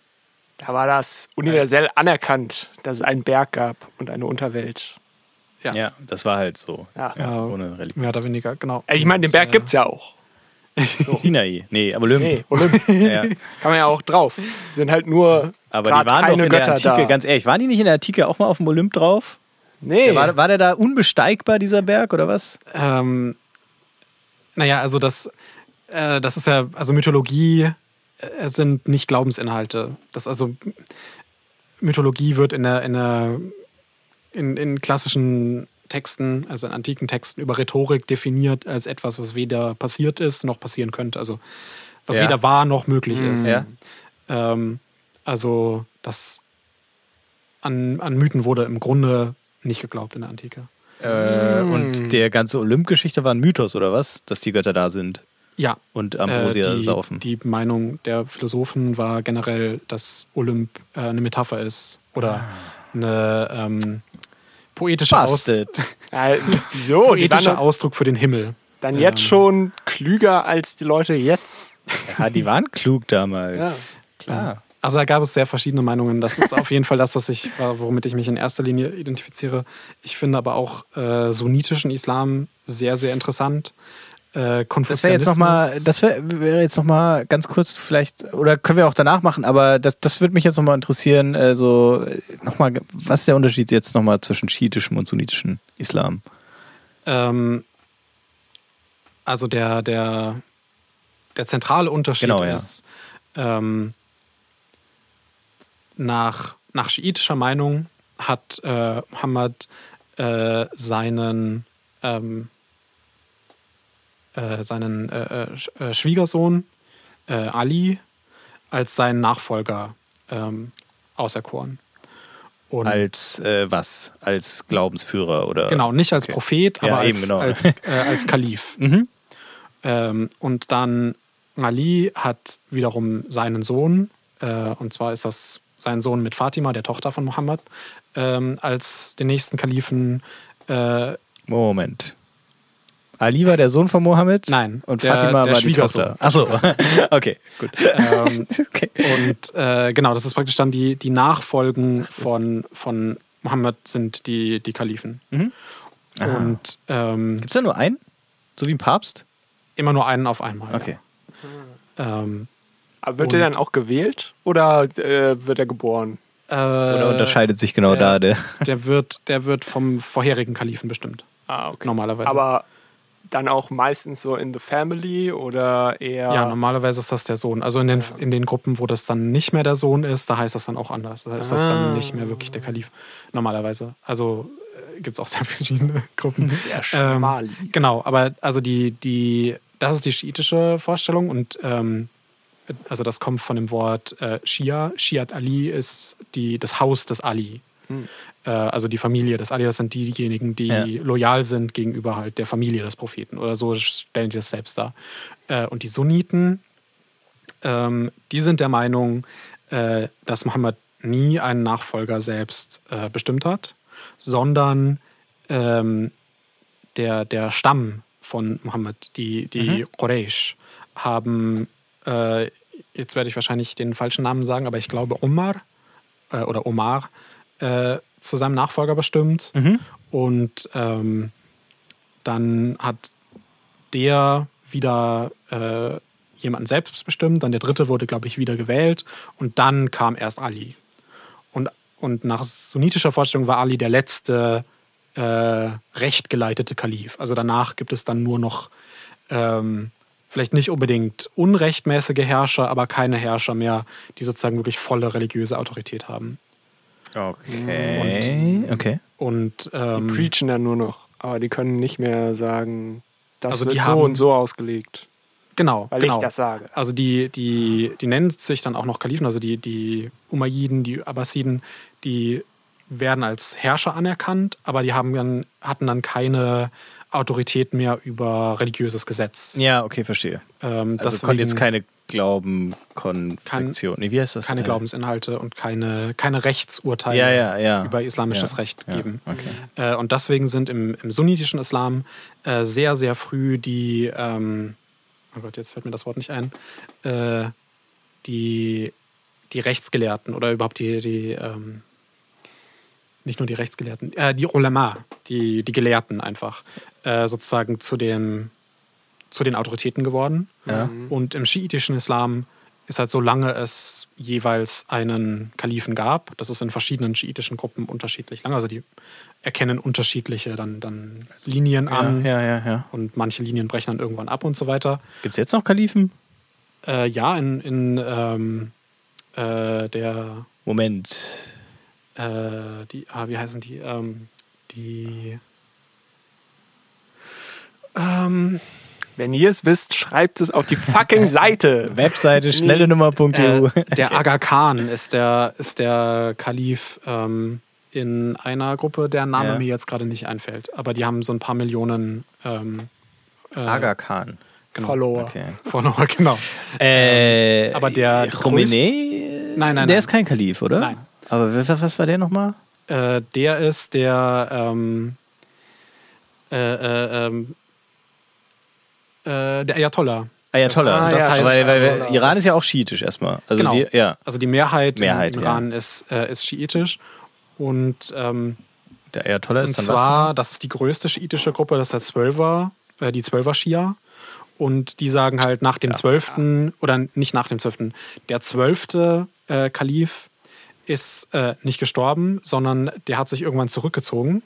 S1: Da war das universell anerkannt, dass es einen Berg gab und eine Unterwelt.
S3: Ja,
S2: Ja, das war halt so.
S1: Ja.
S2: Ja,
S3: Ja.
S2: ohne Religion.
S3: mehr oder weniger, genau.
S1: Ich meine, den Berg
S3: Und,
S1: gibt's ja auch.
S2: Sinai. Nee, aber Olymp.
S1: Nee, Olymp
S2: Ja.
S1: kann man ja auch drauf. Sind halt nur
S2: Aber die waren doch
S1: keine
S2: in der
S1: Götter
S2: Antike,
S1: da.
S2: ganz ehrlich, waren die nicht in der Antike auch mal auf dem Olymp drauf?
S1: nee,
S2: War, war der da unbesteigbar, dieser Berg, oder was?
S3: Ähm, naja, also das, äh, das ist ja, also Mythologie äh, sind nicht Glaubensinhalte. Das also Mythologie wird in der, in der in, in klassischen Texten, also in antiken Texten über Rhetorik definiert als etwas, was weder passiert ist noch passieren könnte. Also was
S2: Ja.
S3: weder war noch möglich ist.
S2: Ja.
S3: Ähm, also das an, an Mythen wurde im Grunde nicht geglaubt in der Antike.
S2: Äh. Und der ganze Olymp-Geschichte war ein Mythos, oder was? Dass die Götter da sind
S3: Ja,
S2: und Ambrosia
S3: äh, die,
S2: saufen.
S3: Die Meinung der Philosophen war generell, dass Olymp äh, eine Metapher ist oder eine ähm, poetische, Aus
S2: Busted.
S1: äh, wieso?
S3: Poetischer
S1: waren
S3: Ausdruck für den Himmel.
S1: dann jetzt
S3: ähm,
S1: schon klüger als die Leute jetzt.
S2: Ja, die waren klug damals.
S1: Ja.
S2: Klar.
S3: Also da gab es sehr verschiedene Meinungen. Das ist auf jeden Fall das, was ich, womit ich mich in erster Linie identifiziere. Ich finde aber auch äh, sunnitischen Islam sehr, sehr interessant. Äh,
S2: Das wäre jetzt nochmal, das wäre wär jetzt nochmal ganz kurz vielleicht, oder können wir auch danach machen, aber das, das würde mich jetzt nochmal interessieren, äh, so nochmal, was ist der Unterschied jetzt nochmal zwischen schiitischem und sunnitischem Islam?
S3: Ähm, also der, der, der zentrale Unterschied
S2: Genau, ja.
S3: ist, ähm, nach, nach schiitischer Meinung hat äh, Muhammad äh, seinen, ähm, äh, seinen äh, äh, äh, Schwiegersohn äh, Ali als seinen Nachfolger ähm, auserkoren. Und
S2: Als äh, was? Als Glaubensführer oder?
S3: Genau, nicht als
S2: Okay.
S3: Prophet,
S2: Ja,
S3: aber als,
S2: eben, genau.
S3: als, als Kalif.
S2: Mhm.
S3: Ähm, und dann Ali hat wiederum seinen Sohn, und zwar ist das sein Sohn mit Fatima, der Tochter von Mohammed, ähm, als den nächsten Kalifen.
S2: Moment. Ali war der Sohn von Mohammed?
S3: Nein,
S2: Und
S3: der-
S2: Fatima
S3: der
S2: war die
S3: Schwiegersohn.
S2: Tochter. Achso, okay, gut.
S3: ähm,
S2: okay.
S3: und äh, genau, das ist praktisch dann die, die Nachfolgen von, von Mohammed sind die, die Kalifen.
S2: Mhm.
S3: Und ähm,
S2: Gibt es da nur einen? So wie ein Papst?
S3: immer nur einen auf einmal.
S2: Okay.
S3: Ja. Ähm,
S1: Aber wird er dann auch gewählt oder äh, wird er geboren?
S3: äh,
S2: Oder unterscheidet sich genau
S3: der-
S2: da der?
S3: Der wird, der wird vom vorherigen Kalifen bestimmt.
S1: Ah, okay.
S3: Normalerweise.
S1: Aber dann auch meistens so in the family oder eher.
S3: Ja, normalerweise ist das der Sohn. Also in den, in den Gruppen, wo das dann nicht mehr der Sohn ist, da heißt das dann auch anders. Da ist das
S1: Ah.
S3: dann nicht mehr wirklich der Kalif. Normalerweise. Also gibt es auch sehr verschiedene Gruppen.
S1: Der
S3: Ähm,
S1: Schmali.
S3: Genau, aber also die, die, das ist die schiitische Vorstellung und ähm, also das kommt von dem Wort äh, Shia. Shiat Ali ist die, das Haus des Ali. Äh, also die Familie des Ali, das sind diejenigen, die
S2: Ja.
S3: loyal sind gegenüber halt der Familie des Propheten. Oder so stellen die das selbst dar. Äh, und die Sunniten, ähm, die sind der Meinung, äh, dass Mohammed nie einen Nachfolger selbst äh, bestimmt hat, sondern ähm, der, der Stamm von Mohammed, die, die Quraysh, haben, äh, jetzt werde ich wahrscheinlich den falschen Namen sagen, aber ich glaube Omar äh, oder Omar äh, zu seinem Nachfolger bestimmt. Und ähm, dann hat der wieder äh, jemanden selbst bestimmt, dann der dritte wurde, glaube ich, wieder gewählt und dann kam erst Ali. Und, und nach sunnitischer Vorstellung war Ali der letzte äh, rechtgeleitete Kalif. Also danach gibt es dann nur noch ähm, vielleicht nicht unbedingt unrechtmäßige Herrscher, aber keine Herrscher mehr, die sozusagen wirklich volle religiöse Autorität haben.
S2: Okay. Okay.
S3: Und ähm,
S1: Preachen dann nur noch. Aber die können nicht mehr sagen, das
S3: Also
S1: wird
S3: die
S1: so
S3: haben-
S1: und so ausgelegt.
S3: genau,
S1: Weil
S3: genau.
S1: ich das sage.
S3: Also die, die, die nennen sich dann auch noch Kalifen, also die, die Umayyiden, die Abbasiden, die werden als Herrscher anerkannt, aber die haben dann, hatten dann keine Autorität mehr über religiöses Gesetz.
S2: Ja, okay, verstehe.
S3: Ähm,
S2: Also
S3: deswegen
S2: konnte jetzt keine Glaubenkonfektion. Nee, wie heißt das?
S3: keine
S2: Äh,
S3: Glaubensinhalte und keine, keine Rechtsurteile
S2: Ja, ja, ja.
S3: über islamisches Recht geben.
S2: okay.
S3: Äh, und deswegen sind im, im sunnitischen Islam äh, sehr, sehr früh die, ähm, oh Gott, jetzt fällt mir das Wort nicht ein, äh, die, die Rechtsgelehrten oder überhaupt die, die ähm, nicht nur die Rechtsgelehrten, äh, die Ulama, die, die Gelehrten einfach, äh, sozusagen zu den, zu den Autoritäten geworden.
S2: Ja.
S3: Und im schiitischen Islam ist halt, solange es jeweils einen Kalifen gab, das ist in verschiedenen schiitischen Gruppen unterschiedlich lang, also die erkennen unterschiedliche dann, dann Linien an
S2: Ja, ja, ja. ja.
S3: und manche Linien brechen dann irgendwann ab und so weiter.
S2: Gibt es jetzt noch Kalifen?
S3: Äh, ja, in, in ähm, äh, der,
S2: Moment.
S3: äh, die, ah, wie heißen die, ähm, die, ähm,
S1: Wenn ihr es wisst, schreibt es auf die fucking Seite.
S2: Webseite schnellenummer.eu.
S3: Äh, der Aga Khan ist der, ist der Kalif ähm, in einer Gruppe, der Name
S2: Ja.
S3: mir jetzt gerade nicht einfällt. Aber die haben so ein paar Millionen ähm, äh,
S2: Aga Khan.
S3: genau,
S1: Follower.
S2: Okay.
S3: Follower, genau.
S2: Äh,
S3: aber der
S2: Khomeini?
S3: Nein, nein,
S2: Der
S3: nein.
S2: ist kein Kalif, oder?
S3: Nein.
S2: Aber was, was war der nochmal?
S3: Äh, der ist der ähm, äh, äh, ähm, äh, der Ayatollah.
S2: Ayatollah.
S3: Das- das heißt,
S2: weil, weil,
S1: Ayatollah.
S2: Iran ist ja auch schiitisch erstmal. Also
S3: Genau.
S2: die, ja,
S3: Also die Mehrheit,
S2: Mehrheit,
S3: im
S2: ja.
S3: Iran ist, äh, ist schiitisch. Und ähm,
S2: der Ayatollah
S3: Und
S2: ist dann
S3: zwar, das ist die größte schiitische Gruppe, das ist der Zwölfer, äh, die Zwölfer Schia. Und die sagen halt nach dem Zwölften, oder nicht nach dem Zwölften, der zwölfte äh, Kalif ist äh, nicht gestorben, sondern der hat sich irgendwann zurückgezogen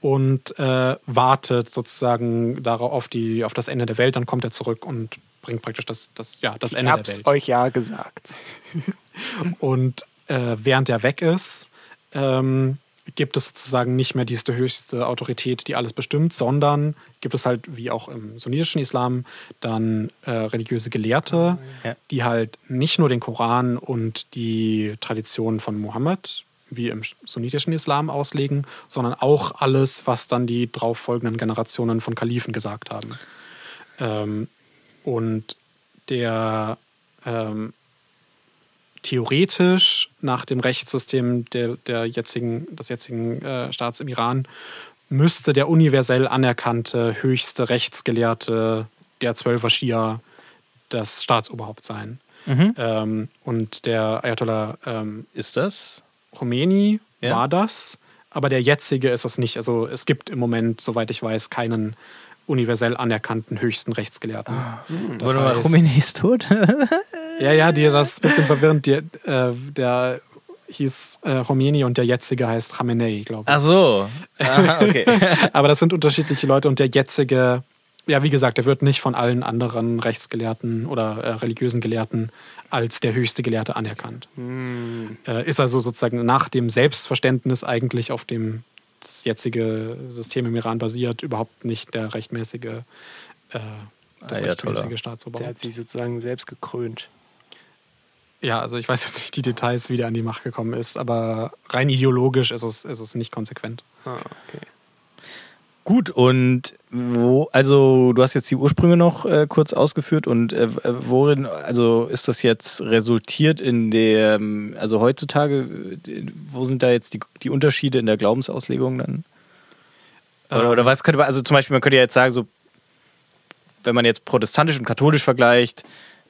S3: und äh, wartet sozusagen darauf auf, die, auf das Ende der Welt. Dann kommt er zurück und bringt praktisch das, das, ja, das
S1: Ich
S3: Ende der
S1: hab's
S3: Welt.
S1: euch ja gesagt.
S3: Und äh, während er weg ist, ähm, gibt es sozusagen nicht mehr diese höchste Autorität, die alles bestimmt, sondern gibt es halt, wie auch im sunnitischen Islam, dann äh, religiöse Gelehrte,
S2: Ja.
S3: die halt nicht nur den Koran und die Traditionen von Mohammed wie im sunnitischen Islam auslegen, sondern auch alles, was dann die darauf folgenden Generationen von Kalifen gesagt haben. Ähm, und der ähm, theoretisch nach dem Rechtssystem der, der jetzigen, des jetzigen äh, Staats im Iran müsste der universell anerkannte höchste Rechtsgelehrte der Zwölfer Schia das Staatsoberhaupt sein.
S2: Mhm.
S3: Ähm, und der Ayatollah ähm,
S2: Ist das?
S3: Khomeini
S2: Ja.
S3: war das, aber der jetzige ist es nicht. Also es gibt im Moment, soweit ich weiß, keinen universell anerkannten höchsten Rechtsgelehrten. Das
S2: Warte mal,
S3: heißt-
S2: Khomeini ist tot?
S3: Ja, ja, die, das ist ein bisschen verwirrend. Die, äh, der hieß äh, Khomeini und der jetzige heißt Khamenei, glaube ich.
S2: Ach so. Aha, okay.
S3: Aber das sind unterschiedliche Leute und der jetzige, ja, wie gesagt, der wird nicht von allen anderen Rechtsgelehrten oder äh, religiösen Gelehrten als der höchste Gelehrte anerkannt. Äh, ist also sozusagen nach dem Selbstverständnis eigentlich, auf dem das jetzige System im Iran basiert, überhaupt nicht der rechtmäßige, äh, das
S2: Ayatollah.
S3: rechtmäßige
S1: Der
S3: Staatsoberhaupt.
S1: hat sich sozusagen selbst gekrönt.
S3: Ja, also ich weiß jetzt nicht die Details, wie der an die Macht gekommen ist, aber rein ideologisch ist es, ist es nicht konsequent.
S1: Ah, okay.
S2: Gut, und wo, also du hast jetzt die Ursprünge noch äh, kurz ausgeführt und äh, worin, also ist das jetzt resultiert in der, ähm, also heutzutage, äh, wo sind da jetzt die, die Unterschiede in der Glaubensauslegung dann? Oder, oder was könnte man, also zum Beispiel, man könnte ja jetzt sagen, so, wenn man jetzt protestantisch und katholisch vergleicht,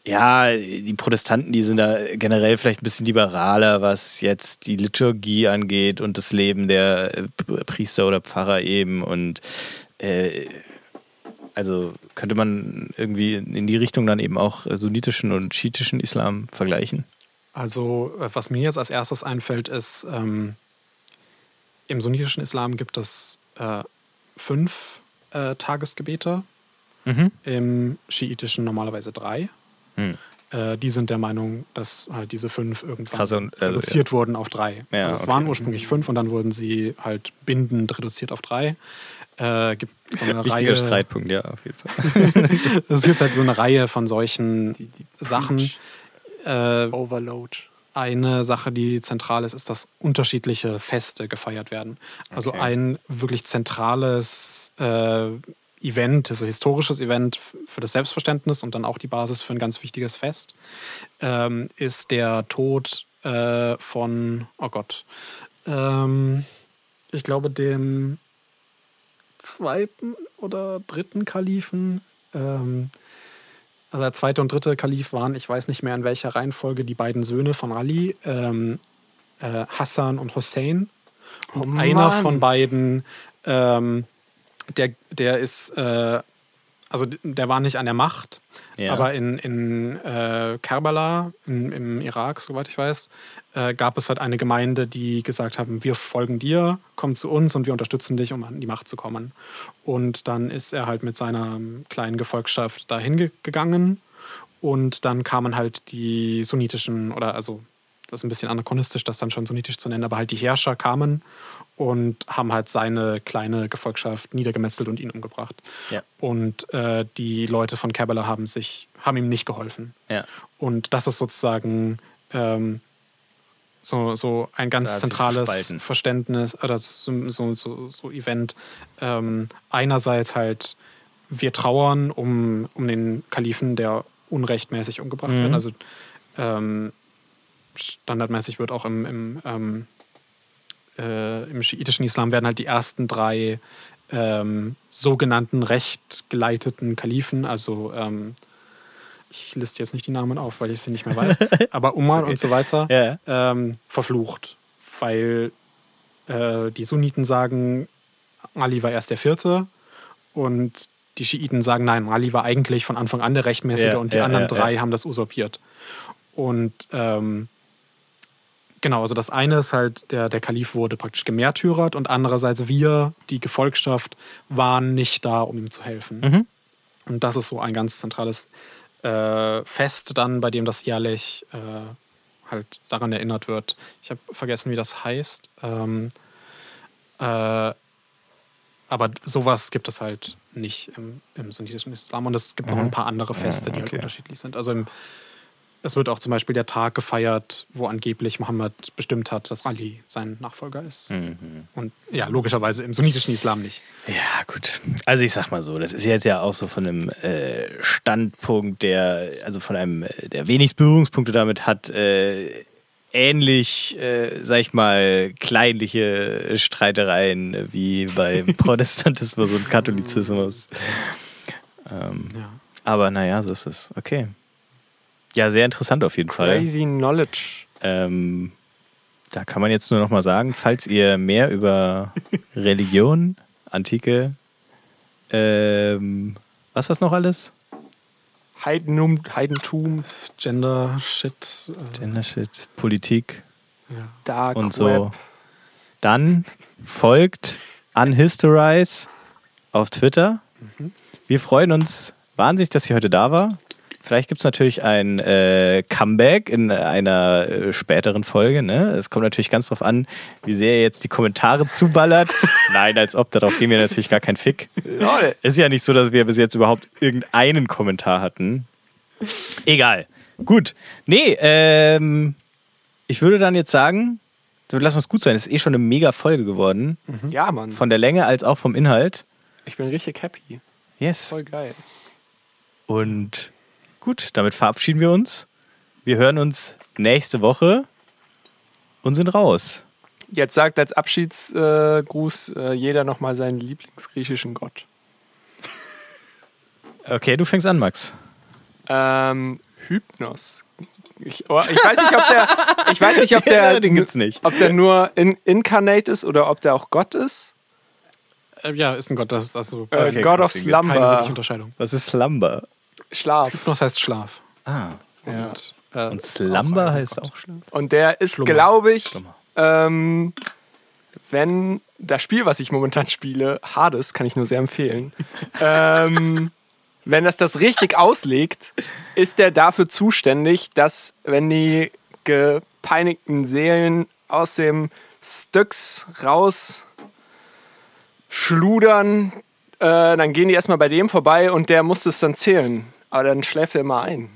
S2: ja, die Protestanten, die sind da generell vielleicht ein bisschen liberaler, was jetzt die Liturgie angeht und das Leben der äh, Priester oder Pfarrer eben. Und äh, also könnte man irgendwie in die Richtung dann eben auch sunnitischen und schiitischen Islam vergleichen.
S3: Also, äh, was mir jetzt als erstes einfällt, ist, ähm, im sunnitischen Islam gibt es äh, fünf äh, Tagesgebete,
S2: Mhm.
S3: im schiitischen normalerweise drei.
S2: Hm.
S3: Äh, die sind der Meinung, dass halt diese fünf irgendwann
S2: Krass, und, also,
S3: reduziert wurden auf drei.
S2: Ja,
S3: also es
S2: okay.
S3: waren ursprünglich fünf und dann wurden sie halt bindend reduziert auf drei. Äh, gibt so eine
S2: Wichtiger
S3: Reihe,
S2: Streitpunkt, ja, auf jeden Fall.
S3: Es gibt halt so eine Reihe von solchen
S1: Die, die
S3: Sachen. Äh,
S1: Overload.
S3: eine Sache, die zentral ist, ist, dass unterschiedliche Feste gefeiert werden. Also
S2: Okay.
S3: ein wirklich zentrales äh, Event, also historisches Event für das Selbstverständnis und dann auch die Basis für ein ganz wichtiges Fest, ähm, ist der Tod äh, von, oh Gott, ähm, ich glaube dem zweiten oder dritten Kalifen. Ähm, also der zweite und dritte Kalif waren, ich weiß nicht mehr in welcher Reihenfolge, die beiden Söhne von Ali, ähm, äh, Hassan und Hussein. Und
S1: Oh
S3: einer von beiden, ähm, der, der ist, äh, also der war nicht an der Macht,
S2: Ja.
S3: aber in, in äh, Kerbala, in, im Irak, soweit ich weiß, äh, gab es halt eine Gemeinde, die gesagt haben, wir folgen dir, komm zu uns und wir unterstützen dich, um an die Macht zu kommen. Und dann ist er halt mit seiner ähm, kleinen Gefolgschaft dahin ge gegangen und dann kamen halt die sunnitischen, oder also das ist ein bisschen anachronistisch, das dann schon sunnitisch zu nennen, aber halt die Herrscher kamen und haben halt seine kleine Gefolgschaft niedergemetzelt und ihn umgebracht.
S2: Ja.
S3: Und äh, die Leute von Kerbala haben sich, haben ihm nicht geholfen.
S2: ja.
S3: Und das ist sozusagen ähm, so, so ein ganz
S2: Da
S3: zentrales. Verständnis oder so, so, so, so Event. Ähm, einerseits halt, wir trauern um, um den Kalifen, der unrechtmäßig umgebracht
S2: Mhm.
S3: wird. Also ähm, standardmäßig wird auch im, im, ähm, äh, im schiitischen Islam werden halt die ersten drei ähm, sogenannten rechtgeleiteten Kalifen, also ähm, ich liste jetzt nicht die Namen auf, weil ich sie nicht mehr weiß, aber Umar und so weiter,
S2: Ja.
S3: ähm, verflucht, weil äh, die Sunniten sagen, Ali war erst der Vierte und die Schiiten sagen, nein, Ali war eigentlich von Anfang an der Rechtmäßige
S2: Ja,
S3: und die
S2: ja,
S3: anderen drei haben das usurpiert. Und ähm, genau, also das eine ist halt, der, der Kalif wurde praktisch gemärtyrert und andererseits wir, die Gefolgschaft, waren nicht da, um ihm zu helfen.
S2: Mhm.
S3: Und das ist so ein ganz zentrales äh, Fest dann, bei dem das jährlich äh, halt daran erinnert wird. Ich habe vergessen, wie das heißt. Ähm, äh, aber sowas gibt es halt nicht im, im sunnitischen Islam. Und es gibt noch
S2: Mhm.
S3: ein paar andere Feste, die halt
S2: okay.
S3: unterschiedlich sind. Also im, es wird auch zum Beispiel der Tag gefeiert, wo angeblich Mohammed bestimmt hat, dass Ali sein Nachfolger ist.
S2: Mhm.
S3: Und ja, logischerweise im sunnitischen Islam nicht.
S2: Ja, gut. Also ich sag mal so, das ist jetzt ja auch so von einem äh, Standpunkt, der, also von einem, äh, der wenig Berührungspunkte damit hat, äh, ähnlich, äh, sag ich mal, kleinliche Streitereien wie beim Protestantismus und Katholizismus. Ähm,
S3: Ja.
S2: aber naja, so ist es. Okay. Ja, sehr interessant auf jeden Fall.
S1: Crazy Knowledge.
S2: Ähm, da kann man jetzt nur noch mal sagen, falls ihr mehr über Religion, Antike, ähm, was war's noch alles?
S1: Heidenum, Heidentum.
S3: Gender, Shit. Äh,
S2: Gender Shit, Politik,
S1: Dark
S2: und so.
S1: Web.
S2: Dann folgt Unhistorize auf Twitter. Wir freuen uns wahnsinnig, dass sie heute da war. Vielleicht gibt es natürlich ein äh, Comeback in einer äh, späteren Folge. Ne? Es kommt natürlich ganz drauf an, wie sehr ihr jetzt die Kommentare zuballert. Nein, als ob, darauf geben wir natürlich gar keinen Fick. Es ist ja nicht so, dass wir bis jetzt überhaupt irgendeinen Kommentar hatten. Egal. Gut. Nee, ähm, ich würde dann jetzt sagen, dann lass uns gut sein. Es ist eh schon eine mega Folge geworden.
S1: Ja, Mann.
S2: Von der Länge als auch vom Inhalt.
S1: Ich bin richtig happy.
S2: Yes.
S1: Voll geil.
S2: Und gut, damit verabschieden wir uns. Wir hören uns nächste Woche und sind raus.
S1: Jetzt sagt als Abschiedsgruß äh, jeder nochmal seinen Lieblingsgriechischen Gott.
S2: Okay, du fängst an, Max.
S1: Ähm, Hypnos. Ich, oh, ich weiß nicht, ob der, ich weiß nicht, ob der,
S2: Den gibt's nicht.
S1: ob der nur in, incarnate ist oder ob der auch Gott ist.
S3: Äh, ja, ist ein Gott. Das ist also
S1: Äh,
S2: Okay,
S1: God of
S2: krass,
S3: keine
S1: Slumber.
S3: Unterscheidung.
S2: Was ist Slumber?
S1: Schlaf.
S3: Hypnos heißt Schlaf.
S2: Ah.
S1: Ja.
S3: Und, äh,
S2: Und Slumber
S3: auch
S2: heißt auch Schlaf.
S1: Und der ist, glaube ich, ähm, wenn das Spiel, was ich momentan spiele, Hades, kann ich nur sehr empfehlen. ähm, wenn das das richtig auslegt, ist er dafür zuständig, dass wenn die gepeinigten Seelen aus dem Styx raus schludern, äh, dann gehen die erstmal bei dem vorbei und der muss es dann zählen. Aber dann schläft er immer ein.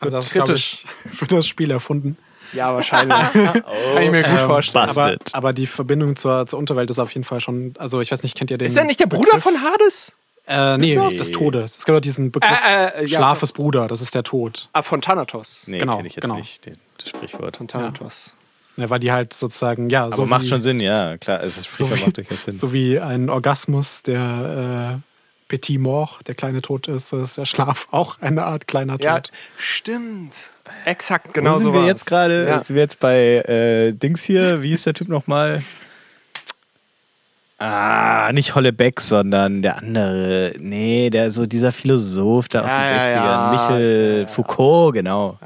S3: Also das ist, glaube
S1: kritisch.
S3: ich, für das Spiel erfunden.
S1: Ja, wahrscheinlich. Kann ich mir gut vorstellen.
S2: Bast-
S3: Aber, aber die Verbindung zur, zur Unterwelt ist auf jeden Fall schon. Also ich weiß nicht, kennt ihr den?
S1: Ist er nicht der Bruder
S3: Begriff?
S1: von Hades?
S3: Äh, nee,
S2: Nee.
S3: des Todes. Es gibt auch diesen Begriff.
S1: Äh, äh, ja.
S3: Schlaf ist Bruder, das ist der Tod.
S1: Ah, von Thanatos.
S2: Nee,
S3: Genau,
S2: kenne ich jetzt
S3: genau.
S2: nicht, den, das Sprichwort.
S1: Von Thanatos.
S3: Ja, weil die halt sozusagen, ja, so
S2: Aber macht
S3: wie,
S2: schon Sinn, ja, klar. Es ist
S3: so wie,
S2: macht durchaus Sinn.
S3: so wie ein Orgasmus der äh, Petit Mort, der kleine Tod ist, so ist der Schlaf auch eine Art kleiner
S1: Ja,
S3: Tod.
S1: stimmt. Exakt, genau
S2: Wo sind
S1: so
S2: wir jetzt gerade?
S1: Ja.
S2: Sind wir jetzt bei äh, Dings hier? Wie ist der Typ nochmal? Ah, nicht Hollebeck, sondern der andere. Nee, der so dieser Philosoph da aus
S1: Ja,
S2: den
S1: ja,
S2: 60ern.
S1: ja.
S2: Michel
S1: Ja, ja.
S2: Foucault, genau.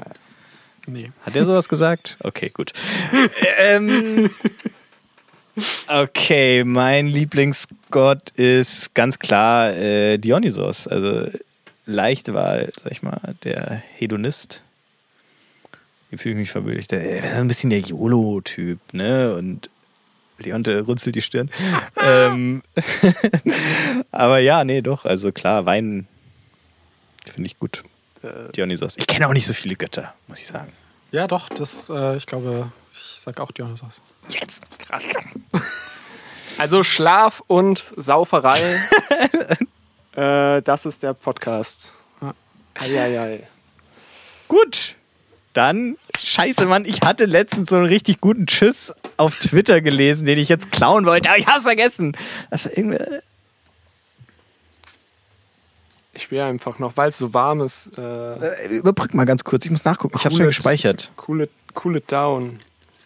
S3: Nee.
S2: Hat der sowas gesagt? Okay, gut. ähm, okay, mein Lieblingsgott ist ganz klar äh, Dionysos. Also leichte Wahl, sag ich mal, der Hedonist. Hier fühle ich mich ist ein bisschen der YOLO-Typ, ne? Und Leonte runzelt die Stirn. ähm, aber ja, nee, doch. Also klar, Wein finde ich gut.
S1: Äh,
S2: Dionysos. Ich kenne auch nicht so viele Götter, muss ich sagen.
S3: Ja, doch, das, äh, ich glaube, ich sag auch Dionysos.
S2: Jetzt.
S1: krass. Also Schlaf und Sauferei. äh, das ist der Podcast. Eieiei.
S2: Gut. Dann, scheiße, Mann, ich hatte letztens so einen richtig guten Tschüss auf Twitter gelesen, den ich jetzt klauen wollte, aber ich hab's vergessen. War irgendwie.
S1: Ich spiele einfach noch, weil es so warm ist. Äh,
S2: Äh, Überbrück mal ganz kurz, ich muss nachgucken. Ich hab's schon
S1: Cool.
S2: gespeichert.
S1: cool, it, cool it down.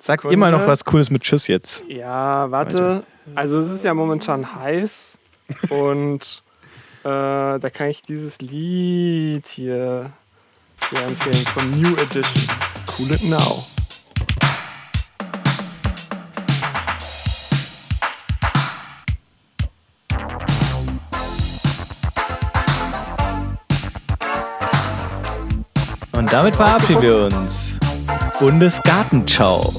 S2: Sag
S1: Sekunde.
S2: mal noch was Cooles mit Tschüss jetzt.
S1: Ja, warte. Also es ist ja momentan heiß und äh, da kann ich dieses Lied hier sehr empfehlen von New Edition. Cool it now.
S2: Und damit verabschieden wir uns. Bundesgartenschau.